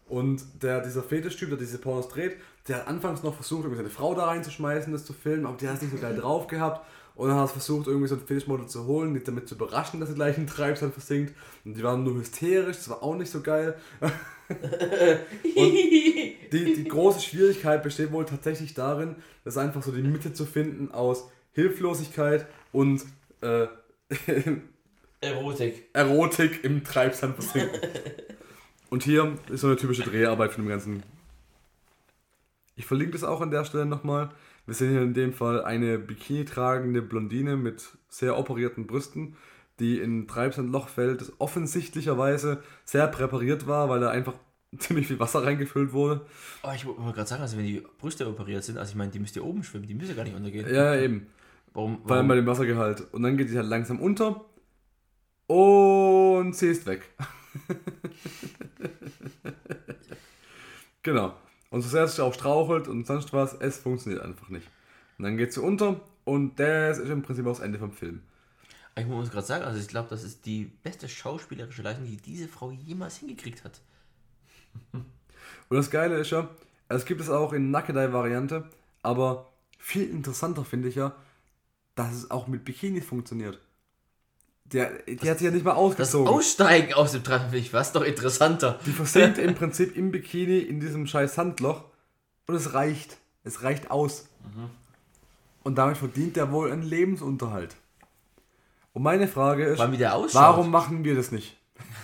Und der, dieser Fetischtyp, der diese Pornos dreht, der hat anfangs noch versucht, irgendwie seine Frau da reinzuschmeißen, das zu filmen, aber der hat es nicht so geil drauf gehabt. Und dann hat er versucht, irgendwie so ein Fetischmodel zu holen, die damit zu überraschen, dass sie gleich in Treibsand versinkt. Und die waren nur hysterisch, das war auch nicht so geil. <laughs> Die, die große Schwierigkeit besteht wohl tatsächlich darin, das einfach so die Mitte zu finden aus Hilflosigkeit und äh, <laughs> Erotik. Erotik im Treibsand versinken. <laughs> Und hier ist so eine typische Dreharbeit von dem Ganzen. Ich verlinke das auch an der Stelle nochmal. Wir sehen hier in dem Fall eine Bikini tragende Blondine mit sehr operierten Brüsten, die in Treibsandloch fällt, das offensichtlicherweise sehr präpariert war, weil da einfach <laughs> ziemlich viel Wasser reingefüllt wurde. Oh, ich wollte gerade sagen, also wenn die Brüste operiert sind, also ich meine, die müsst ihr oben schwimmen, die müssen ja gar nicht untergehen. Ja, eben. Warum? Vor allem warum? bei dem Wassergehalt. Und dann geht sie halt langsam unter und sie ist weg. <laughs> <laughs> genau. Und so sehr es auch strauchelt und sonst was, es funktioniert einfach nicht. Und dann geht sie unter und das ist im Prinzip auch das Ende vom Film. Ich muss gerade sagen, also ich glaube, das ist die beste schauspielerische Leistung, die diese Frau jemals hingekriegt hat. <laughs> Und das Geile ist ja, es gibt es auch in Nackedei-Variante, aber viel interessanter finde ich ja, dass es auch mit Bikini funktioniert. Der, die hat sich ja nicht mal Das ausgezogen. Aussteigen aus dem Treffen finde ich fast doch interessanter. Die versinkt im Prinzip im Bikini in diesem scheiß Sandloch und es reicht. Es reicht aus. Und damit verdient er wohl einen Lebensunterhalt. Und meine Frage ist, der warum machen wir das nicht?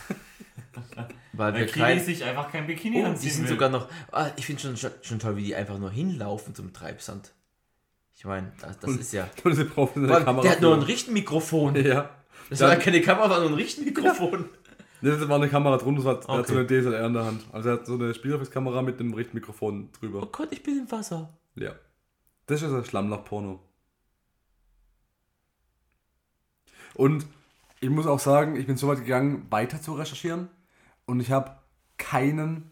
<laughs> Weil wir Weil Kili kein... sich einfach kein Bikini Oh, anziehen die sind will. sogar noch... Ah, ich finde schon, schon, schon toll, wie die einfach nur hinlaufen zum Treibsand. Ich meine, das, das ist ja... <laughs> Und sie brauchen eine Kamera. der hat nur ein Richtmikrofon. Ja. Das Dann- war keine Kamera, sondern ein Richtmikrofon. Das war eine Kamera drunter, das war, hat so Okay. eine DSLR in der Hand. Also er hat so eine Spielreflexkamera mit dem Richtmikrofon Oh drüber. Gott, ich bin im Wasser. Ja. Das ist ein Schlammloch-Porno. Und ich muss auch sagen, ich bin so weit gegangen, weiter zu recherchieren. Und ich habe keinen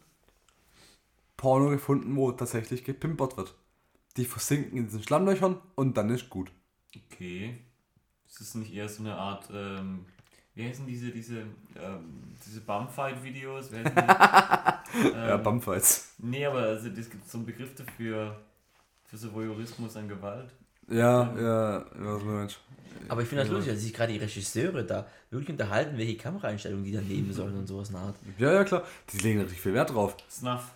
Porno gefunden, wo tatsächlich gepimpert wird. Die versinken in diesen Schlammlöchern und dann ist gut. Okay. Ist das nicht eher so eine Art, ähm, wie heißen diese, diese, ähm, diese Bumfight-Videos? Wer heißen die? <laughs> ähm, Ja, Bumpfights. Nee, aber also, es gibt so einen Begriff dafür, für so Voyeurismus an Gewalt. Ja, ja, was Mensch. Aber ich finde das lustig, dass sich gerade die Regisseure da wirklich unterhalten, welche Kameraeinstellungen die da nehmen sollen und sowas Art. Ja, ja, klar. Die legen richtig viel Wert drauf. Snuff.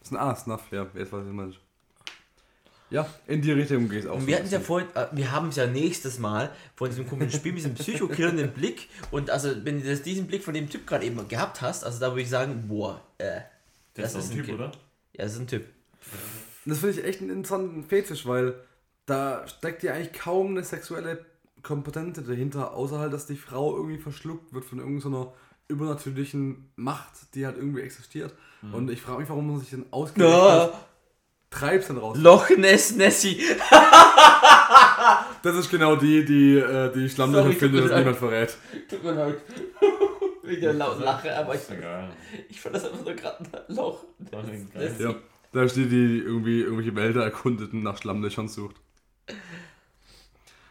Das ist ein A-Snuff, ja, jetzt weiß ich Mensch. Ja, in die Richtung geht es auch. Und wir hatten ja vorhin, äh, wir haben es ja nächstes Mal von diesem komischen Spiel mit diesem psychokillernden Blick und also wenn du das, diesen Blick von dem Typ gerade eben gehabt hast, also da würde ich sagen, boah, äh, Das, ist ein ein Typ, Ki- oder? Ja, das ist ein Typ. Das finde ich echt einen interessanten Fetisch, weil da steckt ja eigentlich kaum eine sexuelle Komponente dahinter, außer halt, dass die Frau irgendwie verschluckt wird von irgendeiner übernatürlichen Macht, die halt irgendwie existiert. Und ich frage mich, warum man sich denn ausgerechnet Treibs dann raus. Loch Ness Nessie. Das ist genau die, die die, die mir und leid. niemand verrät. Tut mir leid. Wegen der lauten Lache, aber ich, ich fand das einfach nur gerade ein Loch. Nessie. Ja, da ist die, die irgendwie irgendwelche Wälder erkundet und nach Schlammlöchern sucht.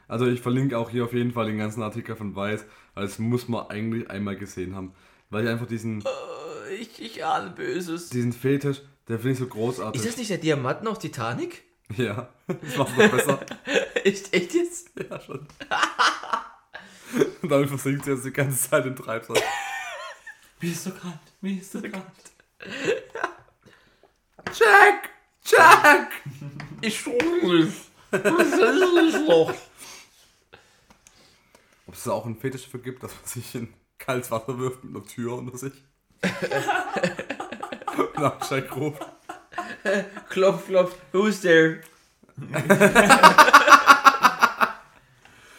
Also ich verlinke auch hier auf jeden Fall den ganzen Artikel von Weiß, weil das muss man eigentlich einmal gesehen haben. Weil ich einfach diesen, Äh, Ich, ich ahne Böses. diesen Fetisch, der finde ich so großartig. Ist das nicht der Diamanten auf Titanic? Ja, das macht noch besser. <laughs> Echt, echt jetzt? ja, schon. Und <laughs> damit versinkt sie jetzt die ganze Zeit im Treibsand. <laughs> Mir ist so kalt, mir ist so kalt. Jack! Jack! Ich schon Das ist ein Loch. Ob es da auch einen Fetisch dafür gibt, dass man sich in kaltes Wasser wirft mit einer Tür unter sich? Jack ruft. <laughs> Klopf, klopf. Who's there?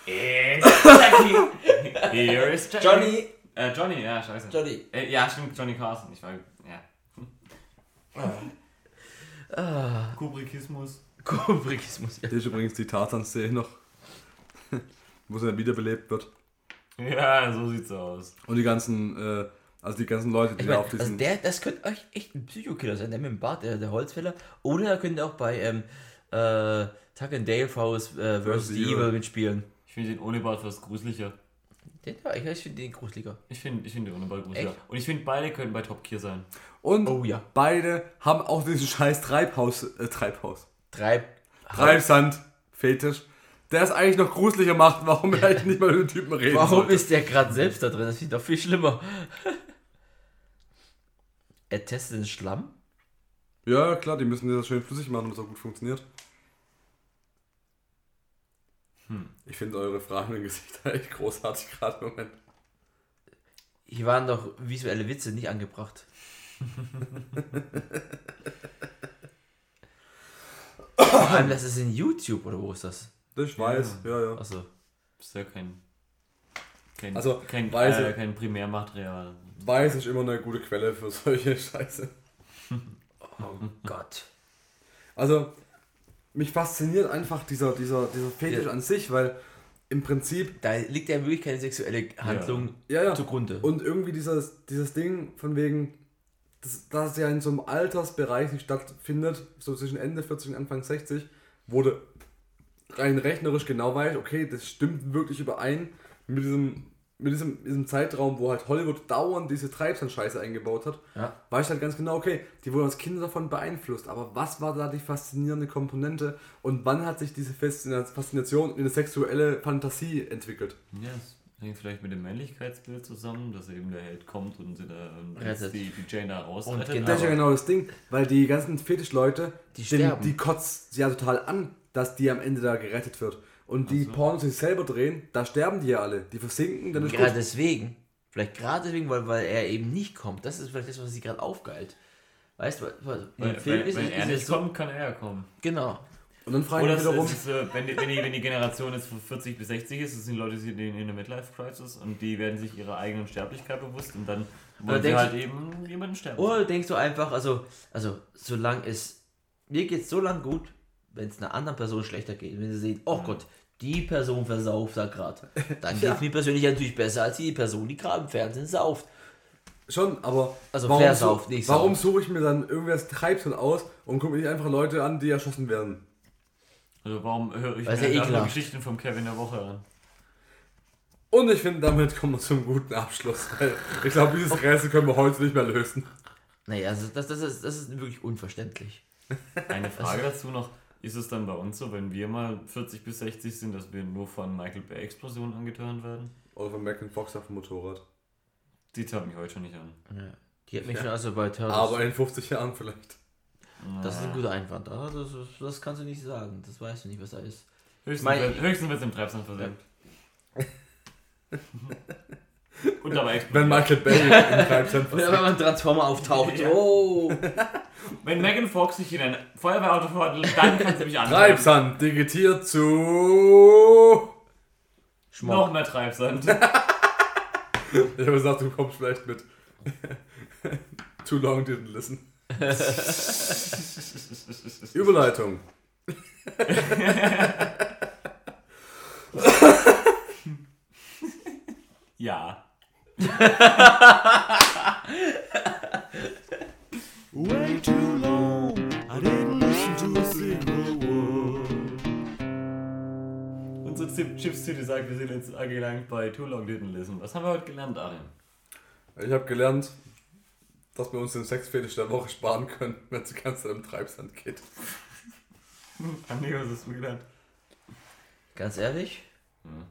It's Jackie. Here is Jackie. Johnny. Äh, Johnny, ja, scheiße. Johnny. Äh, ja, stimmt, Johnny Carson. Ich war, ja. Ah. Kubrickismus. Kubrickismus, ja. Hier ist übrigens die Tarzan-Szene noch, <laughs> wo sie dann wiederbelebt wird. Ja, so sieht's aus. Und die ganzen, äh, also die ganzen Leute, die Ich da mein, auf also diesen. der, das könnte euch echt ein Psychokiller sein, der mit dem Bart, der, der Holzfäller. Oder er könnte auch bei ähm, äh, Tuck and Dale vs. Äh, versus the Evil. Evil mitspielen. Ich finde den ohne Bart fast gruseliger. Den, ja, ich, ich finde den gruseliger. Ich finde ich find den ohne Bart gruseliger. Echt? Und ich finde, beide könnten bei Top Gear sein. Und Oh ja. beide haben auch diesen scheiß Treibhaus, äh, Treibhaus. Treib. Treibsand, Fetisch. Der es eigentlich noch gruseliger macht, warum er <laughs> eigentlich nicht mal mit den Typen reden Warum sollte. ist der gerade selbst da drin? Das ich doch viel schlimmer. Er testet den Schlamm. Ja, klar, die müssen das schön flüssig machen, damit es auch gut funktioniert. Hm. Ich finde eure Fragen im Gesicht <laughs> echt großartig gerade im Moment. Hier waren doch visuelle Witze nicht angebracht. Vor allem, das ist in YouTube, oder wo ist das? Ich weiß, ja, ja. Achso. Ist ja kein. kein Also, kein, Weise- äh, kein Primärmaterial. Weiß ist immer eine gute Quelle für solche Scheiße. <laughs> Oh Gott. Also, mich fasziniert einfach dieser, dieser, dieser Fetisch Ja. an sich, weil im Prinzip, Da liegt ja wirklich keine sexuelle Handlung ja, ja, zugrunde. und irgendwie dieses, dieses Ding von wegen, dass das ja in so einem Altersbereich nicht stattfindet, so zwischen Ende 40 und Anfang 60, wurde rein rechnerisch genau weiß, okay, das stimmt wirklich überein mit diesem, mit diesem, diesem Zeitraum, wo halt Hollywood dauernd diese Treibsandscheiße eingebaut hat, Ja. weiß ich halt ganz genau, okay, die wurden als Kinder davon beeinflusst, aber was war da die faszinierende Komponente und wann hat sich diese Faszina- Faszination in eine sexuelle Fantasie entwickelt? Ja, das hängt vielleicht mit dem Männlichkeitsbild zusammen, dass eben der Held kommt und, sie da, und Rettet. die, die Jane da Und rausrettet. genau- Das ist ja aber- genau das Ding, weil die ganzen Fetischleute, Die den- sterben. die kotzt ja total an, dass die am Ende da gerettet wird. Und die so. Pornos, sich selber drehen, da sterben die ja alle. Die versinken, dann ist Gerade gut. deswegen. Vielleicht gerade deswegen, weil, weil er eben nicht kommt. Das ist vielleicht das, was sie gerade aufgeilt. Weißt du, weil- im Film wenn, ist, wenn es- er ist nicht so. kommt, kann er kommen. Genau. Und dann frage Oder ich mich wiederum, ist, äh, wenn, die, wenn, die, wenn die Generation jetzt von 40 bis 60 ist, das sind Leute, die sind in, einer Midlife-Crisis und die werden sich ihrer eigenen Sterblichkeit bewusst und dann wollen sie denkst halt eben jemanden sterben. Oder denkst du einfach, also, also solange es, mir geht es so lang gut, wenn es einer anderen Person schlechter geht. Wenn sie sehen, oh Gott, die Person versauft da gerade. <laughs> Dann geht es mir persönlich natürlich besser als die Person, die gerade im Fernsehen sauft. schon, aber Also warum, versauft, su- nicht warum sauft. suche ich mir dann irgendwas Treibsand aus und gucke mir nicht einfach Leute an, die erschossen werden? Also warum höre ich Weil mir ja ekelhaft. Geschichten vom Kevin der Woche an? Und ich finde, damit kommen wir zum guten Abschluss. Ich glaube, dieses Rätsel können wir heute nicht mehr lösen. Naja, also das, das, ist, das ist wirklich unverständlich. Eine Frage dazu noch. Ist es dann bei uns so, wenn wir mal 40 bis 60 sind, dass wir nur von Michael Bay Explosionen angetönt werden? Oder von Mac Fox auf dem Motorrad. Die tat mich heute schon nicht an. Ja. Die hat mich schon also bei Turtles. Aber in 50 Jahren vielleicht. das ist ein guter Einwand. Das, das kannst du nicht sagen. Das weißt du nicht, was da ist. Höchstens, Mein- wird- höchstens wird es im Treibsand versenkt. <laughs> Und dabei explodiert. Wenn Michael Bay im Treibsand <laughs> Oder wenn man ein Transformer auftaucht. Oh! Wenn Megan Fox sich in ein Feuerwehrauto verwandelt, dann kann sie mich an. Treibsand digitiert zu. Schmock. Noch mehr Treibsand. Ich habe gesagt, du kommst vielleicht mit. <laughs> Too long didn't listen. <laughs> Überleitung. Ja. Way too long, I didn't listen to a single word. Unsere Chip- Chips-Tüte sagt, wir sind jetzt angelangt bei Too Long Didn't Listen. Was haben wir heute gelernt, Arin? Ich habe gelernt, dass wir uns den Sexfetisch der Woche sparen können, <laughs> wenn es die ganze Zeit im Treibsand geht. Andi, was hast du gelernt? Ganz ehrlich, Hm.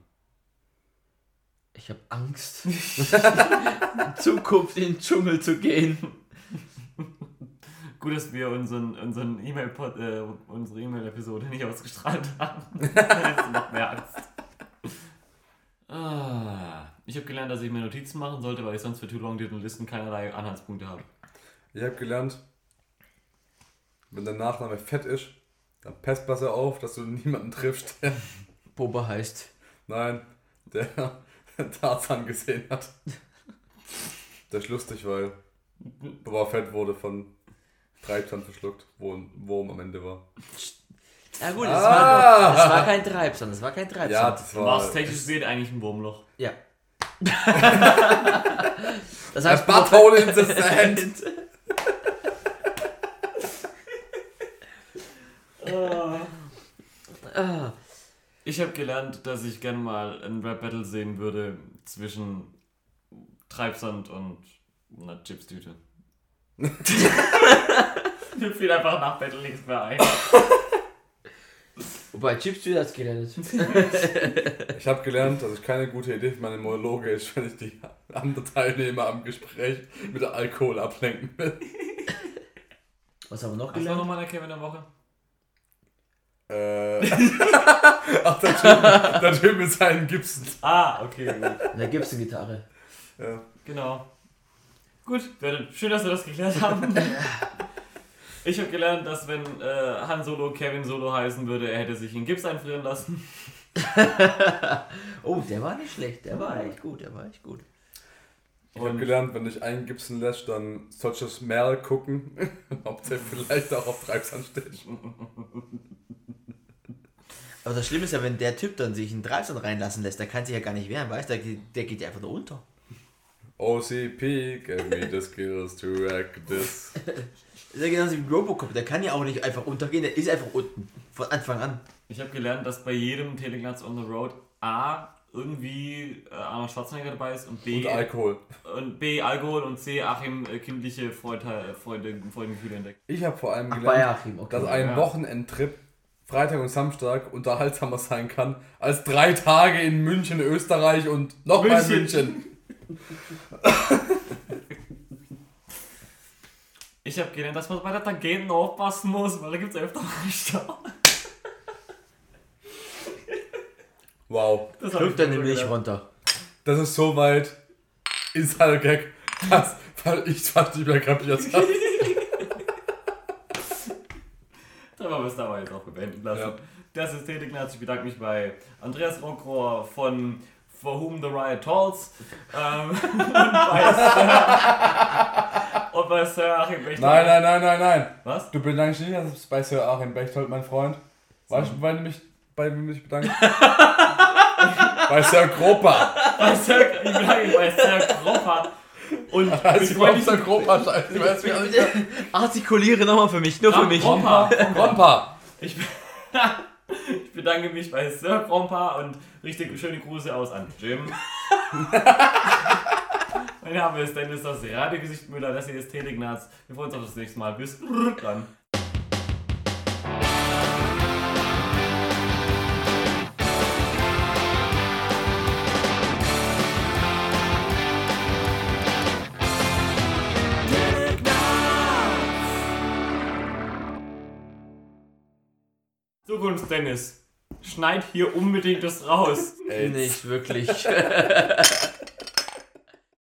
Ich habe Angst, in <laughs> Zukunft in den Dschungel zu gehen. Gut, dass wir unseren, unseren E-Mail äh, unsere E-Mail-Episode nicht ausgestrahlt haben. <laughs> Ist noch mehr Angst. Ah, ich habe gelernt, dass ich mir Notizen machen sollte, weil ich sonst für Too Long Didn't Listen keinerlei Anhaltspunkte habe. Ich habe gelernt, wenn dein Nachname fett ist, dann pass besser auf, dass du niemanden triffst, der, Boba heißt. nein, der <laughs> Tarzan gesehen hat. Das ist lustig, weil Boba Fett wurde von Treibsand verschluckt, wo ein Wurm am Ende war. Ja gut, das, Ah! war, das war kein Treibsand, das war kein Treibsand. Ja, das Du war. technisch gesehen eigentlich ein Wurmloch. Ja. <laughs> Das A heißt, butthole in the sand. <laughs> Ah, Ich habe gelernt, dass ich gern mal ein Rap-Battle sehen würde zwischen Treibsand und einer Chipstüte. Mir fiel einfach nach Battle nichts mehr ein. Wobei Chips du das gelernt. Ich habe gelernt, dass es keine gute Idee für meine Monologe ist, wenn ich die anderen Teilnehmer am Gespräch mit Alkohol ablenken will. Was haben wir noch Was war gelernt? nochmal der Kevin der Woche? Äh. <laughs> Ach, der Typ, der typ mit seinen Gibson. Ah, okay, gut. Eine Gitarre. Ja. Genau. Gut, schön, dass wir das geklärt haben. <laughs> Ich habe gelernt, dass wenn äh, Han Solo Kevin Solo heißen würde, er hätte sich in Gips einfrieren lassen. <laughs> Oh, der war nicht schlecht. Der war echt gut. Der war echt gut. Ich habe gelernt, wenn ich einen Gibson lässt, dann sollst du das Merl gucken, ob der vielleicht auch auf Treibsand steht. Aber das Schlimme ist ja, wenn der Typ dann sich in Treibsand reinlassen lässt, der kann sich ja gar nicht wehren, weißt du? Der, geht- der geht ja einfach nur unter. OCP, give me the skills to wreck this. Das <laughs> ist ja genauso wie Robocop, der kann ja auch nicht einfach untergehen, der ist einfach unten. Von Anfang an. Ich habe gelernt, dass bei jedem Telegnatz on the Road A irgendwie äh, Arnold Schwarzenegger dabei ist und B, Und Alkohol. und B Alkohol und C Achim äh, kindliche Freude, äh, Freude, Freudengefühle entdeckt. Ich habe vor allem Ach, bei gelernt, Achim, okay. dass ein Ja. Wochenendtrip Freitag und Samstag unterhaltsamer sein kann als drei Tage in München, Österreich und nochmal München. München. Ich habe gelernt, dass man bei der Tangenten aufpassen muss, weil da gibt es öfter mal Stau. Wow. Das hab Schlürft ich deine früher Milch runter. Das ist soweit Insider-Gag, dass weil ich fast nicht mehr kapiert habe. Dann wollen wir es dabei jetzt auch beenden lassen. Ja. Das ist Telegnatz. Ich bedanke mich bei Andreas Rockrohr von For Whom the Riot Tolls ähm, <laughs> und, bei Sir, <laughs> und bei Sir Achim Bechtold. Nein, nein, nein, nein, nein. Was? Du bedankst dich nicht bei Sir Achim Bechtold, mein Freund. Weißt du, weil du mich bei wem ich bedanke? <laughs> bei Sir Gropa. Bei Sir, ich bedanke mich bei Sir Kropper. Und mit <laughs> ich Gropa? Scheiße, ich weiß nicht, Artikuliere nochmal für mich, nur für mich. Krompa. Grompa. Ich, <laughs> ich bedanke mich bei Sir Krompa und richtig schöne Grüße aus an Jim. <laughs> mein Name ist Dennis, das Radiogesicht Müller, das hier ist Telegnaz. Wir freuen uns auf das nächste Mal. Bis dann. Zukunft Dennis. Schneid hier unbedingt das raus. Ey, Nicht wirklich. <laughs>